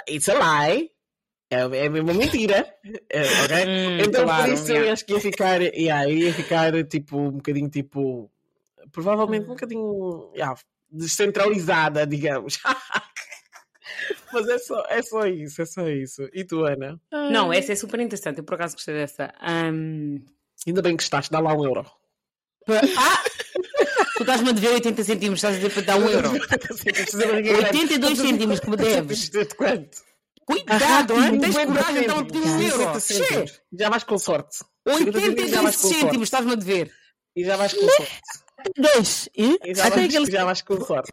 it's a lie. É, é mesmo uma mentira. É, ok? Hum, Então, claro, por isso, eu yeah. acho que ia ficar, yeah, eu ia ficar tipo, um bocadinho tipo, provavelmente um Hum. bocadinho yeah, descentralizada, digamos. Mas é só, é só isso, é só isso. E tu, Ana? Não, essa é super interessante. Eu por acaso gostei dessa. Ahm, Ainda bem que estás, dá lá um euro. Ah! tu estás-me a dever 80 centímetros, estás a dizer para dar um euro. 82 cêntimos que me deves. De quanto? Cuidado, hein? tens 50 coragem então de pedir um cêntimos, euro. 50 cêntimos. Che, Já vais com sorte. 50 cêntimos, já 82 vais com sorte. cêntimos, estás-me a dever. E já vais com sorte. Dois. E? E já, Até vais, aquele... já vais com sorte.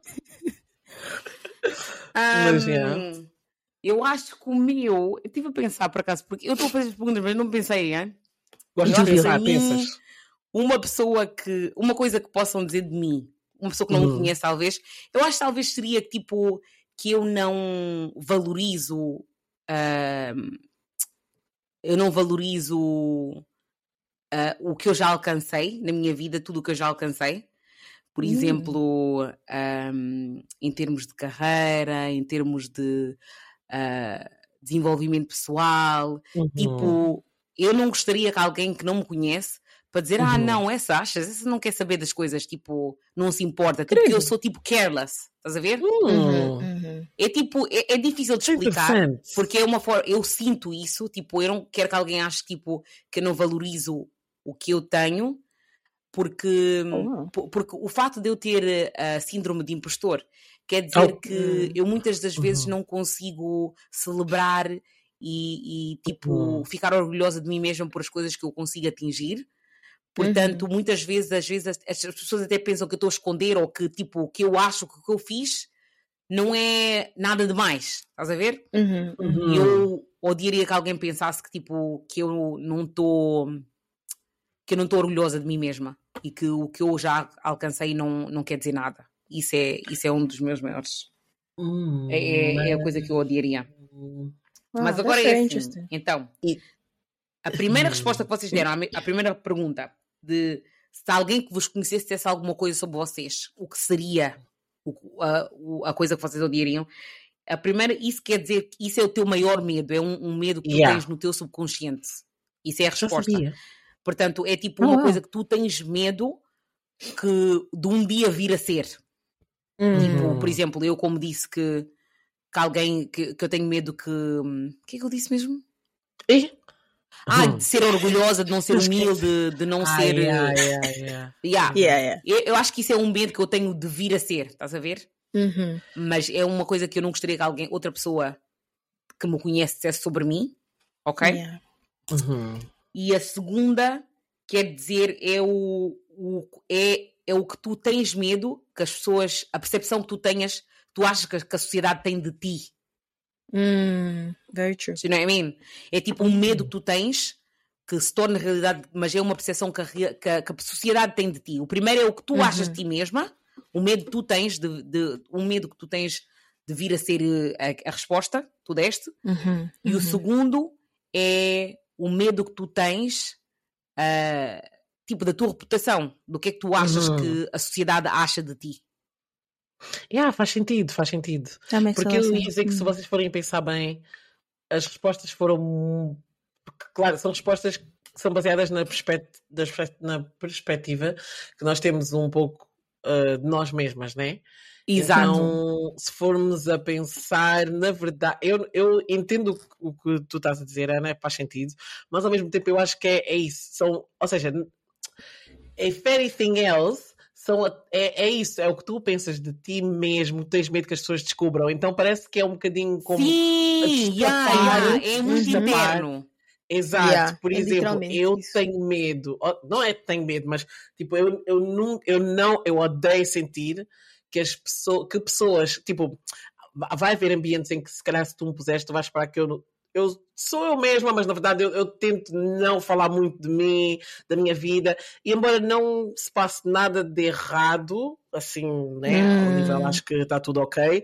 Mas, Ahm, yeah. Eu acho que o meu. Eu estive a pensar por acaso, porque eu estou a fazer as perguntas, mas não pensei, hein? Gosto de pensar, pensas. Uma pessoa que. Uma coisa que possam dizer de mim, uma pessoa que não me conhece, talvez, eu acho que talvez seria tipo que eu não valorizo. ahm, eu não valorizo ah, o que eu já alcancei na minha vida, tudo o que eu já alcancei. Por Hum. exemplo, ahm, em termos de carreira, em termos de ah, desenvolvimento pessoal, Uhum. Tipo, eu não gostaria que alguém que não me conhece para dizer, ah, Uhum. não, essa achas, essa não quer saber das coisas, tipo, não se importa, tipo, eu sou tipo careless, estás a ver? Uhum, Hum. uhum. É tipo, é, é difícil de explicar, interessante. porque é uma forma, eu sinto isso, tipo, eu não quero que alguém ache, tipo, que eu não valorizo o que eu tenho, porque, Oh. po- porque o facto de eu ter a síndrome de impostor quer dizer Oh. que eu muitas das vezes Uhum. não consigo celebrar e, e, tipo Uhum. ficar orgulhosa de mim mesma por as coisas que eu consigo atingir. Portanto, muitas vezes, às vezes, as, as pessoas até pensam que eu estou a esconder ou que tipo o que eu acho que o que eu fiz não é nada demais. Estás a ver? Uhum, uhum. Uhum. Eu odiaria que alguém pensasse que tipo que eu não estou que eu não estou orgulhosa de mim mesma e que o que eu já alcancei não, não quer dizer nada. Isso é, isso é um dos meus maiores. Hum, É, é- é a coisa que eu odiaria. Hum. Mas Ah, agora é very assim. Então, a primeira resposta que vocês deram, à primeira pergunta, de se alguém que vos conhecesse dissesse alguma coisa sobre vocês, o que seria o- a, o- a coisa que vocês odiariam? A primeira, isso quer dizer que isso é o teu maior medo, é um, um medo que tu Yeah. tens no teu subconsciente. Isso é a resposta. Portanto, é tipo Oh, uma coisa que tu tens medo que de um dia vir a ser. Uhum. Tipo, por exemplo, eu como disse que, que alguém que, que eu tenho medo que. hum, O que é que eu disse mesmo? E? Ah, de ser orgulhosa, de não ser humilde, de não Ai, ser. ai. Yeah. Yeah, yeah. Eu, eu acho que isso é um medo que eu tenho de vir a ser, estás a ver? Uhum. Mas é uma coisa que eu não gostaria que alguém, outra pessoa que me conhece dissesse sobre mim, ok? Yeah. Uhum. E a segunda quer dizer é o, o- é, é o que tu tens medo, que as pessoas, a percepção que tu tenhas, tu achas que, a- que a sociedade tem de ti. Mm, very true. Do you know what I mean? É tipo um medo que tu tens que se torna realidade, mas é uma percepção que a, que a- que a sociedade tem de ti. O primeiro é o que tu Uhum. achas de ti mesma, o medo que tu tens de, de um medo que tu tens de vir a ser eh, a, a resposta, que tu deste, Uhum, e o uhum. segundo é o medo que tu tens, ah, tipo da tua reputação, do que é que tu achas Uhum. que a sociedade acha de ti. Yeah, faz sentido, faz sentido. Makes Porque eu ia dizer que se vocês forem pensar bem, as respostas foram. Claro, são respostas que são baseadas na, perspect- das perspe- na perspectiva que nós temos um pouco uh, de nós mesmas, né? Exato. Então, se formos a pensar, na verdade, eu, eu entendo o que o que tu estás a dizer, Ana, faz sentido, mas ao mesmo tempo eu acho que é, é isso. São, ou seja, if anything else, são, é, é isso, é o que tu pensas de ti mesmo, tens medo que as pessoas descubram. Então parece que é um bocadinho como. Sim, destapar, yeah, yeah, é muito interno. Exato, Yeah, por é exemplo, eu isso. tenho medo, não é que tenho medo, mas tipo, eu, eu, não, eu não, eu odeio sentir que as pessoas, que pessoas, tipo, vai haver ambientes em que se calhar se tu me puseste, tu vais esperar que eu, eu sou eu mesma, mas na verdade eu, eu, tento não falar muito de mim, da minha vida, e embora não se passe nada de errado, assim, né, hum. ao nível acho que está tudo ok,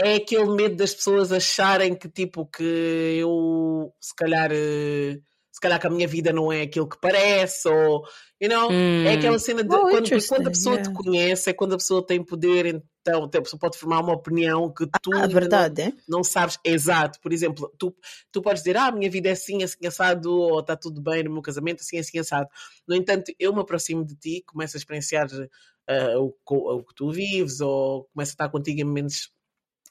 é aquele medo das pessoas acharem que tipo que eu se calhar eh, se calhar que a minha vida não é aquilo que parece, ou you know, hum. é aquela cena de oh, quando, quando, a pessoa yeah. te conhece, é quando a pessoa tem poder, então a pessoa pode formar uma opinião que tu ah, verdade, não, é? não sabes exato. Por exemplo, tu, tu podes dizer, ah, a minha vida é assim, assim assado, ou está tudo bem no meu casamento, assim, assim assado. No entanto, eu me aproximo de ti, começo a experienciar uh, o, o, que tu vives, ou começo a estar contigo em momentos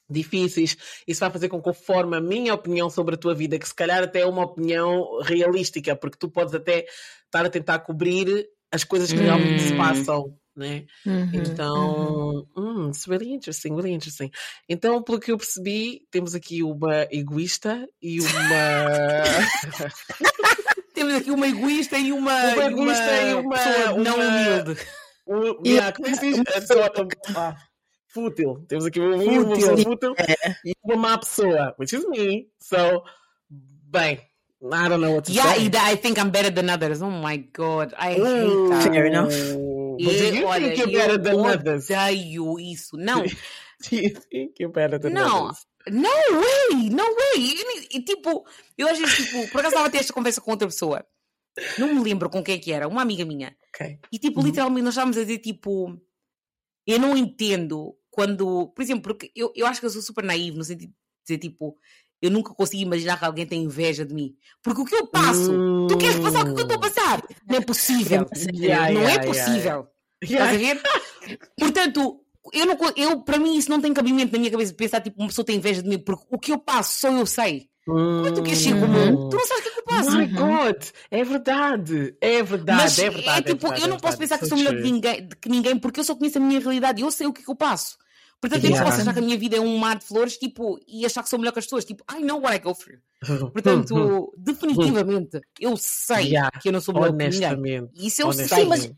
difíceis, isso vai fazer com que eu forme a minha opinião sobre a tua vida, que se calhar até é uma opinião realística, porque tu podes até estar a tentar cobrir as coisas que realmente se hum. passam, né? Uhum, então, uhum. Hum, it's really interesting, really interesting. Então, pelo que eu percebi, temos aqui uma egoísta e uma. temos aqui uma egoísta e uma. Uma egoísta uma... e uma. não humilde. Um, yeah, como é que se diz? Ah, fútil. Temos aqui uma, fútil. uma pessoa fútil é. e uma má pessoa, which is me. So, bem, I don't know what to yeah, say. Yeah, I think I'm better than others. Oh my god, I hate that. Fair enough. You olha, than others? odeio isso. Não. do you think you're better than não. others? No way, no way. E, tipo, eu às vezes, tipo, por acaso estava a ter esta conversa com outra pessoa. Não me lembro com quem é que era, uma amiga minha. Okay. E tipo, uhum. literalmente nós estávamos a dizer, tipo, eu não entendo quando, por exemplo, porque eu, eu acho que eu sou super naivo no sentido de dizer, tipo, eu nunca consigo imaginar que alguém tem inveja de mim. Porque o que eu passo, hum. tu queres passar o que eu estou a passar? Não é possível. Yeah, não é yeah, é possível. Yeah. Estás a ver? Portanto, eu, não, eu, para mim, isso não tem cabimento na minha cabeça de pensar, tipo, uma pessoa tem inveja de mim, porque o que eu passo só eu sei. Como é que tu queres ser comum? Tu não sabes o que é que eu passo. Oh my God, é verdade, é verdade, Mas é verdade. É tipo, é verdade, eu não é posso pensar que sou melhor que ninguém, que ninguém, porque eu só conheço a minha realidade e eu sei o que é que eu passo. Portanto, yeah. eu não posso achar que a minha vida é um mar de flores tipo, e achar que sou melhor que as pessoas. Tipo, I know what I go through. Portanto, definitivamente, eu sei yeah. que eu não sou melhor que ninguém. Isso eu sei. Sim, mas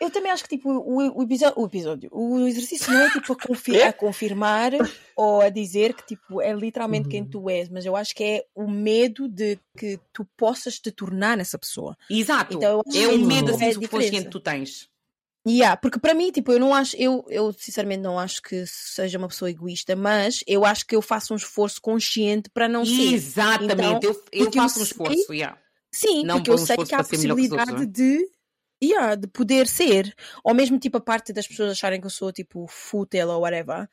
eu também acho que tipo, o, o, episódio, o episódio, o exercício não é tipo a, confir a confirmar ou a dizer que tipo, é literalmente uhum. quem tu és, mas eu acho que é o medo de que tu possas te tornar essa pessoa. Exato. Então, é o medo assim, subconsciente que tu tens. Yeah, porque para mim, tipo, eu não acho, eu, eu sinceramente não acho que seja uma pessoa egoísta, mas eu acho que eu faço um esforço consciente para não ser. Exatamente, então, eu, eu faço um esforço, sei, yeah. Sim, não porque eu um sei que há a possibilidade outros, é? de, yeah, de poder ser, ou mesmo tipo a parte das pessoas acharem que eu sou tipo fútil ou whatever.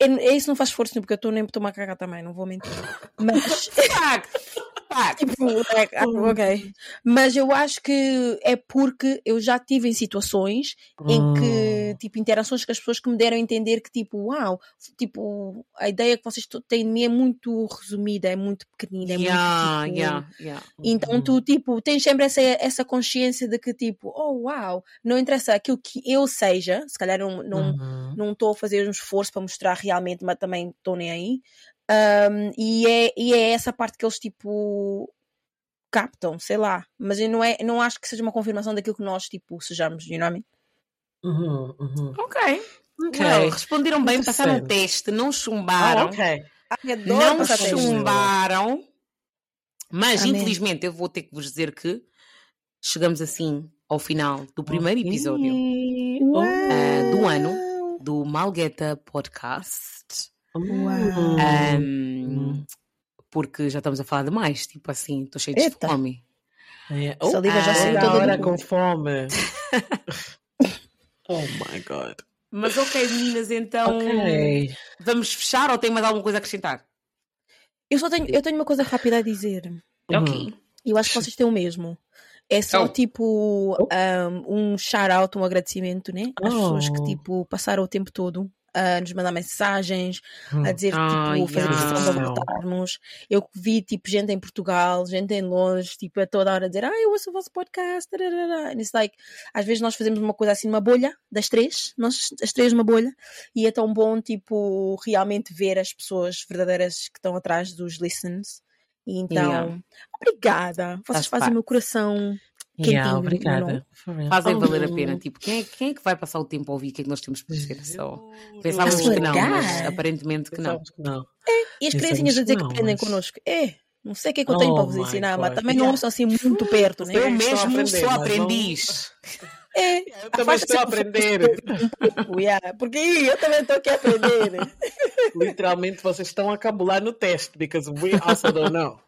É, isso não faz esforço nenhum, porque eu estou nem estou cagar também, não vou mentir. Mas. Tipo, é, ah, ok. Mas eu acho que é porque eu já tive em situações em que, hum. tipo, interações com as pessoas que me deram a entender que, tipo, uau, tipo, a ideia que vocês têm de mim é muito resumida, é muito pequenina, é yeah, muito. Tipo... Yeah, yeah. Então tu, tipo, tens sempre essa, essa consciência de que, tipo, oh, uau, não interessa aquilo que eu seja, se calhar não estou não, uhum. não a fazer um esforço para mostrar realmente, mas também estou nem aí. Um, e, é, e é essa parte que eles tipo captam, sei lá. Mas eu não, é, não acho que seja uma confirmação daquilo que nós tipo sejamos, you know what I mean? Uhum, uhum. Ok. okay. Well, responderam bem, passaram o teste, não chumbaram. Oh, okay. não chumbaram. Mas Amém. infelizmente eu vou ter que vos dizer que chegamos assim ao final do primeiro episódio uh, do ano do Malgueta Podcast. Um, porque já estamos a falar demais, tipo assim, estou cheio de Eita. fome. É. Oh, Saliva já saiu toda hora com fome. oh my god. Mas ok, meninas, então okay. vamos fechar ou tem mais alguma coisa a acrescentar? Eu só tenho, eu tenho uma coisa rápida a dizer. Ok. Eu acho que vocês têm o mesmo. É só oh. tipo oh. um, um shout-out, um agradecimento, né? Às oh. pessoas que tipo passaram o tempo todo a nos mandar mensagens, a hum. dizer ah, tipo, fazer yeah. questão de voltarmos. Eu vi tipo gente em Portugal, gente em Londres, tipo a toda hora a dizer, ah, eu ouço o vosso podcast. And it's like, às vezes nós fazemos uma coisa assim numa bolha, das três, nós as três numa bolha, e é tão bom tipo realmente ver as pessoas verdadeiras que estão atrás dos listens. Então, yeah. obrigada. Vocês fazem o meu coração Yeah, obrigada. Fazem valer a pena. Tipo, quem é, quem é, que vai passar o tempo a ouvir o que é que nós temos para dizer? Só pensávamos que não, mas aparentemente que não. Que não. É, e as criancinhas a dizer que aprendem connosco. É. Não sei o que é que eu tenho Oh para vos ensinar, mas God. também não Yeah. sou assim muito perto, né? Eu mesmo aprender, sou mas não- aprendiz. É, Eu também estou a aprender. porque eu também estou aqui a aprender. Literalmente vocês estão a cabular no teste, because we also don't know.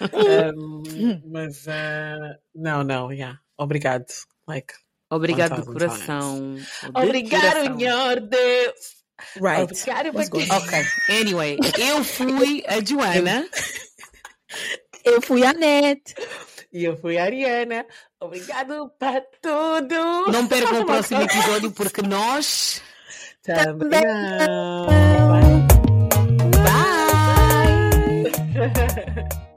Um, mas uh, não, não, yeah. Obrigado. Like, Obrigado 1000 coração. Obrigado, meu Deus. Right. Obrigado, porque- Ok, anyway, eu fui a Joana. Eu fui a Net. E eu fui a Ariana. Obrigado para tudo. Não percam o próximo episódio porque nós. Também. Bye! Bye.